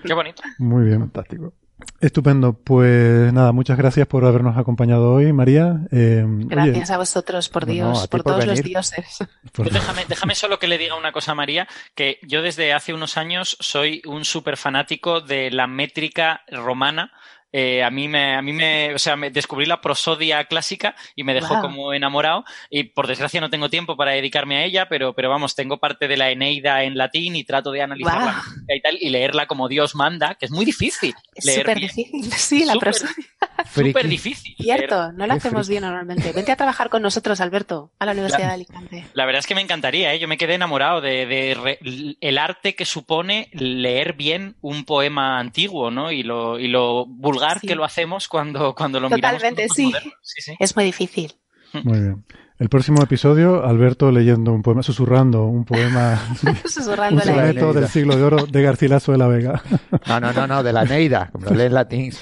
Qué bonito. Muy bien. Fantástico. Estupendo. Pues nada, muchas gracias por habernos acompañado hoy, María. Eh, gracias a vosotros, por Dios, por, todos los dioses. <laughs> Déjame, déjame, solo que le diga una cosa a María, que yo desde hace unos años soy un súper fanático de la métrica romana eh, a mí me, a mí me, o sea, me descubrí la prosodia clásica y me dejó como enamorado. Y por desgracia no tengo tiempo para dedicarme a ella, pero, pero vamos, tengo parte de la Eneida en latín y trato de analizarla y tal y leerla como Dios manda, que es muy difícil. Es súper difícil, <laughs> sí, la prosodia. <laughs> Súper difícil. Cierto, no lo hacemos bien normalmente. Vente a trabajar con nosotros, Alberto, a la Universidad de Alicante. La verdad es que me encantaría, ¿eh? yo me quedé enamorado de, de el arte que supone leer bien un poema antiguo, ¿no? Y lo, y lo vulgar que lo hacemos cuando, cuando lo Totalmente, miramos. Sí. sí, sí. Es muy difícil. Muy bien. El próximo episodio, Alberto leyendo un poema, susurrando un poema, <laughs> susurrando un soneto del siglo de oro de Garcilaso de la Vega. <laughs> No, no, no, no, de la Neida, como lo lee en latín.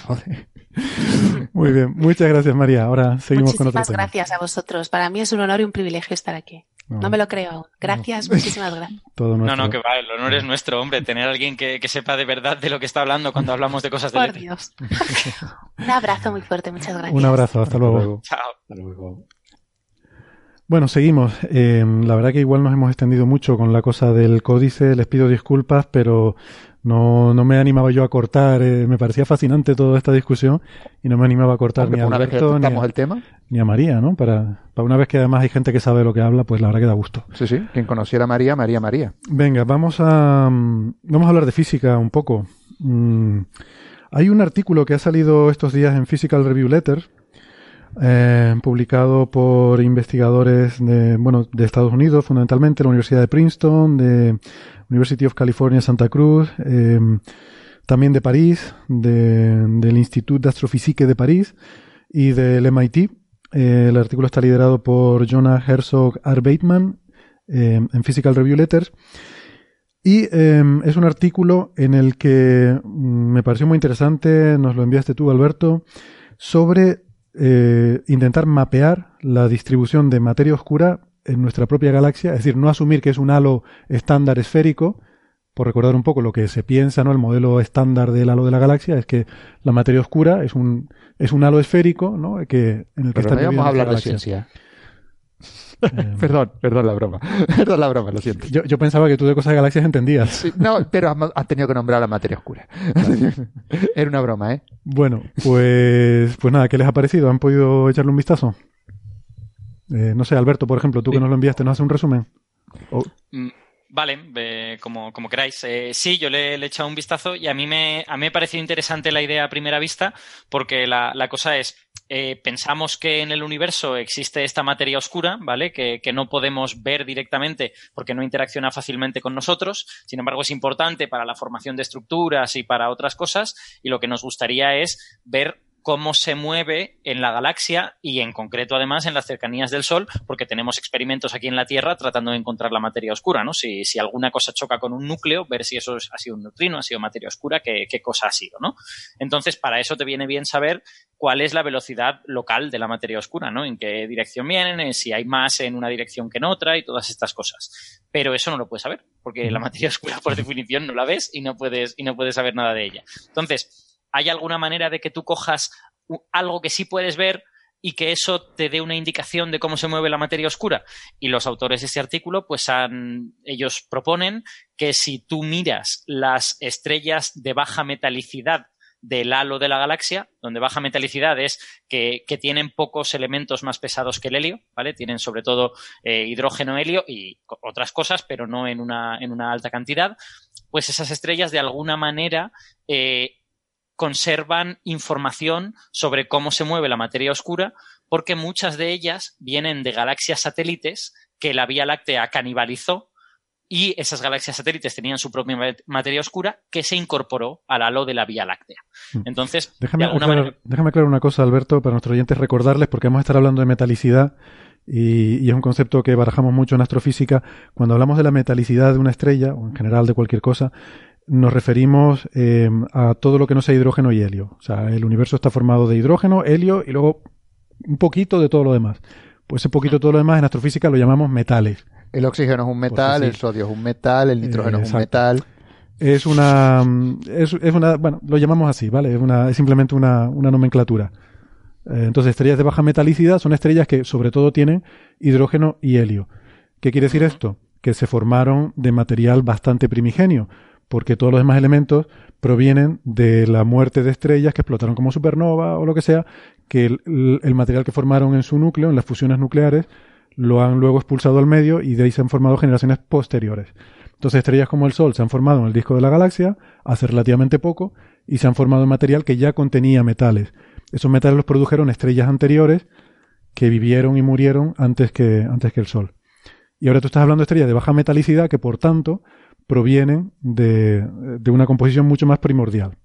Muy bien, muchas gracias María. Ahora seguimos con otro tema. gracias a vosotros. Para mí es un honor y un privilegio estar aquí. No, me lo creo. Gracias, <laughs> muchísimas gracias. Todo no, no, que va, el honor es nuestro, hombre, tener a alguien que, sepa de verdad de lo que está hablando cuando hablamos de cosas de Por Dios. un abrazo muy fuerte, muchas gracias. Un abrazo, hasta, luego. Chao. Hasta luego. Bueno, seguimos. Eh, la verdad que igual nos hemos extendido mucho con la cosa del códice. Les pido disculpas, pero no, no me animaba yo a cortar. Eh, me parecía fascinante toda esta discusión y no me animaba a cortar ni a una vez que ni a, el tema. Ni a María, ¿no? Para, para una vez que además hay gente que sabe lo que habla, pues la verdad que da gusto. Sí, sí. Quien conociera a María, María, María. Venga, vamos a, mm, vamos a hablar de física un poco. Mm, hay un artículo que ha salido estos días en Physical Review Letter, eh, publicado por investigadores de, bueno, de Estados Unidos, fundamentalmente la Universidad de Princeton, de University of California Santa Cruz, em, también de París, del Institut d'Astrophysique de París y del MIT. Eh, el artículo está liderado por Jonah Herzog Arbeitman em, en Physical Review Letters. Y em, es un artículo en el que mm, me pareció muy interesante, nos lo enviaste tú, Alberto, sobre eh, intentar mapear la distribución de materia oscura en nuestra propia galaxia, es decir, no asumir que es un halo estándar esférico, por recordar un poco lo que se piensa, ¿no? El modelo estándar del halo de la galaxia es que la materia oscura es un, es un halo esférico, ¿no? Que, en el que está no vamos a hablar de ciencia. <laughs> Eh, <laughs> perdón, perdón la broma. <laughs> Perdón la broma, lo siento. Yo, yo pensaba que tú de cosas de galaxias entendías. no, pero has, tenido que nombrar la materia oscura. Era una broma, ¿eh? Bueno, pues, pues nada, ¿qué les ha parecido? ¿Han podido echarle un vistazo? Eh, no sé, Alberto, por ejemplo, tú que nos lo enviaste, ¿nos hace un resumen? Mm, vale, como, queráis. Eh, sí, yo le, he echado un vistazo y a mí me, a mí me pareció interesante la idea a primera vista porque la, cosa es, eh, pensamos que en el universo existe esta materia oscura, ¿vale? Que, que, no podemos ver directamente porque no interacciona fácilmente con nosotros. Sin embargo, es importante para la formación de estructuras y para otras cosas. Y lo que nos gustaría es ver cómo se mueve en la galaxia y en concreto además en las cercanías del Sol, porque tenemos experimentos aquí en la Tierra tratando de encontrar la materia oscura, ¿no? Si, si alguna cosa choca con un núcleo, ver si eso ha sido un neutrino, ha sido materia oscura, qué, qué cosa ha sido, ¿no? Entonces, para eso te viene bien saber cuál es la velocidad local de la materia oscura, ¿no? En qué dirección vienen, si hay más en una dirección que en otra y todas estas cosas. Pero eso no lo puedes saber, porque la materia oscura por definición no la ves y no puedes, y no puedes saber nada de ella. Entonces, ¿Hay alguna manera de que tú cojas algo que sí puedes ver y que eso te dé una indicación de cómo se mueve la materia oscura? Y los autores de este artículo, pues han, ellos proponen que si tú miras las estrellas de baja metalicidad del halo de la galaxia, donde baja metalicidad es que, tienen pocos elementos más pesados que el helio, ¿vale? Tienen sobre todo eh, hidrógeno, helio y otras cosas, pero no en una, en una alta cantidad, pues esas estrellas de alguna manera eh, conservan información sobre cómo se mueve la materia oscura, porque muchas de ellas vienen de galaxias satélites que la Vía Láctea canibalizó y esas galaxias satélites tenían su propia materia oscura que se incorporó al halo de la Vía Láctea. Mm. Entonces, déjame, aclarar, déjame aclarar una cosa, Alberto, para nuestros oyentes recordarles, porque vamos a estar hablando de metalicidad y, es un concepto que barajamos mucho en astrofísica. Cuando hablamos de la metalicidad de una estrella, o en general de cualquier cosa, nos referimos eh, a todo lo que no sea hidrógeno y helio. O sea, el universo está formado de hidrógeno, helio y luego un poquito de todo lo demás. Pues ese poquito de todo lo demás en astrofísica lo llamamos metales. El oxígeno es un metal, el sodio es un metal, el nitrógeno es un metal. Es una, es, una, bueno, lo llamamos así, ¿vale? Es, una, es simplemente una, una nomenclatura. Eh, entonces, estrellas de baja metalicidad son estrellas que sobre todo tienen hidrógeno y helio. ¿Qué quiere decir esto? Que se formaron de material bastante primigenio, porque todos los demás elementos provienen de la muerte de estrellas que explotaron como supernova o lo que sea, que el material que formaron en su núcleo, en las fusiones nucleares, lo han luego expulsado al medio y de ahí se han formado generaciones posteriores. Entonces estrellas como el Sol se han formado en el disco de la galaxia hace relativamente poco y se han formado en material que ya contenía metales. Esos metales los produjeron estrellas anteriores que vivieron y murieron antes que, antes que el Sol. Y ahora tú estás hablando de estrellas de baja metalicidad que por tanto provienen de, de una composición mucho más primordial.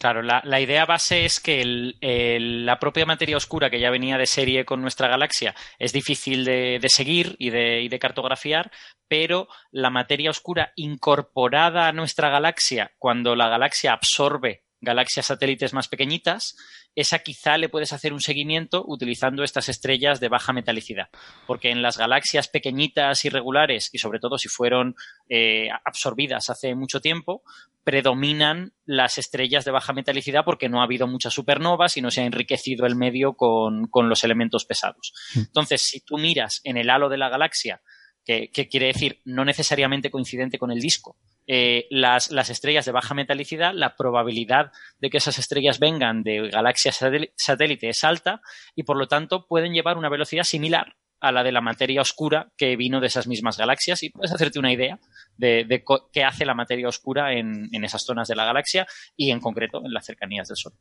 Claro, la, idea base es que la propia materia oscura que ya venía de serie con nuestra galaxia es difícil de, seguir y de, y de, cartografiar, pero la materia oscura incorporada a nuestra galaxia cuando la galaxia absorbe galaxias satélites más pequeñitas, esa quizá le puedes hacer un seguimiento utilizando estas estrellas de baja metalicidad. Porque en las galaxias pequeñitas, irregulares, y sobre todo si fueron eh, absorbidas hace mucho tiempo, predominan las estrellas de baja metalicidad porque no ha habido muchas supernovas y no se ha enriquecido el medio con, con los elementos pesados. Mm. Entonces, si tú miras en el halo de la galaxia, que, que quiere decir no necesariamente coincidente con el disco, eh, las, estrellas de baja metalicidad, la probabilidad de que esas estrellas vengan de galaxias satélite es alta y por lo tanto pueden llevar una velocidad similar a la de la materia oscura que vino de esas mismas galaxias y puedes hacerte una idea de, qué hace la materia oscura en, esas zonas de la galaxia y en concreto en las cercanías del Sol.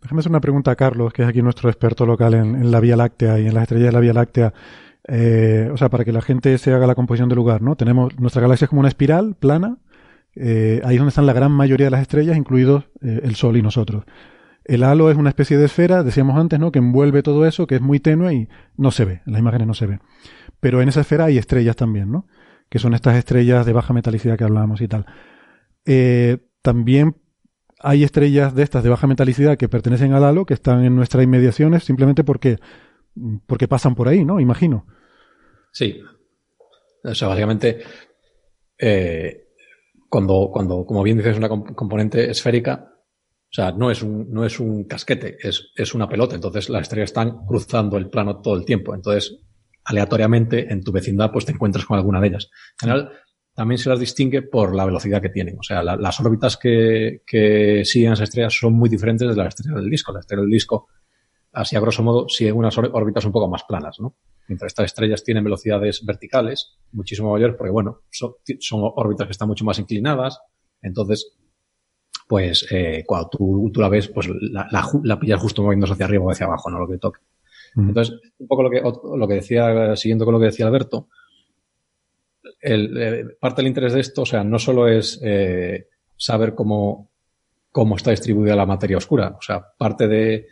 Déjame hacer una pregunta a Carlos, que es aquí nuestro experto local en, la Vía Láctea y en las estrellas de la Vía Láctea. Eh, o sea, para que la gente se haga la composición del lugar, ¿no? Tenemos, nuestra galaxia es como una espiral plana eh, ahí es donde están la gran mayoría de las estrellas, incluidos eh, el Sol y nosotros. El halo es una especie de esfera, decíamos antes, ¿no? Que envuelve todo eso, que es muy tenue y no se ve, en las imágenes no se ve. Pero en esa esfera hay estrellas también, ¿no? Que son estas estrellas de baja metalicidad que hablábamos y tal. Eh, también hay estrellas de estas de baja metalicidad que pertenecen al halo, que están en nuestras inmediaciones, simplemente porque, porque pasan por ahí, ¿no? Imagino. Sí. O sea, básicamente, cuando, cuando, como bien dices, es una componente esférica, o sea, no es un, no es un casquete, es, es una pelota. Entonces las estrellas están cruzando el plano todo el tiempo. Entonces, aleatoriamente, en tu vecindad, pues te encuentras con alguna de ellas. En general, también se las distingue por la velocidad que tienen. O sea, las órbitas que, que siguen esas estrellas son muy diferentes de las estrellas del disco. La estrella del disco, así a grosso modo, sigue unas órbitas un poco más planas, ¿no? Mientras estas estrellas tienen velocidades verticales muchísimo mayores, porque bueno, son, órbitas que están mucho más inclinadas, entonces, pues eh, cuando tú, la ves, pues la, la, pillas justo moviéndose hacia arriba o hacia abajo, no lo que toque. Entonces, un poco lo que, lo que decía, siguiendo con lo que decía Alberto, el, eh, parte del interés de esto, o sea, no solo es eh, saber cómo, cómo está distribuida la materia oscura, o sea, parte de,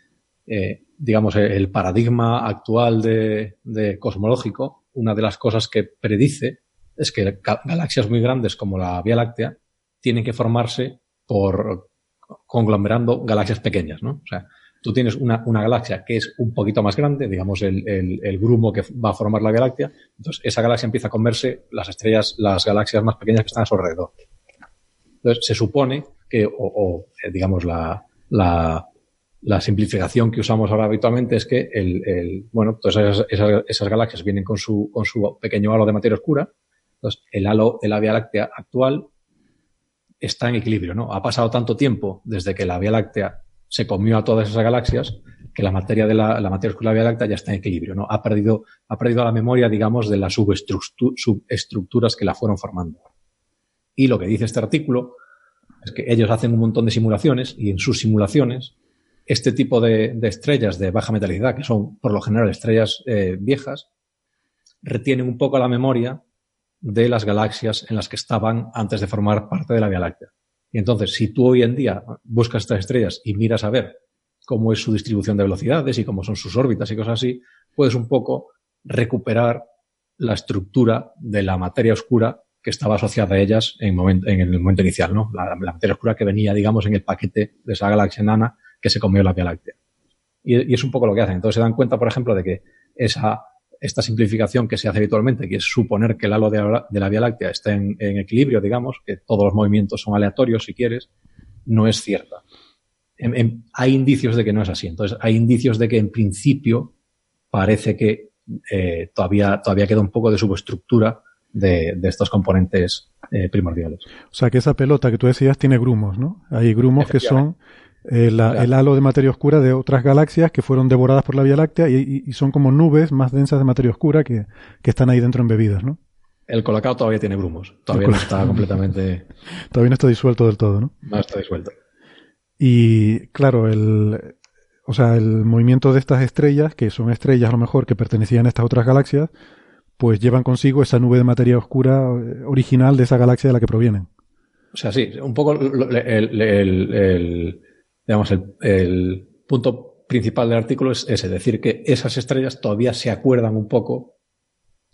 eh, digamos, el paradigma actual de, cosmológico, una de las cosas que predice es que galaxias muy grandes como la Vía Láctea tienen que formarse por conglomerando galaxias pequeñas, ¿no? O sea, tú tienes una, galaxia que es un poquito más grande, digamos, el, el, grumo que va a formar la galaxia, entonces esa galaxia empieza a comerse las estrellas, las galaxias más pequeñas que están a su alrededor. Entonces, se supone que, o, eh, digamos, la, la, la simplificación que usamos ahora habitualmente es que el, el bueno, todas esas, esas, galaxias vienen con su, con su pequeño halo de materia oscura. Entonces, el halo de la Vía Láctea actual está en equilibrio, ¿no? Ha pasado tanto tiempo desde que la Vía Láctea se comió a todas esas galaxias que la materia de la, la materia oscura de la Vía Láctea ya está en equilibrio, ¿no? Ha perdido, ha perdido la memoria, digamos, de las subestructuras que la fueron formando. Y lo que dice este artículo es que ellos hacen un montón de simulaciones y en sus simulaciones este tipo de, estrellas de baja metalicidad, que son por lo general estrellas eh, viejas, retienen un poco la memoria de las galaxias en las que estaban antes de formar parte de la Vía Láctea. Y entonces, si tú hoy en día buscas estas estrellas y miras a ver cómo es su distribución de velocidades y cómo son sus órbitas y cosas así, puedes un poco recuperar la estructura de la materia oscura que estaba asociada a ellas en, el momento inicial, ¿no? La, materia oscura que venía, digamos, en el paquete de esa galaxia enana que se comió la Vía Láctea. Y, y, es un poco lo que hacen. Entonces se dan cuenta, por ejemplo, de que esa esta simplificación que se hace habitualmente, que es suponer que el halo de la, Vía Láctea está en, equilibrio, digamos, que todos los movimientos son aleatorios, si quieres, no es cierta. hay indicios de que no es así. Entonces, hay indicios de que en principio parece que eh, todavía, todavía queda un poco de subestructura de, estos componentes eh, primordiales. O sea, que esa pelota que tú decías tiene grumos, ¿no? Hay grumos que son el, halo de materia oscura de otras galaxias que fueron devoradas por la Vía Láctea y, son como nubes más densas de materia oscura que, están ahí dentro embebidas, ¿no? El colocado todavía tiene grumos. Todavía no está completamente. <laughs> todavía no está disuelto del todo, ¿no? No está disuelto. Y claro, el, o sea, el movimiento de estas estrellas, que son estrellas a lo mejor que pertenecían a estas otras galaxias, pues llevan consigo esa nube de materia oscura eh, original de esa galaxia de la que provienen. O sea, sí, un poco el digamos, el, punto principal del artículo es ese, decir que esas estrellas todavía se acuerdan un poco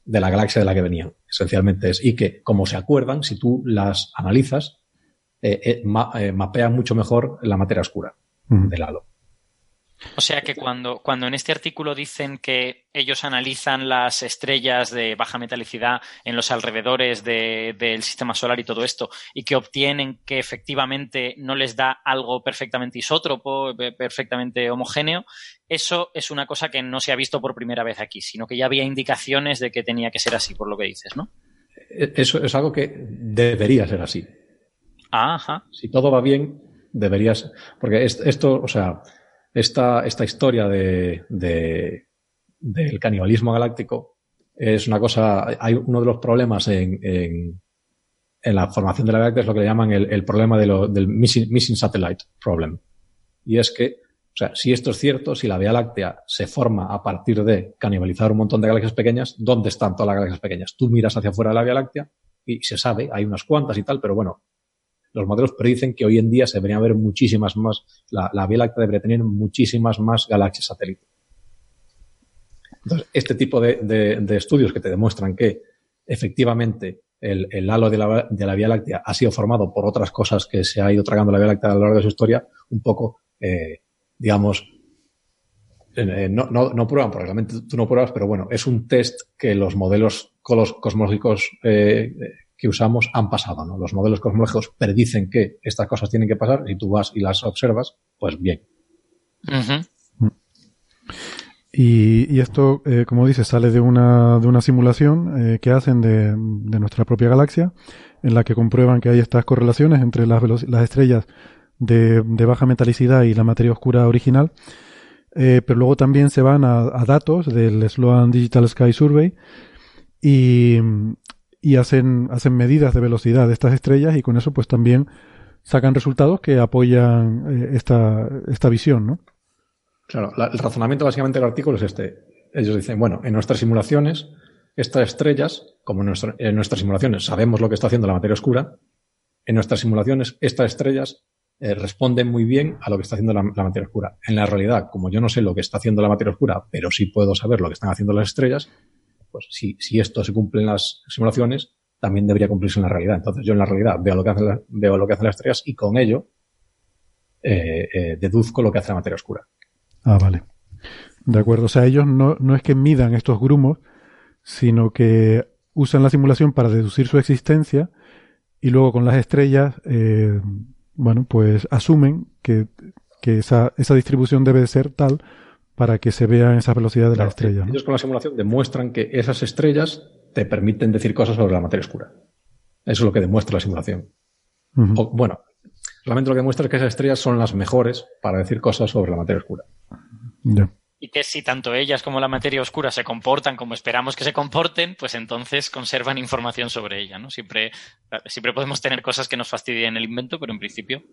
de la galaxia de la que venían, esencialmente es, y que como se acuerdan, si tú las analizas, eh, eh, eh, mapean mucho mejor la materia oscura del halo. O sea que cuando, cuando en este artículo dicen que ellos analizan las estrellas de baja metalicidad en los alrededores del sistema solar y todo esto, y que obtienen que efectivamente no les da algo perfectamente isótropo, perfectamente homogéneo, eso es una cosa que no se ha visto por primera vez aquí, sino que ya había indicaciones de que tenía que ser así, por lo que dices, ¿no? E, eso es algo que debería ser así. Ajá. Si todo va bien, deberías. Porque esto, o sea, esta, esta historia de, del canibalismo galáctico es una cosa, hay uno de los problemas en, en, la formación de la galaxia es lo que le llaman el, problema del missing, satellite problem. Y es que, o sea, si esto es cierto, si la Vía Láctea se forma a partir de canibalizar un montón de galaxias pequeñas, ¿dónde están todas las galaxias pequeñas? Tú miras hacia afuera de la Vía Láctea y se sabe, hay unas cuantas y tal, pero bueno, los modelos predicen que hoy en día se deberían ver muchísimas más, la, Vía Láctea debería tener muchísimas más galaxias satélites. Entonces, este tipo de, estudios que te demuestran que efectivamente el, halo de la, Vía Láctea ha sido formado por otras cosas que se ha ido tragando la Vía Láctea a lo largo de su historia, un poco, eh, digamos, eh, no, no, prueban, porque realmente tú no pruebas, pero bueno, es un test que los modelos cosmológicos eh, que usamos han pasado, ¿no? Los modelos cosmológicos predicen que estas cosas tienen que pasar y tú vas y las observas, pues bien. y, esto, eh, como dices, sale de una, de una simulación eh, que hacen de, de, nuestra propia galaxia, en la que comprueban que hay estas correlaciones entre las, las estrellas de, de, baja metalicidad y la materia oscura original. Eh, pero luego también se van a, a datos del Sloan Digital Sky Survey y, y hacen, hacen medidas de velocidad de estas estrellas y con eso pues también sacan resultados que apoyan eh, esta, esta visión, ¿no? Claro, el razonamiento básicamente del artículo es este. Ellos dicen, bueno, en nuestras simulaciones, estas estrellas, como en, en nuestras simulaciones sabemos lo que está haciendo la materia oscura, en nuestras simulaciones estas estrellas eh, responden muy bien a lo que está haciendo la, la, materia oscura. En la realidad, como yo no sé lo que está haciendo la materia oscura, pero sí puedo saber lo que están haciendo las estrellas, pues si, si esto se cumple en las simulaciones, también debería cumplirse en la realidad. Entonces yo en la realidad veo lo que hacen, veo lo que hacen las estrellas y con ello eh, eh, deduzco lo que hace la materia oscura. Ah, vale. De acuerdo. O sea, ellos no, no es que midan estos grumos, sino que usan la simulación para deducir su existencia y luego con las estrellas, eh, bueno, pues asumen que, que esa, esa distribución debe de ser tal para que se vean esa velocidad de la estrella. Ellos con la simulación demuestran que esas estrellas te permiten decir cosas sobre la materia oscura. Eso es lo que demuestra la simulación. bueno, realmente lo que demuestra es que esas estrellas son las mejores para decir cosas sobre la materia oscura. Y que si tanto ellas como la materia oscura se comportan como esperamos que se comporten, pues entonces conservan información sobre ella, ¿no? Siempre, siempre podemos tener cosas que nos fastidien el invento, pero en principio.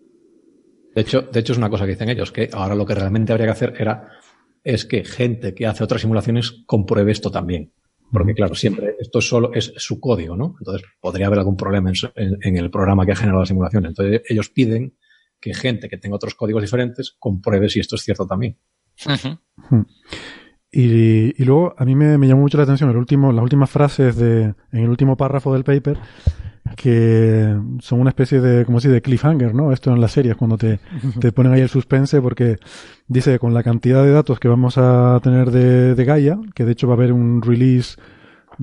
De hecho, de hecho, es una cosa que dicen ellos, que ahora lo que realmente habría que hacer era es que gente que hace otras simulaciones compruebe esto también. Porque, claro, siempre esto solo es su código, ¿no? Entonces podría haber algún problema en, el programa que ha generado la simulación. Entonces ellos piden que gente que tenga otros códigos diferentes compruebe si esto es cierto también. Y, luego a mí me, llamó mucho la atención el último, las últimas frases de, en el último párrafo del paper que son una especie de, como si de cliffhanger, ¿no? Esto en las series, cuando te, <laughs> te ponen ahí el suspense, porque dice con la cantidad de datos que vamos a tener de, de Gaia, que de hecho va a haber un release,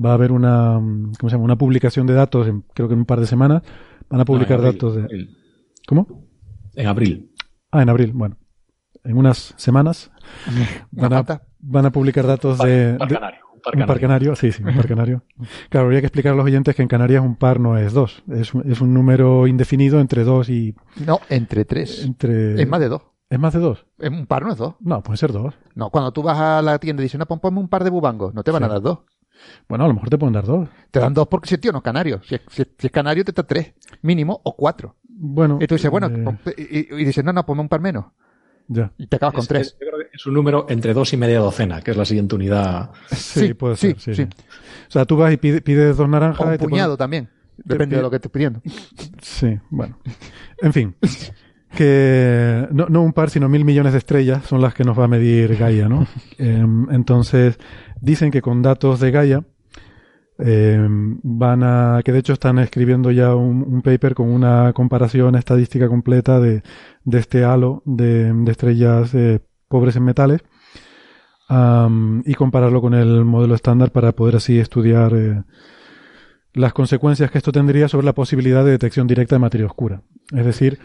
va a haber una, ¿cómo se llama? Una publicación de datos, creo que en un par de semanas, van a publicar datos de... ¿Cómo? En abril. Ah, en abril, bueno. En unas semanas <laughs> van a, van a publicar datos de, un par canario. sí, sí, un par canario. Claro, habría que explicar a los oyentes que en Canarias un par no es dos. Es, es un número indefinido entre dos y. No, entre tres. Entre... Es más de dos. ¿Es más de dos? Un par no es dos. No, puede ser dos. No, cuando tú vas a la tienda y dices, no, ponme un par de bubangos, no te van a dar dos. Bueno, a lo mejor te pueden dar dos. Te dan dos porque si tío no es canario. Si, es canario te da tres, mínimo, o cuatro. Bueno. Y tú dices, bueno, eh, y, dices, no, no, ponme un par menos. Ya. Y te acabas con tres. yo creo que es un número entre dos y media docena, que es la siguiente unidad. Sí, puede ser. Sí, O sea, tú vas y pides, dos naranjas. O un puñado también. Depende de lo que estés pidiendo. <laughs> Sí, bueno. En fin. Que no, no, un par, sino mil millones de estrellas son las que nos va a medir Gaia, ¿no? <laughs> Em, entonces, dicen que con datos de Gaia em, van a, que de hecho están escribiendo ya un, paper con una comparación estadística completa de, de este halo de, estrellas eh, pobres en metales y compararlo con el modelo estándar para poder así estudiar eh, las consecuencias que esto tendría sobre la posibilidad de detección directa de materia oscura. Es decir...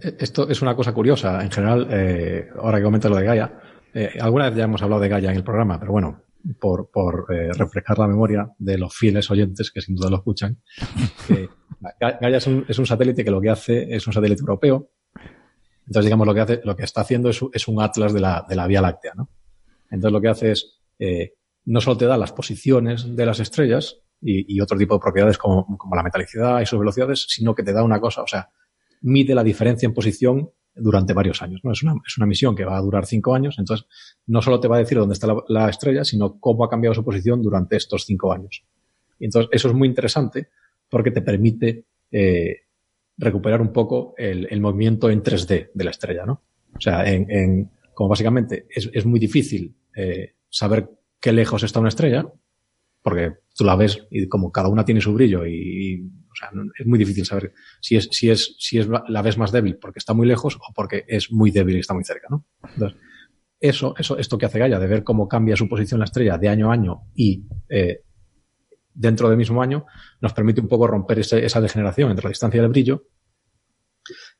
Esto, es una cosa curiosa. En general, eh, ahora que comenta lo de Gaia, alguna vez ya hemos hablado de Gaia en el programa, pero bueno, por, refrescar la memoria de los fieles oyentes que sin duda lo escuchan. <laughs> Gaia es un, es un, satélite que lo que hace es un satélite europeo entonces, digamos, lo que hace, lo que está haciendo es, un atlas de la, de la, Vía Láctea, ¿no? Entonces, lo que hace es, eh, no solo te da las posiciones de las estrellas y, otro tipo de propiedades como, como, la metalicidad y sus velocidades, sino que te da una cosa, o sea, mide la diferencia en posición durante varios años, ¿no? Es una, es una misión que va a durar cinco años, entonces no solo te va a decir dónde está la, estrella, sino cómo ha cambiado su posición durante estos cinco años. Y entonces, eso es muy interesante porque te permite eh, recuperar un poco el, movimiento en 3D de la estrella, ¿no? O sea, en, como básicamente es, es muy difícil eh, saber qué lejos está una estrella, porque tú la ves y como cada una tiene su brillo y, sea, es muy difícil saber si es, si es, si es la ves más débil porque está muy lejos o porque es muy débil y está muy cerca, ¿no? Entonces, eso, eso, esto que hace Gaia, de ver cómo cambia su posición la estrella de año a año y eh, dentro del mismo año, nos permite un poco romper esa degeneración entre la distancia y el brillo.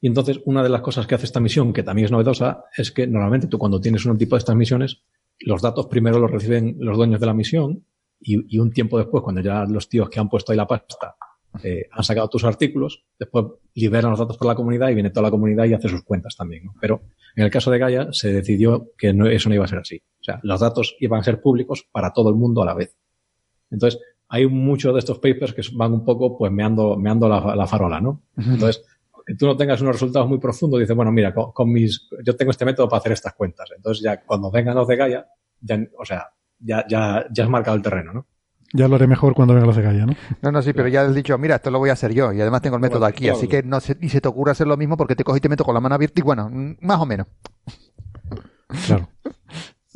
Y entonces, una de las cosas que hace esta misión, que también es novedosa, es que normalmente tú cuando tienes un tipo de estas misiones, los datos primero los reciben los dueños de la misión y, un tiempo después, cuando ya los tíos que han puesto ahí la pasta eh, han sacado tus artículos, después liberan los datos por la comunidad y viene toda la comunidad y hace sus cuentas también. Pero en el caso de Gaia se decidió que eso no iba a ser así. O sea, los datos iban a ser públicos para todo el mundo a la vez. Entonces, hay muchos de estos papers que van un poco pues meando, meando la, farola, ¿no? Entonces, que tú no tengas unos resultados muy profundos, dices, bueno, mira, con, mis, yo tengo este método para hacer estas cuentas. Entonces ya cuando vengan los de Gaia, ya, o sea, ya, ya, ya has marcado el terreno, ¿no? Ya lo haré mejor cuando vengan los de Gaia, ¿no? No, no, sí, pero ya has dicho, mira, esto lo voy a hacer yo y además tengo el método aquí, así que no se, ni se te ocurra hacer lo mismo porque te cojo y te meto con la mano abierta y bueno, más o menos. Claro.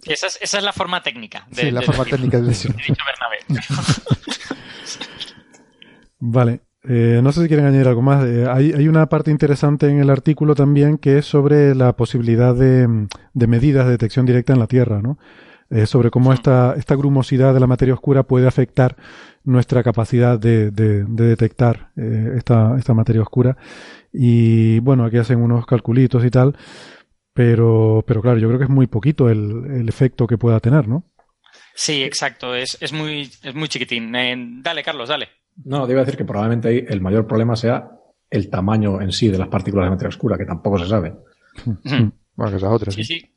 Esa es, esa es la forma técnica. De, sí, la forma técnica de <laughs> dicho Bernabé. <laughs> vale. Eh, no sé si quieren añadir algo más. Eh, hay, hay, una parte interesante en el artículo también que es sobre la posibilidad de, de medidas de detección directa en la Tierra, ¿no? Eh, sobre cómo esta, esta grumosidad de la materia oscura puede afectar nuestra capacidad de, de, de detectar esta, esta materia oscura. Y bueno, aquí hacen unos calculitos y tal pero, pero claro, yo creo que es muy poquito el, el efecto que pueda tener, ¿no? Sí, exacto, es, es, muy, es muy chiquitín. Eh, dale, Carlos, dale. No, te iba a decir que probablemente ahí el mayor problema sea el tamaño en sí de las partículas de materia oscura, que tampoco se sabe. <laughs> bueno, que esa otra. Sí, sí.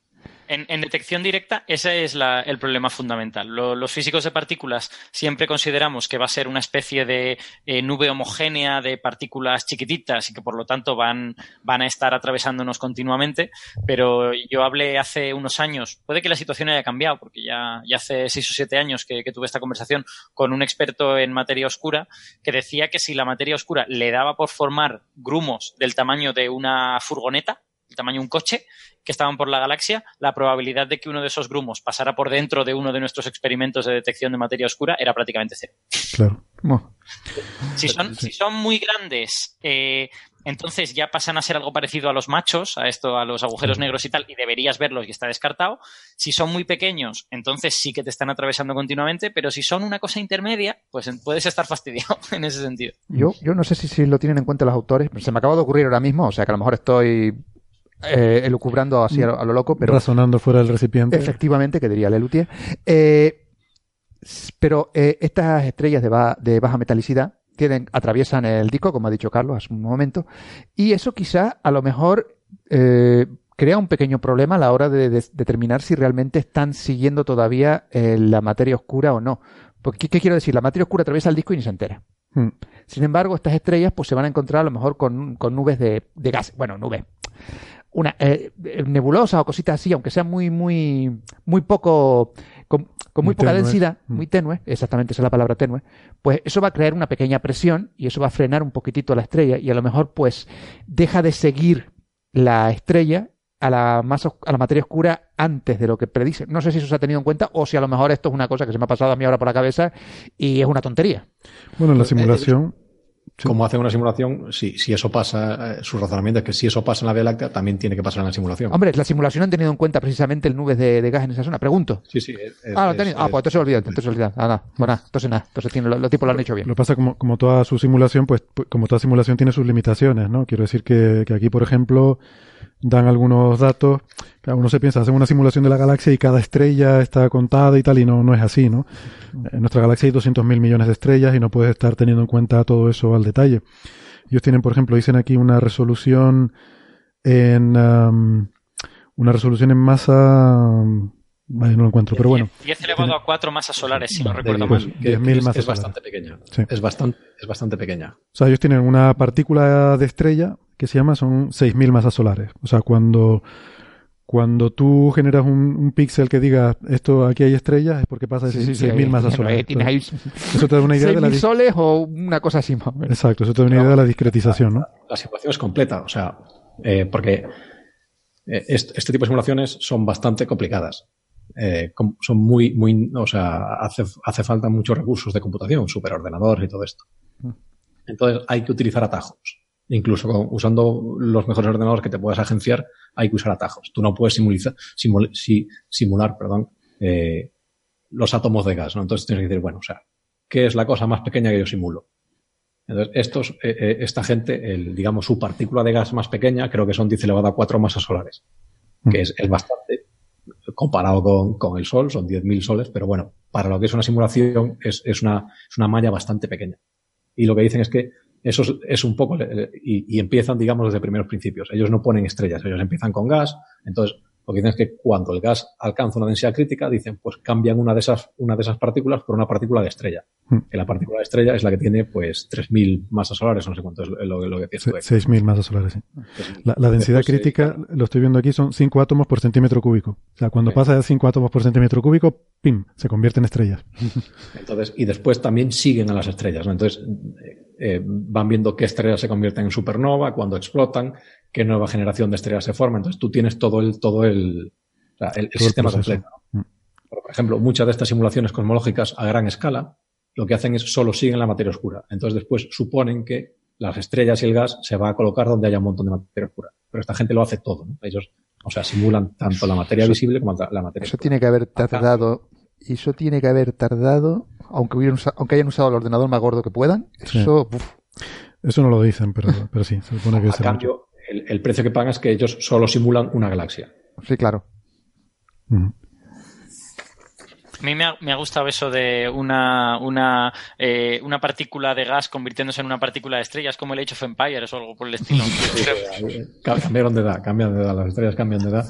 En, detección directa, ese es el problema fundamental. los físicos de partículas siempre consideramos que va a ser una especie de eh, nube homogénea de partículas chiquititas y que por lo tanto van, van a estar atravesándonos continuamente, pero yo hablé hace unos años, puede que la situación haya cambiado, porque ya, ya hace seis o siete años que, que tuve esta conversación con un experto en materia oscura que decía que si la materia oscura le daba por formar grumos del tamaño de una furgoneta, el tamaño de un coche, que estaban por la galaxia, la probabilidad de que uno de esos grumos pasara por dentro de uno de nuestros experimentos de detección de materia oscura era prácticamente cero. Claro. Si, son, si son muy grandes, eh, entonces ya pasan a ser algo parecido a los machos, a esto, a los agujeros negros y tal, y deberías verlos y está descartado. Si son muy pequeños, entonces sí que te están atravesando continuamente, pero si son una cosa intermedia, pues puedes estar fastidiado <laughs> en ese sentido. Yo, yo no sé si, si lo tienen en cuenta los autores, se me acaba de ocurrir ahora mismo, o sea que a lo mejor estoy eh, elucubrando así a lo, loco, pero... Razonando fuera del recipiente. Efectivamente, que diría Lelutier. Eh, pero eh, estas estrellas de, baja metalicidad tienen, atraviesan el disco, como ha dicho Carlos hace un momento, y eso quizá a lo mejor eh, crea un pequeño problema a la hora de, determinar si realmente están siguiendo todavía la materia oscura o no. Porque, ¿qué, quiero decir? La materia oscura atraviesa el disco y ni se entera. Hmm. Sin embargo, estas estrellas pues se van a encontrar a lo mejor con, nubes de, de gas. Bueno, nubes una eh, nebulosa o cositas así, aunque sea muy, muy, muy poco, con, muy, poca densidad, mm. muy tenue, exactamente esa es la palabra tenue, pues eso va a crear una pequeña presión y eso va a frenar un poquitito la estrella y a lo mejor pues deja de seguir la estrella a la, masa, a la materia oscura antes de lo que predice. No sé si eso se ha tenido en cuenta o si a lo mejor esto es una cosa que se me ha pasado a mí ahora por la cabeza y es una tontería. Bueno, en la simulación como hace una simulación, si, si eso pasa, eh, su razonamiento es que si eso pasa en la Vía Láctea, también tiene que pasar en la simulación. Hombre, la simulación han tenido en cuenta precisamente el nubes de, gas en esa zona. Pregunto. Sí, sí. ah, lo tenido. ah, pues entonces se olvida, entonces se olvida. Ah, nada. Bueno, entonces nada. Entonces tiene, los tipos lo han hecho bien. Lo pasa como, como toda su simulación, pues, pues, como toda simulación tiene sus limitaciones, ¿no? Quiero decir que, que aquí, por ejemplo, dan algunos datos. Uno se piensa, hacen una simulación de la galaxia y cada estrella está contada y tal, y no, no es así, ¿no? En nuestra galaxia hay 200.000 millones de estrellas y no puedes estar teniendo en cuenta todo eso al detalle. Ellos tienen, por ejemplo, dicen aquí una resolución en um, una resolución en masa um, no lo encuentro, pero bueno. 10 elevado a 4 masas solares, si no recuerdo mal. 10.000 masas Es bastante pequeña. Es, bastante, es bastante pequeña. O sea, ellos tienen una partícula de estrella que se llama, son 6.000 masas solares. O sea, cuando cuando tú generas un, un píxel que diga esto aquí hay estrellas es porque pasa de sí, 6.000 masas solares. eso te da una idea de la soles o una cosa así más Exacto, eso te da una idea de la discretización, ¿no? La, simulación es completa, o sea, eh, porque eh, este, este, tipo de simulaciones son bastante complicadas. Eh, son muy, muy, o sea, hace, hace falta muchos recursos de computación, superordenadores y todo esto. Mm. Entonces hay que utilizar atajos. Incluso usando los mejores ordenadores que te puedas agenciar, hay que usar atajos. Tú no puedes simulizar, simular perdón, eh, los átomos de gas. ¿no? Entonces tienes que decir, bueno, o sea, ¿qué es la cosa más pequeña que yo simulo? Entonces, estos, eh, eh, esta gente, el, digamos, su partícula de gas más pequeña, creo que son 10 elevado a 4 masas solares, que es, es bastante, comparado con, con el Sol, son 10.000 soles, pero bueno, para lo que es una simulación, es, es, una, es una malla bastante pequeña. Y lo que dicen es que eso es, un poco, y, empiezan, digamos, desde primeros principios. Ellos no ponen estrellas, ellos empiezan con gas, entonces lo que dicen es que cuando el gas alcanza una densidad crítica, dicen, pues cambian una de esas, una de esas partículas por una partícula de estrella. Hmm. Que la partícula de estrella es la que tiene, pues, 3.000 masas solares, no sé cuánto es lo, lo que tiene. 6.000 masas solares, sí. La, densidad crítica, lo estoy viendo aquí, son 5 átomos por centímetro cúbico. O sea, cuando pasa de 5 átomos por centímetro cúbico, ¡pim! Se convierte en estrellas. Entonces, y después también siguen a las estrellas, ¿no? Entonces, eh, van viendo qué estrellas se convierten en supernova, cuando explotan, qué nueva generación de estrellas se forma. Entonces tú tienes todo el, todo el, el, sistema completo. Por ejemplo, muchas de estas simulaciones cosmológicas a gran escala lo que hacen es solo siguen la materia oscura. Entonces después suponen que las estrellas y el gas se va a colocar donde haya un montón de materia oscura. Pero esta gente lo hace todo. Ellos, o sea, simulan tanto la materia visible como la materia Eso tiene que haber tardado, eso tiene que haber tardado aunque, hubieran, aunque hayan usado el ordenador más gordo que puedan, eso... Eso no lo dicen, pero, pero sí, se supone que... A cambio, el, precio que pagan es que ellos solo simulan una galaxia. Sí, claro. A mí me ha, me ha gustado eso de una, una, eh, una partícula de gas convirtiéndose en una partícula de estrellas, como el Age of Empires o algo por el estilo. <laughs> Cambiaron de edad, cambian de edad, las estrellas cambian de edad.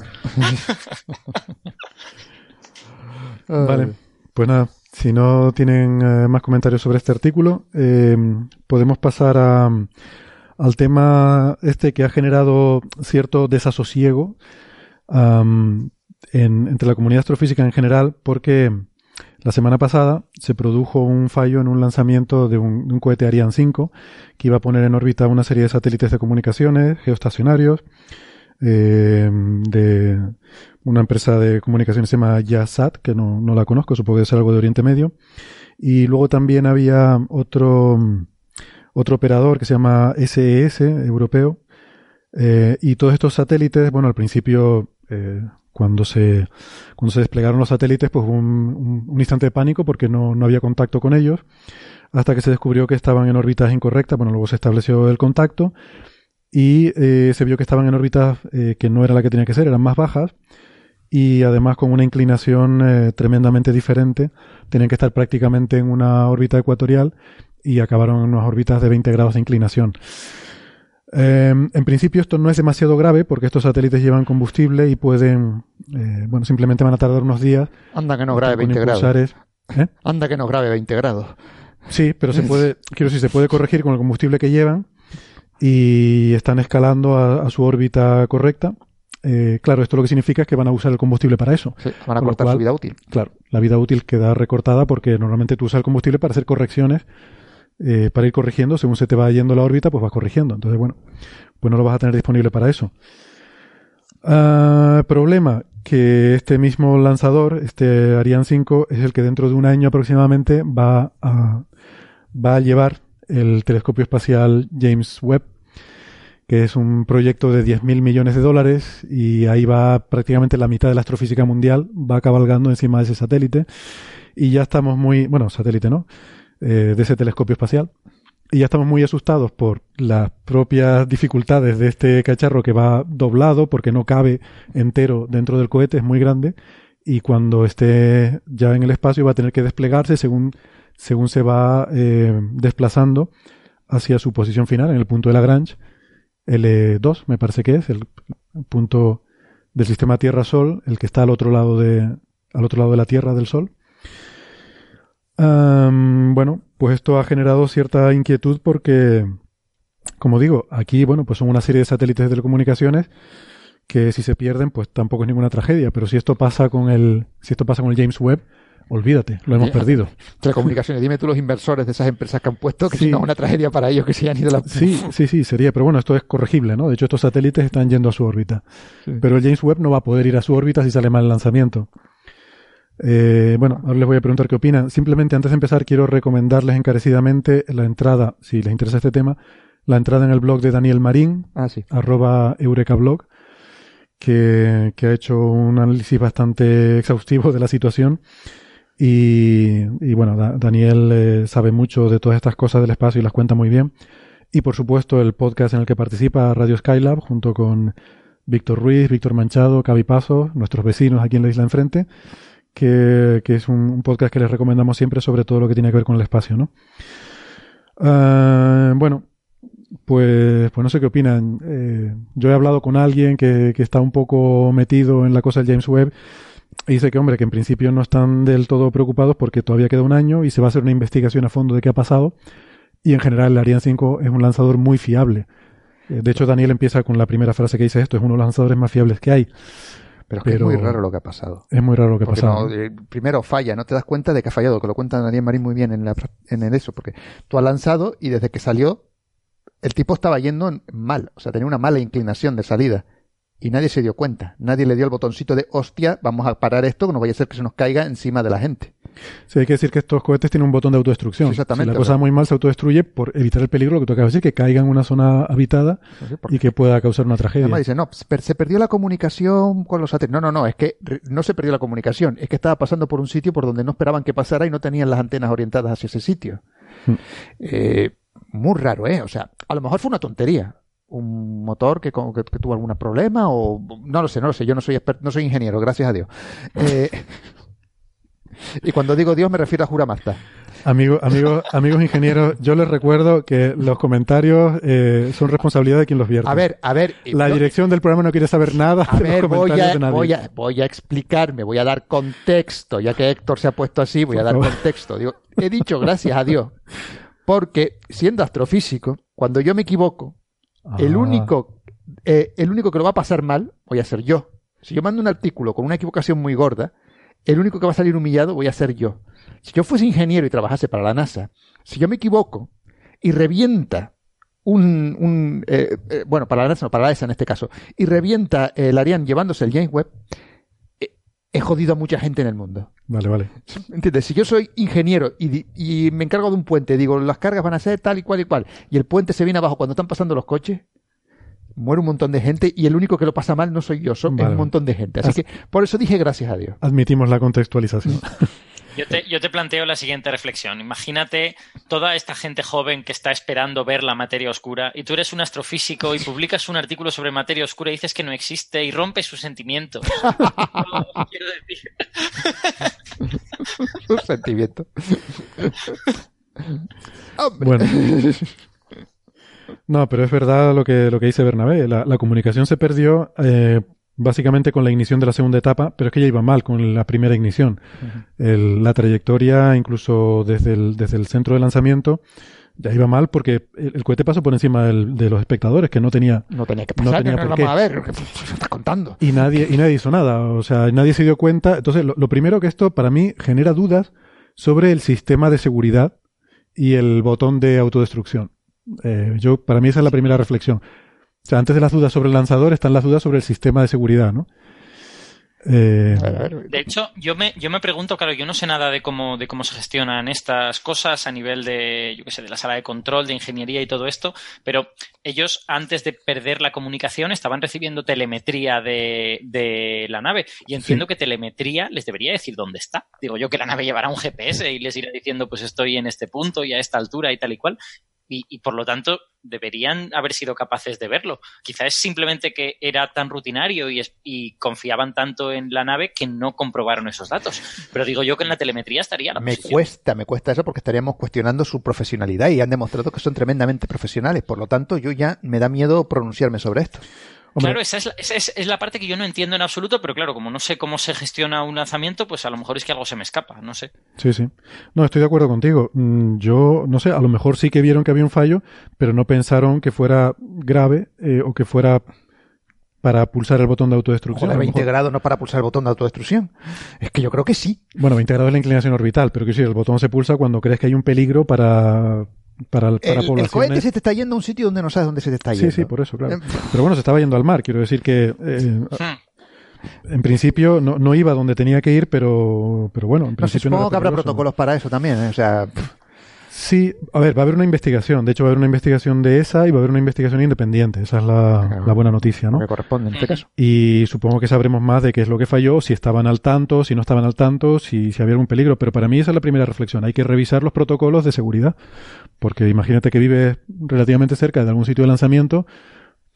<laughs> vale, pues nada, si no tienen eh, más comentarios sobre este artículo, eh, podemos pasar a, al tema este que ha generado cierto desasosiego en, entre la comunidad astrofísica en general, porque la semana pasada se produjo un fallo en un lanzamiento de un, de un, cohete Ariane 5 que iba a poner en órbita una serie de satélites de comunicaciones geoestacionarios eh, de una empresa de comunicaciones se llama Yasat, que no, no la conozco, supongo que es algo de Oriente Medio. Y luego también había otro, otro operador que se llama SES, europeo. Eh, y todos estos satélites, bueno, al principio eh, cuando se, cuando se desplegaron los satélites, pues hubo un, instante de pánico porque no, no, había contacto con ellos, hasta que se descubrió que estaban en órbitas incorrectas, bueno, luego se estableció el contacto y eh, se vio que estaban en órbitas que no era la que tenía que ser, eran más bajas y además con una inclinación eh, tremendamente diferente, tenían que estar prácticamente en una órbita ecuatorial y acabaron en unas órbitas de 20 grados de inclinación. Eh, en principio esto no es demasiado grave porque estos satélites llevan combustible y pueden, eh, bueno, simplemente van a tardar unos días. Anda que no grave 20 grados. ¿Eh? Anda que no grave 20 grados. Sí, pero se <laughs> puede, quiero decir, se puede corregir con el combustible que llevan y están escalando a, a su órbita correcta. Eh, claro, esto lo que significa es que van a usar el combustible para eso. Sí, van a cortar cual, su vida útil. Claro, la vida útil queda recortada porque normalmente tú usas el combustible para hacer correcciones eh, para ir corrigiendo, según se te va yendo la órbita, pues vas corrigiendo. Entonces, bueno, pues no lo vas a tener disponible para eso. Uh, problema, que este mismo lanzador, este Ariane 5, es el que dentro de un año aproximadamente va a, va a llevar el telescopio espacial James Webb, que es un proyecto de 10.000 millones de dólares y ahí va prácticamente la mitad de la astrofísica mundial, va cabalgando encima de ese satélite y ya estamos muy, bueno, satélite no, eh, de ese telescopio espacial. Y ya estamos muy asustados por las propias dificultades de este cacharro que va doblado porque no cabe entero dentro del cohete, es muy grande. Y cuando esté ya en el espacio va a tener que desplegarse según, según se va eh, desplazando hacia su posición final en el punto de Lagrange, L2 me parece que es, el punto del sistema Tierra-Sol, el que está al otro lado de, al otro lado de la Tierra del Sol. Bueno, pues esto ha generado cierta inquietud porque, como digo, aquí, bueno, pues son una serie de satélites de telecomunicaciones que si se pierden, pues tampoco es ninguna tragedia. Pero si esto pasa con el, si esto pasa con el James Webb, olvídate, lo hemos perdido. Telecomunicaciones, dime tú los inversores de esas empresas que han puesto que sí. no es una tragedia para ellos que se hayan ido a la... Sí, sí, sí, sería, pero bueno, esto es corregible, ¿no? De hecho, estos satélites están yendo a su órbita. Sí. Pero el James Webb no va a poder ir a su órbita si sale mal el lanzamiento. Eh, bueno, ahora les voy a preguntar qué opinan. Simplemente antes de empezar quiero recomendarles encarecidamente la entrada, si les interesa este tema, la entrada en el blog de Daniel Marín, ah, arroba eurekablog, que, que, ha hecho un análisis bastante exhaustivo de la situación. Y, bueno, da, Daniel eh, sabe mucho de todas estas cosas del espacio y las cuenta muy bien. Y por supuesto el podcast en el que participa Radio Skylab junto con Víctor Ruiz, Víctor Manchado, Cavi Paso, nuestros vecinos aquí en la isla enfrente que, que es un, podcast que les recomendamos siempre sobre todo lo que tiene que ver con el espacio, ¿no? Uh, bueno, pues, pues no sé qué opinan. Eh, yo he hablado con alguien que, que, está un poco metido en la cosa del James Webb y dice que, hombre, que en principio no están del todo preocupados porque todavía queda un año y se va a hacer una investigación a fondo de qué ha pasado. Y en general el Ariane 5 es un lanzador muy fiable. Eh, de hecho, Daniel empieza con la primera frase que dice esto, es uno de los lanzadores más fiables que hay. Pero es, que Pero es muy raro lo que ha pasado. Es muy raro lo que ha pasado. No, eh, primero falla, no te das cuenta de que ha fallado, que lo cuenta Daniel Marín muy bien en, la, en el eso, porque tú has lanzado y desde que salió, el tipo estaba yendo mal, o sea, tenía una mala inclinación de salida. Y nadie se dio cuenta. Nadie le dio el botoncito de hostia, vamos a parar esto, que no vaya a ser que se nos caiga encima de la gente. Sí, hay que decir que estos cohetes tienen un botón de autodestrucción. Sí, exactamente. Si la cosa muy mal, se autodestruye por evitar el peligro, lo que tú acabas de decir, que caiga en una zona habitada sí, y que pueda causar una tragedia. Además dice, no, se perdió la comunicación con los satélites. No, no, no, es que no se perdió la comunicación, es que estaba pasando por un sitio por donde no esperaban que pasara y no tenían las antenas orientadas hacia ese sitio. Hmm. Eh, muy raro, ¿eh? O sea, a lo mejor fue una tontería un motor que, que, que, tuvo algún problema o no lo sé, no lo sé, yo no soy expert, no soy ingeniero, gracias a Dios. Eh, <laughs> Y cuando digo Dios me refiero a Juramasta. Amigos, amigos, amigos ingenieros, yo les recuerdo que los comentarios eh, son responsabilidad de quien los vierte. A ver, a ver. La dirección del programa no quiere saber nada a de ver, los voy comentarios a, de nadie. voy, a, voy a explicarme, voy a dar contexto. Ya que Héctor se ha puesto así, voy a dar contexto. Digo, he dicho gracias a Dios. Porque siendo astrofísico, cuando yo me equivoco, el Ah. único, eh, el único que lo va a pasar mal voy a ser yo. Si yo mando un artículo con una equivocación muy gorda, el único que va a salir humillado voy a ser yo. Si yo fuese ingeniero y trabajase para la NASA, si yo me equivoco y revienta un, un eh, eh, bueno, para la NASA, no, para la ESA en este caso, y revienta el Ariane llevándose el James Webb, he jodido a mucha gente en el mundo. Vale, vale. ¿Entiendes? Si yo soy ingeniero y, y me encargo de un puente, digo, las cargas van a ser tal y cual y cual, y el puente se viene abajo cuando están pasando los coches, muere un montón de gente y el único que lo pasa mal no soy yo, son Vale. un montón de gente. Así As- que por eso dije gracias a Dios. Admitimos la contextualización. <laughs> Yo te, yo te planteo la siguiente reflexión. Imagínate toda esta gente joven que está esperando ver la materia oscura y tú eres un astrofísico y publicas un artículo sobre materia oscura y dices que no existe y rompes sus sentimientos. No, <laughs> quiero decir. Un sentimiento. Bueno. No, pero es verdad lo que, lo que dice Bernabé. La, la comunicación se perdió eh, básicamente con la ignición de la segunda etapa, pero es que ya iba mal con la primera ignición. El- la trayectoria, incluso desde el, desde el centro de lanzamiento, ya iba mal porque el, el cohete pasó por encima del- de los espectadores, que no tenía No tenía que No pasar, tenía no, por qué. a ver, ¿qué <laughs> estás contando? y nadie, y nadie hizo nada. O sea, nadie se dio cuenta. Entonces, lo, lo primero que esto para mí genera dudas sobre el sistema de seguridad y el botón de autodestrucción. Eh, yo, para mí esa es la primera reflexión. O sea, antes de las dudas sobre el lanzador están las dudas sobre el sistema de seguridad, ¿no? Eh, A ver, De hecho, yo me, yo me pregunto, claro, yo no sé nada de cómo, de cómo se gestionan estas cosas a nivel de, yo qué sé, de la sala de control, de ingeniería y todo esto, pero ellos antes de perder la comunicación estaban recibiendo telemetría de, de la nave y entiendo que telemetría les debería decir dónde está. Digo yo que la nave llevará un GPS y les irá diciendo pues estoy en este punto y a esta altura y tal y cual. Y, y por lo tanto deberían haber sido capaces de verlo. Quizá es simplemente que era tan rutinario y, es- y confiaban tanto en la nave que no comprobaron esos datos. Pero digo yo que en la telemetría estaría la me posición. cuesta, me cuesta eso porque estaríamos cuestionando su profesionalidad y han demostrado que son tremendamente profesionales. Por lo tanto, yo ya me da miedo pronunciarme sobre esto. Hombre, Claro, esa es, la, esa es- es la parte que yo no entiendo en absoluto, pero claro, como no sé cómo se gestiona un lanzamiento, pues a lo mejor es que algo se me escapa, no sé. Sí, sí. No, estoy de acuerdo contigo. Mm, Yo, no sé, a lo mejor sí que vieron que había un fallo, pero no pensaron que fuera grave eh, o que fuera para pulsar el botón de autodestrucción. Joder, A lo 20 mejor- grados no para pulsar el botón de autodestrucción. Es que yo creo que sí. Bueno, 20 grados es la inclinación orbital, pero que sí, el botón se pulsa cuando crees que hay un peligro para, para, para El, el poblaciones. cohete se te está yendo a un sitio donde no sabes dónde se te está Sí, yendo. sí, por eso, claro. Eh, <laughs> Pero bueno, se estaba yendo al mar, quiero decir que eh, Hmm. en principio no, no iba donde tenía que ir, pero, pero bueno, en No principio no supongo era que habrá protocolos para eso también. ¿eh? O sea, Sí, a ver, va a haber una investigación. De hecho, va a haber una investigación de esa y va a haber una investigación independiente. Esa es la, Claro. la buena noticia, ¿no? me corresponde en este caso. Y supongo que sabremos más de qué es lo que falló, si estaban al tanto, si no estaban al tanto, si, si había algún peligro. Pero para mí esa es la primera reflexión. Hay que revisar los protocolos de seguridad. Porque imagínate que vives relativamente cerca de algún sitio de lanzamiento,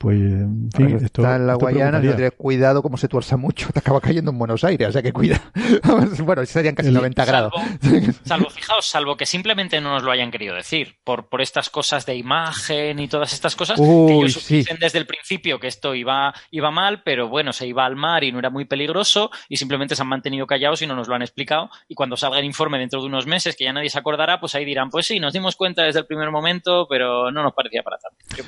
pues, en fin, esto, está en la esto Guayana, cuidado como se tuerza mucho, te acaba cayendo en Buenos Aires, o sea que cuida. <laughs> bueno, serían casi El- 90 grados. Salvo, <laughs> salvo, fijaos, salvo que simplemente no nos lo hayan querido decir, por, por estas cosas de imagen y todas estas cosas, que Uy, ellos sí. dicen desde el principio que esto iba, iba mal, pero bueno, se iba al mar y no era muy peligroso, y simplemente se han mantenido callados y no nos lo han explicado, y cuando salga el informe dentro de unos meses, que ya nadie se acordará, pues ahí dirán, pues sí, nos dimos cuenta desde el primer momento, pero no nos parecía para tanto. Yo.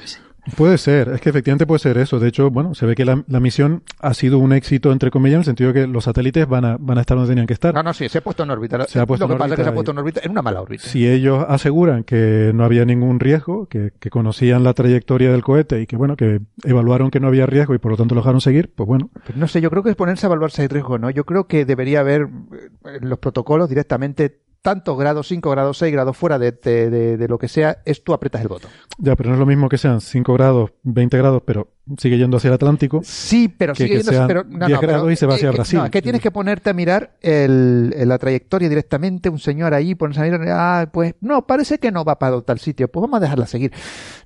Puede ser, es que efectivamente puede ser eso. De hecho, bueno, se ve que la, la misión ha sido un éxito, entre comillas, en el sentido de que los satélites van a, van a estar donde tenían que estar. No, no, sí, se ha puesto en órbita. Se ha puesto Lo que pasa es que se ha puesto en órbita en una mala órbita. Si ellos aseguran que no había ningún riesgo, que, que conocían la trayectoria del cohete y que, bueno, que evaluaron que no había riesgo y por lo tanto lo dejaron seguir, pues bueno, no sé, yo creo que es ponerse a evaluar si hay riesgo, ¿no? Yo creo que debería haber eh, los protocolos directamente tantos grados, 5 grados, 6 grados fuera de, de- de- de lo que sea, es tú apretas el botón. ya, pero no es lo mismo que sean 5 grados, 20 grados, pero sigue yendo hacia el Atlántico. Sí, pero Que- sigue que pero, no, 10 no, pero, grados y se va hacia eh, que- Brasil. No, es que tienes que ponerte a mirar el, el- la trayectoria directamente, un señor ahí, pones a mirar, ah, pues no, parece que no va para tal sitio, pues vamos a dejarla seguir.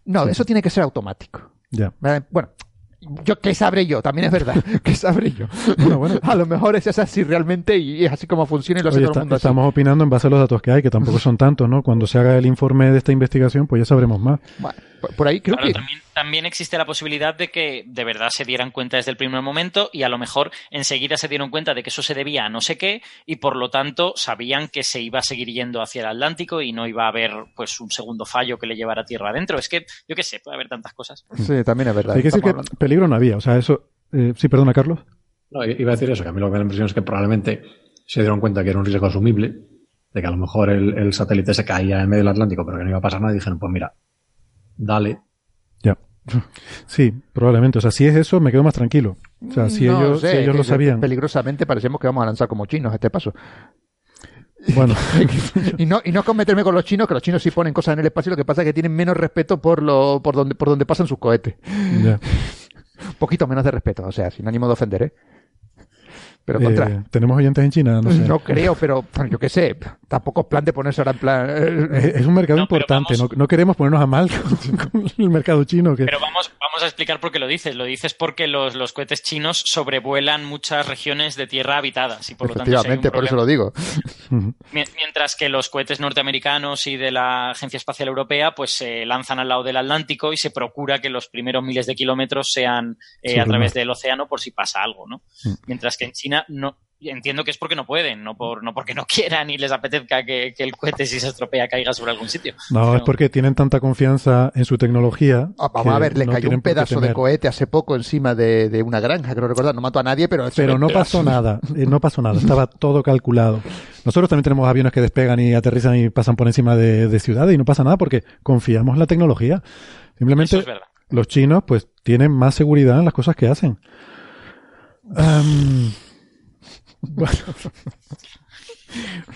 No, Sí. eso tiene que ser automático. Ya. Bueno, Yo, ¿qué sabré yo? También es verdad. <laughs> ¿Qué sabré yo? Bueno, bueno. <laughs> A lo mejor es así realmente y es así como funciona y lo hace todo el mundo así. Estamos opinando en base a los datos que hay, que tampoco son tantos, ¿no? Cuando se haga el informe de esta investigación, pues ya sabremos más. Bueno, por ahí creo que... También, también, existe la posibilidad de que de verdad se dieran cuenta desde el primer momento y a lo mejor enseguida se dieron cuenta de que eso se debía a no sé qué y por lo tanto sabían que se iba a seguir yendo hacia el Atlántico y no iba a haber pues un segundo fallo que le llevara a tierra adentro. Es que, yo qué sé, puede haber tantas cosas. Sí, también es verdad. Hay que decir que peligro no había. O sea, eso... Eh, sí, perdona, Carlos. No, iba a decir eso, que a mí lo que me da la impresión es que probablemente se dieron cuenta que era un riesgo asumible, de que a lo mejor el, el satélite se caía en medio del Atlántico, pero que no iba a pasar nada, y dijeron, pues mira, dale, ya. Sí, probablemente. O sea, si es eso, me quedo más tranquilo. O sea, si ellos, si ellos lo sabían. Peligrosamente parecemos que vamos a lanzar como chinos a este paso. Bueno. <laughs> y, no, y no cometerme con los chinos, que los chinos sí ponen cosas en el espacio, lo que pasa es que tienen menos respeto por lo, por donde, por donde pasan sus cohetes. Ya. Un <laughs> poquito menos de respeto, o sea, sin ánimo de ofender, ¿eh? Pero contra. Eh, ¿Tenemos oyentes en China? No, sé. no creo, pero yo qué sé. Tampoco es plan de ponerse ahora en plan. Es, es un mercado No, importante. vamos- No, no queremos ponernos a mal <laughs> con, con el mercado chino. Que... Pero vamos, vamos a explicar por qué lo dices. Lo dices porque los, los cohetes chinos sobrevuelan muchas regiones de tierra habitadas y por lo tanto si Efectivamente, por eso lo digo. Mientras que los cohetes norteamericanos y de la Agencia Espacial Europea pues se lanzan al lado del Atlántico y se procura que los primeros miles de kilómetros sean eh, a través del océano por si pasa algo, ¿no? Mm. Mientras que en China no entiendo que es porque no pueden, no por no porque no quieran y les apetezca que, que el cohete si se estropea caiga sobre algún sitio. No, Pero- es porque tienen tanta confianza en su tecnología. Ah, vamos a ver, le no cayó un pedazo de cohete hace poco encima de, de una granja, creo recordar. No mató a nadie, pero... Pero no pasó nada, eh, no pasó nada, estaba todo calculado. Nosotros también tenemos aviones que despegan y aterrizan y pasan por encima de, de ciudades y no pasa nada porque confiamos en la tecnología. Simplemente Eso es verdad. los chinos pues tienen más seguridad en las cosas que hacen. Am, bueno.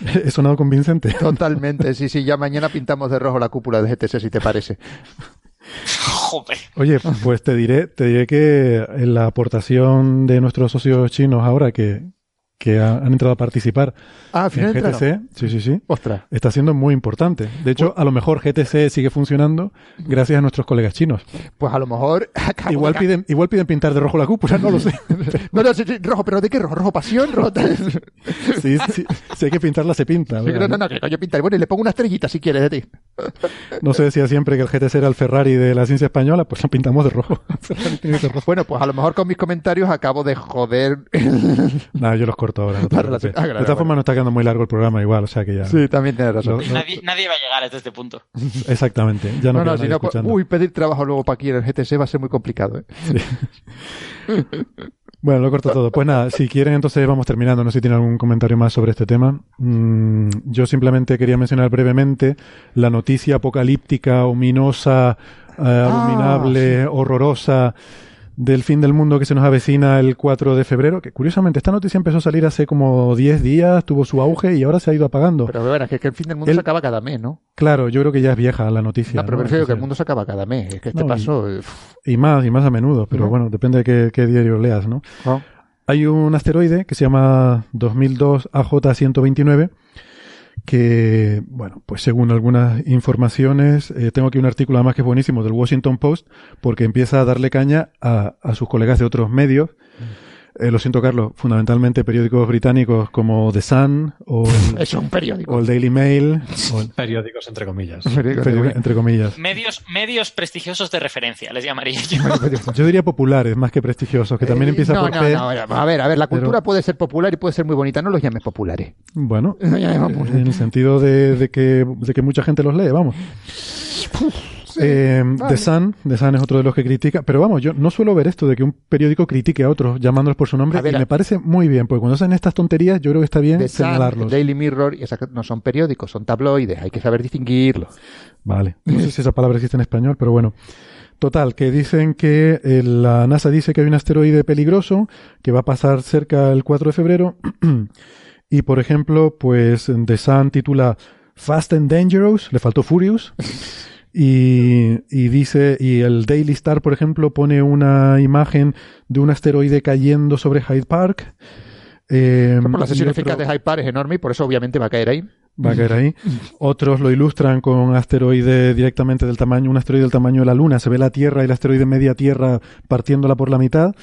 <laughs> He sonado convincente. Totalmente, sí, sí. Ya mañana pintamos de rojo la cúpula de GTC, si te parece. Joder. Oye, pues te diré, te diré que en la aportación de nuestros socios chinos ahora que, que ha- han entrado a participar Ah, al en final entraron. GTC, sí, sí, sí, Ostras. está siendo muy importante. De hecho, a lo mejor GTC sigue funcionando gracias a nuestros colegas chinos. Pues a lo mejor... <laughs> Igual de- piden, igual piden pintar de rojo la cúpula, no lo sé. <laughs> No, no, sí, sí, rojo, pero ¿de qué rojo? ¿Rojo pasión? ¿Rojo? <laughs> Sí, sí, si hay que pintarla, se pinta. Sí, no, no, no, que coño pintar. Bueno, y le pongo una estrellita si quieres de ti. No se decía siempre que el GTC era el Ferrari de la ciencia española, pues lo pintamos de rojo. Ser rojo. Bueno, pues a lo mejor con mis comentarios acabo de joder. Nada, yo los corto ahora. no te La preocupes. relación- ah, claro, de todas formas, no está quedando muy largo el programa igual, o sea que ya. Sí, también tienes razón. Nadie, nadie va a llegar hasta este punto. <laughs> exactamente. Ya no, si pues, escuchando. uy, pedir trabajo luego para aquí en el GTC va a ser muy complicado. ¿eh? <laughs> Bueno, lo corto todo. Pues nada, si quieren, entonces vamos terminando. No sé si tienen algún comentario más sobre este tema. Mm, yo simplemente quería mencionar brevemente la noticia apocalíptica, ominosa, eh, Ah, abominable, horrorosa del fin del mundo que se nos avecina el 4 de febrero. Que curiosamente, esta noticia empezó a salir hace como 10 días, tuvo su auge y ahora se ha ido apagando. Pero bueno, es que, el fin del mundo El- se acaba cada mes, ¿no? claro, yo creo que ya es vieja la noticia. No, pero ¿no? prefiero que el mundo se acaba cada mes. Es que este No, paso. eh, Y más, y más a menudo, pero bueno, depende de qué, qué diario leas, ¿no? ah. Hay un asteroide que se llama 2002 AJ129 que, bueno, pues según algunas informaciones, eh, tengo aquí un artículo además que es buenísimo del Washington Post porque empieza a darle caña a, a sus colegas de otros medios. Eh, lo siento, Carlos, fundamentalmente periódicos británicos como The Sun o el, <laughs> Es un periódico. o el Daily Mail, o <laughs> el- periódicos entre comillas. periódico- entre comillas. Medios, medios prestigiosos de referencia, les llamaría yo. Yo diría populares más que prestigiosos, que también Eh, empieza no, por no, P. no, a ver, a ver, la pero- cultura puede ser popular y puede ser muy bonita, no los llames populares. Bueno, No llames populares. en el sentido de, de que, de que mucha gente los lee, vamos. Eh, vale. The Sun, The Sun es otro de los que critica, pero vamos, yo no suelo ver esto de que un periódico critique a otros llamándolos por su nombre ver, y me parece muy bien, porque cuando hacen estas tonterías yo creo que está bien The Sun, señalarlos. Daily Mirror, y esas no son periódicos, son tabloides, hay que saber distinguirlos. Vale, no sé si esa palabra existe en español, pero bueno. Total, que dicen que eh, la NASA dice que hay un asteroide peligroso que va a pasar cerca el 4 de febrero. <clears throat> y por ejemplo, pues The Sun titula Fast and Dangerous, le faltó Furious. <laughs> Y, y dice, y el Daily Star, por ejemplo, pone una imagen de un asteroide cayendo sobre Hyde Park. Eh, Por la sesión otro- eficaz de Hyde Park es enorme y por eso obviamente va a caer ahí. va a caer ahí. <laughs> Otros lo ilustran con un asteroide directamente del tamaño, un asteroide del tamaño de la Luna. Se ve la Tierra y el asteroide media Tierra partiéndola por la mitad.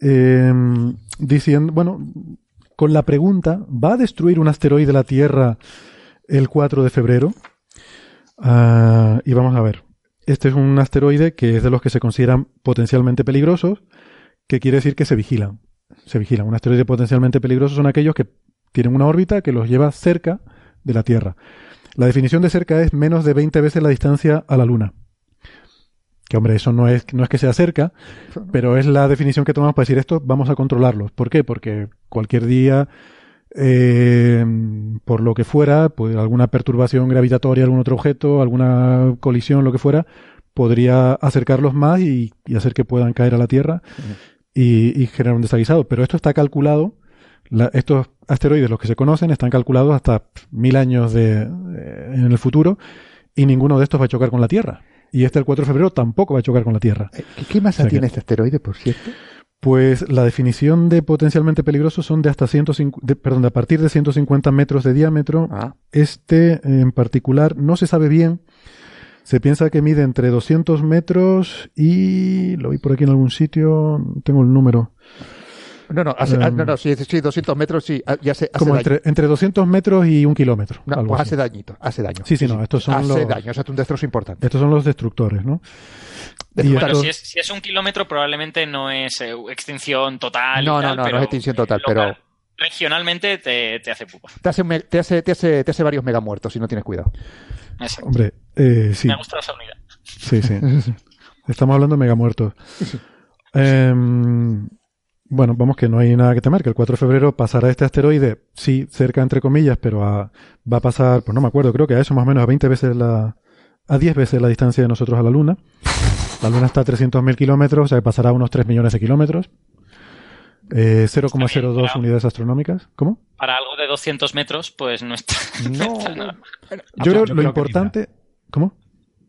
Eh, diciendo, bueno, con la pregunta, ¿va a destruir un asteroide la Tierra el 4 de febrero? Ah, y vamos a ver. Este es un asteroide que es de los que se consideran potencialmente peligrosos, que quiere decir que se vigilan. Se vigilan. Un asteroide potencialmente peligroso son aquellos que tienen una órbita que los lleva cerca de la Tierra. La definición de cerca es menos de 20 veces la distancia a la Luna. Que hombre, eso no es, no es que sea cerca, pero es la definición que tomamos para decir esto, vamos a controlarlos. ¿Por qué? Porque cualquier día, eh, por lo que fuera, pues alguna perturbación gravitatoria, algún otro objeto, alguna colisión, lo que fuera, podría acercarlos más y, hacer que puedan caer a la Tierra y, generar un desaguisado. Pero esto está calculado, estos asteroides, los que se conocen, están calculados hasta mil años de, en el futuro y ninguno de estos va a chocar con la Tierra. Y este el 4 de febrero tampoco va a chocar con la Tierra. Eh, ¿Qué masa tiene este asteroide, por cierto? Pues la definición de potencialmente peligroso son de hasta 150, perdón, de a partir de 150 metros de diámetro. Ah. Este en particular no se sabe bien. Se piensa que mide entre 200 metros y lo vi por aquí en algún sitio, tengo el número. No, no, hace, no, no, sí, sí, 200 metros, sí, ah, ya hace Como entre, entre 200 metros y un kilómetro. No, pues hace dañito, hace daño. Sí, sí, no, estos son hace los... Hace daño, o sea, es un destrozo importante. Estos son los destructores, ¿no? bueno, si, es, si, es, un kilómetro probablemente no es eh, extinción total. No, no, no, no es extinción total, pero... Regionalmente te, te hace pupa. Te hace, te, hace, te, hace, te hace varios megamuertos si no tienes cuidado. Exacto. Hombre, eh, sí. Me gusta esa unidad. Sí, sí. <laughs> Estamos hablando de megamuertos. Eh, bueno, vamos que no hay nada que temer, que el 4 de febrero pasará este asteroide, sí, cerca entre comillas, pero va a pasar, pues no me acuerdo, creo que a eso más o menos a 20 veces la, a 10 veces la distancia de nosotros a la Luna. La Luna está a 300.000 kilómetros, o sea, pasará a unos 3 millones de kilómetros. Eh, 0,02 unidades astronómicas. ¿Cómo? Para algo de 200 metros, pues no está. <laughs> No. Yo creo lo importante. ¿Cómo?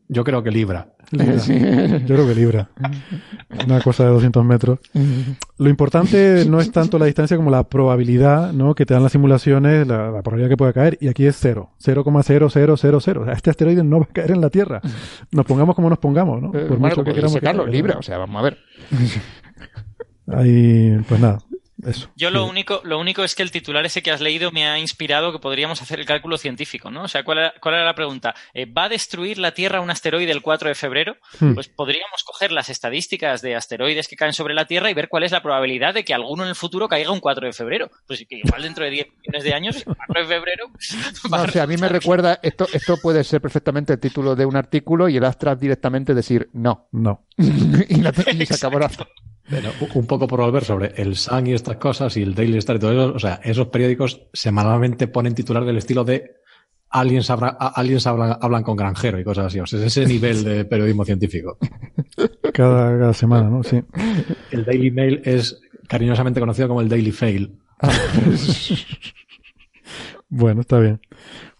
Yo creo que libra. Yo creo que libra. Una cosa de 200 metros. Lo importante no es tanto la distancia como la probabilidad ¿no? que te dan las simulaciones, la, probabilidad que pueda caer. Y aquí es cero. 0,0000. O sea, este asteroide no va a caer en la Tierra. Nos pongamos como nos pongamos, ¿no? Eh, Por mucho que queramos. Carlos, libra. O sea, vamos a ver. Ahí, pues nada. Yo lo único, lo único es que el titular ese que has leído me ha inspirado que podríamos hacer el cálculo científico, ¿no? O sea, ¿cuál era, la pregunta? Eh, ¿Va a destruir la Tierra un asteroide el 4 de febrero? Hmm. Pues podríamos coger las estadísticas de asteroides que caen sobre la Tierra y ver cuál es la probabilidad de que alguno en el futuro caiga un 4 de febrero. Pues que igual dentro de 10 millones de años, 4 de febrero. Pues, <laughs> no, o sea, a mí me recuerda, esto, esto puede ser perfectamente el título de un artículo y el abstract directamente decir no. No. <laughs> y, la, y se acabó un poco por volver sobre el Sun y estas cosas y el Daily Star y todo eso. O sea, esos periódicos semanalmente ponen titular del estilo de aliens, hablan, con granjero y cosas así. O sea, es ese nivel de periodismo científico. Cada, semana, ¿no? Sí. El Daily Mail es cariñosamente conocido como el Daily Fail. <laughs> bueno, está bien.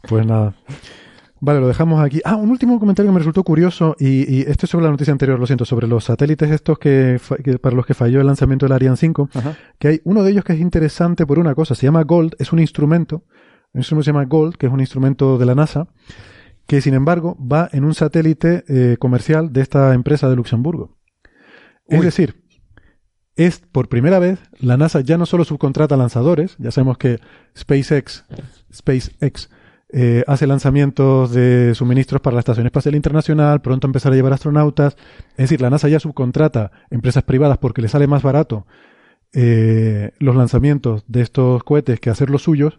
Pues nada. Vale, lo dejamos aquí. Ah, un último comentario que me resultó curioso, y, esto es sobre la noticia anterior, lo siento, sobre los satélites estos que, para los que falló el lanzamiento del Ariane 5, que hay uno de ellos que es interesante por una cosa, se llama Gold, es un instrumento, un instrumento se llama Gold, que es un instrumento de la NASA, que sin embargo va en un satélite eh, comercial de esta empresa de Luxemburgo. Es decir, es por primera vez la NASA ya no solo subcontrata lanzadores, ya sabemos que SpaceX, SpaceX eh, hace lanzamientos de suministros para la Estación Espacial Internacional, pronto empezar a llevar astronautas. Es decir, la NASA ya subcontrata empresas privadas porque le sale más barato eh, los lanzamientos de estos cohetes que hacer los suyos.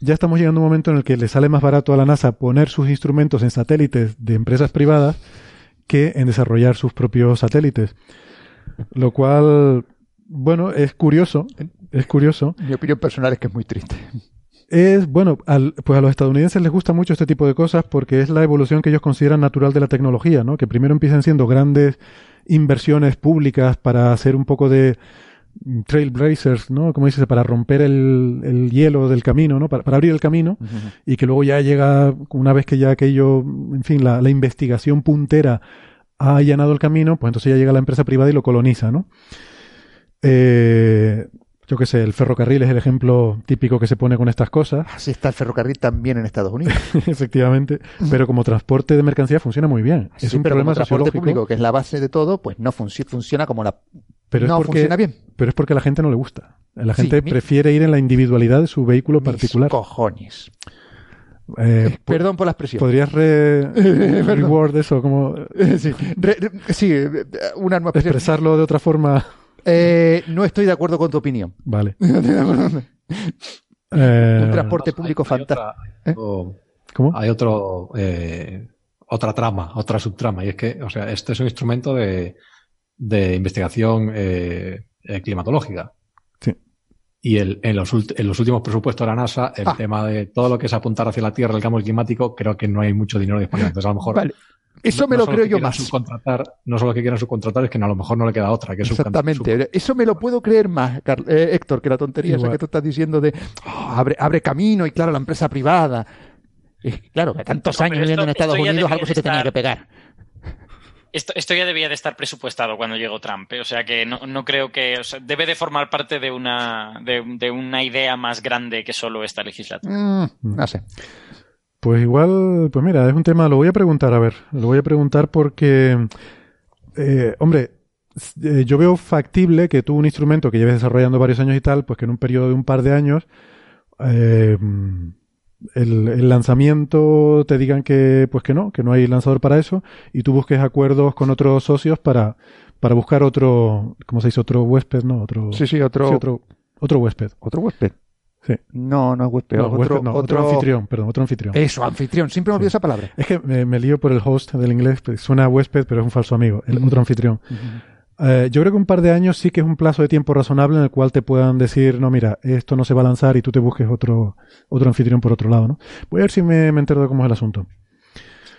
Ya estamos llegando a un momento en el que le sale más barato a la NASA poner sus instrumentos en satélites de empresas privadas que en desarrollar sus propios satélites. Lo cual, bueno, es curioso. Es curioso. Mi opinión personal es que es muy triste es, bueno, al, pues a los estadounidenses les gusta mucho este tipo de cosas porque es la evolución que ellos consideran natural de la tecnología, ¿no? Que primero empiezan siendo grandes inversiones públicas para hacer un poco de trailblazers, ¿no? Como dices, para romper el, el hielo del camino, ¿no? Para, para abrir el camino y que luego ya llega, una vez que ya aquello, en fin, la, la investigación puntera ha allanado el camino, pues entonces ya llega la empresa privada y lo coloniza, ¿no? Eh, yo qué sé, el ferrocarril es el ejemplo típico que se pone con estas cosas. Así está el ferrocarril también en Estados Unidos. <laughs> Efectivamente, pero como transporte de mercancía funciona muy bien. es un problema transporte público, que es la base de todo, pues no funciona como la pero no funciona bien. Pero es porque a la gente no le gusta. La gente prefiere ir en la individualidad de su vehículo particular. cojones. Eh, eh, perdón por la expresión. ¿Podrías re <laughs> reward eso? Como... <laughs> sí, sí, una Expresarlo de otra forma. Eh, no estoy de acuerdo con tu opinión. Vale. <laughs> Eh, un transporte público fantástico. ¿Eh? ¿Cómo? Hay otro, otra trama, otra subtrama, y es que, o sea, este es un instrumento de, de investigación climatológica. Y el, en, los, en, los, últimos presupuestos de la NASA, el ah. tema de todo lo que es apuntar hacia la Tierra, el cambio climático, creo que no hay mucho dinero disponible. Entonces, a lo mejor vale. Eso me lo creo yo más. Subcontratar, no solo que quieran subcontratar, es que a lo mejor no le queda otra. Que Exactamente. Eso me lo puedo creer más, eh, Héctor, que la tontería esa que tú estás diciendo de oh, abre, abre camino y claro, la empresa privada. claro, que tantos años viviendo en Estados Unidos algo se te tenía que pegar. Esto, esto, ya debía de estar presupuestado cuando llegó Trump, ¿eh? o sea que no, no creo que debe de formar parte de una de, de, una idea más grande que solo esta legislatura. Mm, no sé. Pues igual, pues mira, es un tema, lo voy a preguntar, a ver, lo voy a preguntar porque, eh, hombre, eh, yo veo factible que tú un instrumento que lleves desarrollando varios años y tal, pues que en un periodo de un par de años, eh, el, lanzamiento te digan que, pues que no, que no hay lanzador para eso, y tú busques acuerdos con otros socios para, para buscar otro, ¿cómo se dice? Otro huésped, ¿no? Otro, sí, sí, otro, otro, otro huésped. Otro huésped. No, no es huésped. otro, anfitrión, perdón, otro anfitrión. Eso, anfitrión. Siempre me olvido esa palabra. Es que me, lío por el host del inglés. Pues suena huésped, pero es un falso amigo. El otro anfitrión. Eh, yo creo que un par de años sí que es un plazo de tiempo razonable en el cual te puedan decir, no, mira, esto no se va a lanzar y tú te busques otro, otro anfitrión por otro lado, ¿no? Voy a ver si me, me entero de cómo es el asunto.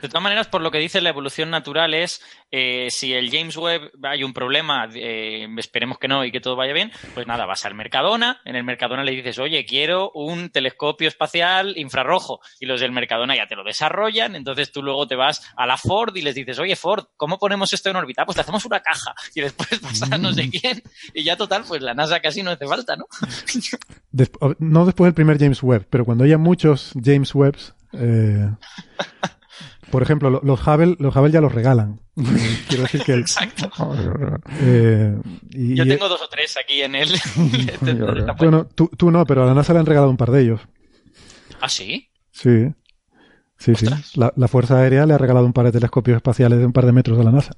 De todas maneras, por lo que dice la evolución natural es eh, si el James Webb hay un problema, eh, esperemos que no y que todo vaya bien, pues nada, vas al Mercadona, en el Mercadona le dices, oye, quiero un telescopio espacial infrarrojo, y los del Mercadona ya te lo desarrollan, entonces tú luego te vas a la Ford y les dices, oye, Ford, ¿cómo ponemos esto en órbita? Pues te hacemos una caja, <laughs> y después vas a no sé mm. quién, y ya total, pues la NASA casi no hace falta, ¿no? <laughs> no después del primer James Webb, pero cuando haya muchos James Webbs, eh, <laughs> por ejemplo, los Hubble, los Hubble ya los regalan. <laughs> Quiero decir que Exacto. Eh, Yo tengo dos o tres aquí en el. <laughs> <laughs> bueno, tú, tú, no, pero a la NASA le han regalado un par de ellos. ¿Ah, sí? Sí. Sí, sí. La, la, Fuerza Aérea le ha regalado un par de telescopios espaciales de un par de metros a la NASA.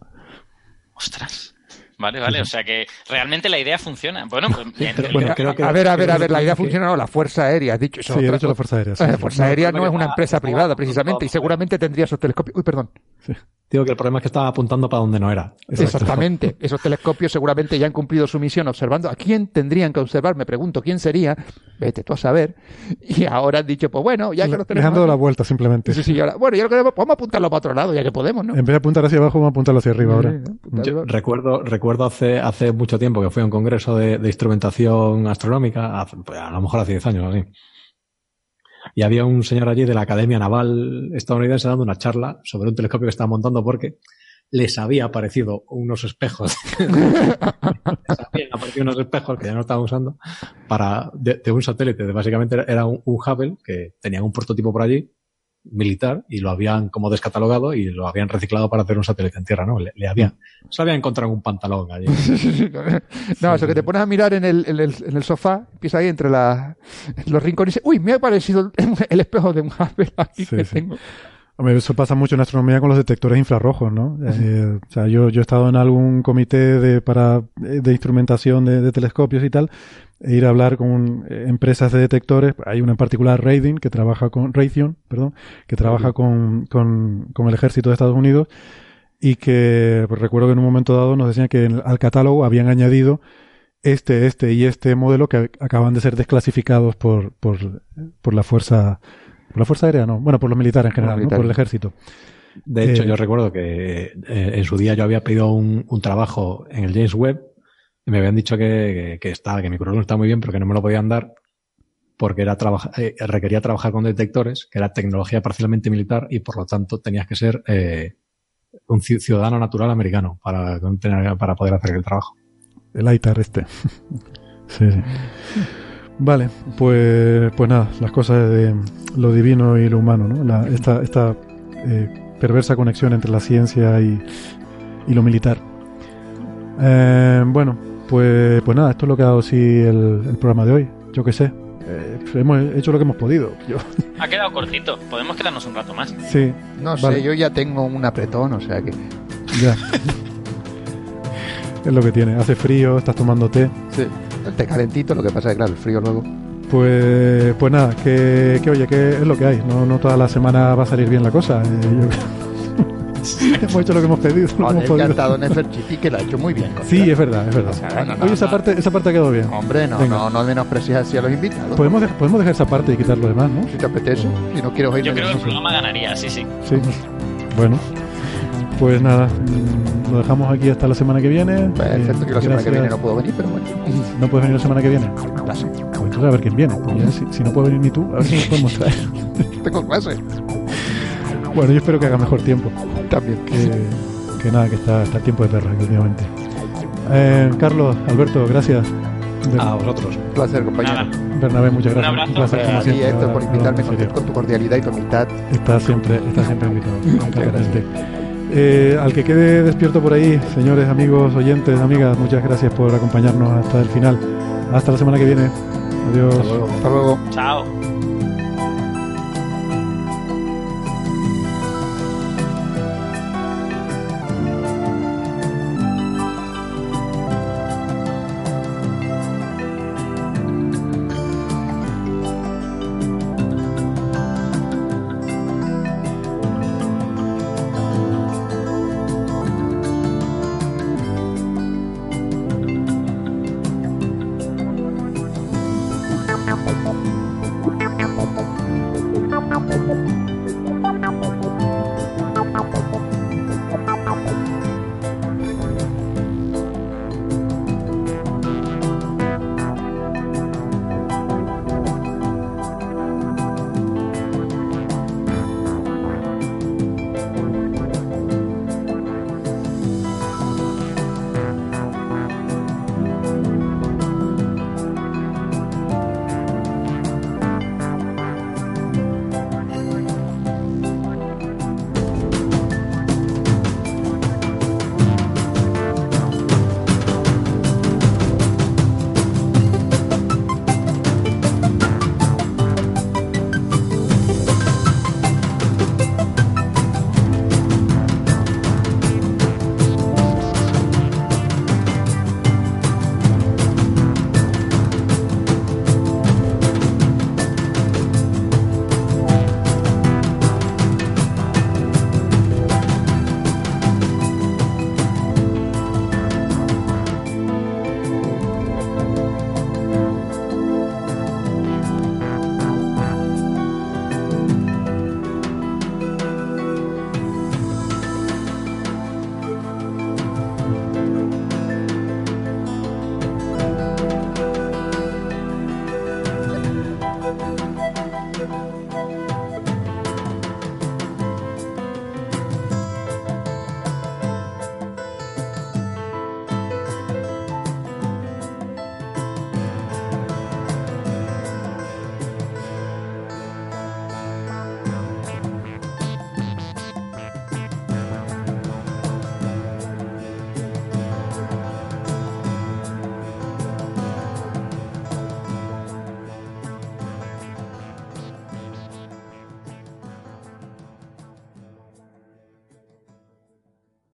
Ostras. Vale, vale, o sea que realmente la idea funciona. Bueno, pues <laughs> a ver, a ver, a ver, la idea funciona, no, la Fuerza Aérea, has dicho eso. Sí, he dicho la Fuerza Aérea. La Fuerza Aérea no, es una empresa privada, precisamente, y seguramente tendría esos telescopios. Uy, perdón. Sí. Digo que el problema es que estaba apuntando para donde no era. Exactamente. Esos telescopios seguramente ya han cumplido su misión observando. ¿A quién tendrían que observar? Me pregunto, ¿quién sería? Vete tú a saber. Y ahora han dicho, pues bueno, ya que lo tenemos. Dejando la vuelta simplemente. Sí, sí, ahora, bueno, ya lo queremos, vamos a apuntarlo para otro lado, ya que podemos, ¿no? En vez de apuntar hacia abajo, vamos a apuntarlo hacia arriba ahora. recuerdo, recuerdo hace, hace mucho tiempo que fui a un congreso de, instrumentación astronómica, pues, a lo mejor hace 10 años así y había un señor allí de la Academia Naval estadounidense dando una charla sobre un telescopio que estaba montando porque les había aparecido unos espejos, <laughs> les habían aparecido unos espejos que ya no estaban usando para de, un satélite, básicamente era un, un Hubble que tenía un prototipo por allí militar y lo habían como descatalogado y lo habían reciclado para hacer un satélite en tierra, ¿no? Le, habían, se había encontrado un pantalón allí. <laughs> no, eso que te pones a mirar en el, en el, en el sofá, empieza ahí entre la, los rincones y dices, uy, me ha parecido el, espejo de un Hubble aquí que tengo. Hombre, eso pasa mucho en astronomía con los detectores infrarrojos, ¿no? <laughs> Eh, o sea, yo, yo he estado en algún comité de, para, de instrumentación de, de telescopios y tal, e ir a hablar con eh, empresas de detectores. Hay una en particular, Raytheon, que trabaja con Raytheon, perdón, que trabaja con, con, con, el ejército de Estados Unidos y que pues, recuerdo que en un momento dado nos decían que al catálogo habían añadido este, este y este modelo que acaban de ser desclasificados por, por, por la fuerza, por la fuerza aérea, no, bueno, por los militares en general, ¿no? por el ejército. De hecho, eh, yo recuerdo que eh, en su día yo había pedido un, un trabajo en el James Webb me habían dicho que, que, que mi currículum está muy bien, pero que no me lo podían dar porque era eh, requería trabajar con detectores, que era tecnología parcialmente militar y por lo tanto tenías que ser eh, un ciudadano natural americano para, para poder hacer el trabajo. El ITAR este. <laughs> Sí, sí. Vale, pues, pues nada, las cosas de lo divino y lo humano, ¿no? La, esta esta eh, perversa conexión entre la ciencia y, y lo militar. Eh, bueno, pues, pues nada, esto es lo que ha dado sí el, el programa de hoy. Yo qué sé, eh, hemos hecho lo que hemos podido. <laughs> Yo. Ha quedado cortito, podemos quedarnos un rato más. Sí. No vale. sé, yo ya tengo un apretón, o sea que. Ya. <laughs> es lo que tiene. Hace frío, estás tomando té. Sí. El té calentito, lo que pasa es que, claro, el frío luego. Pues, pues nada, que, que oye, que es lo que hay. No, no toda la semana va a salir bien la cosa. Eh, yo- <laughs> hemos hecho lo que hemos pedido. lo que Joder, hemos que ha podido. estado Nefertiti que lo ha hecho muy bien. Sí, es verdad, es verdad. O sea, no, no, Oye, esa no. parte, esa parte ha quedado bien. Hombre, no, Venga. no, no menosprecies así a los invitados. Podemos, dej- podemos dejar esa parte y quitar lo demás, ¿no? Si te apetece, si no quieres oírme. Yo creo que el programa ganaría, sí, sí. Sí. Bueno, pues nada, mm, lo dejamos aquí hasta la semana que viene. Perfecto, Eh, que la semana que gracias. viene no puedo venir, pero bueno. ¿No puedes venir la semana que viene? Clase. Pues entonces a ver quién viene. Pues ya, si, si no puede venir ni tú, a ver si nos podemos traer. <laughs> Tengo clase. Bueno, yo espero que haga mejor tiempo. También. Que, que nada, que está, está el tiempo de perra últimamente. Eh, Carlos, Alberto, gracias. De- A vosotros. Un placer, compañero. Nada. Bernabé, muchas Un gracias. abrazo. placer, como a ti, siempre. Héctor, por invitarme con, tu cordialidad y tu amistad. Está siempre, está siempre invitado. <laughs> Eh, al que quede despierto por ahí, señores, amigos, oyentes, amigas, muchas gracias por acompañarnos hasta el final. Hasta la semana que viene. Adiós. Hasta luego. Chao.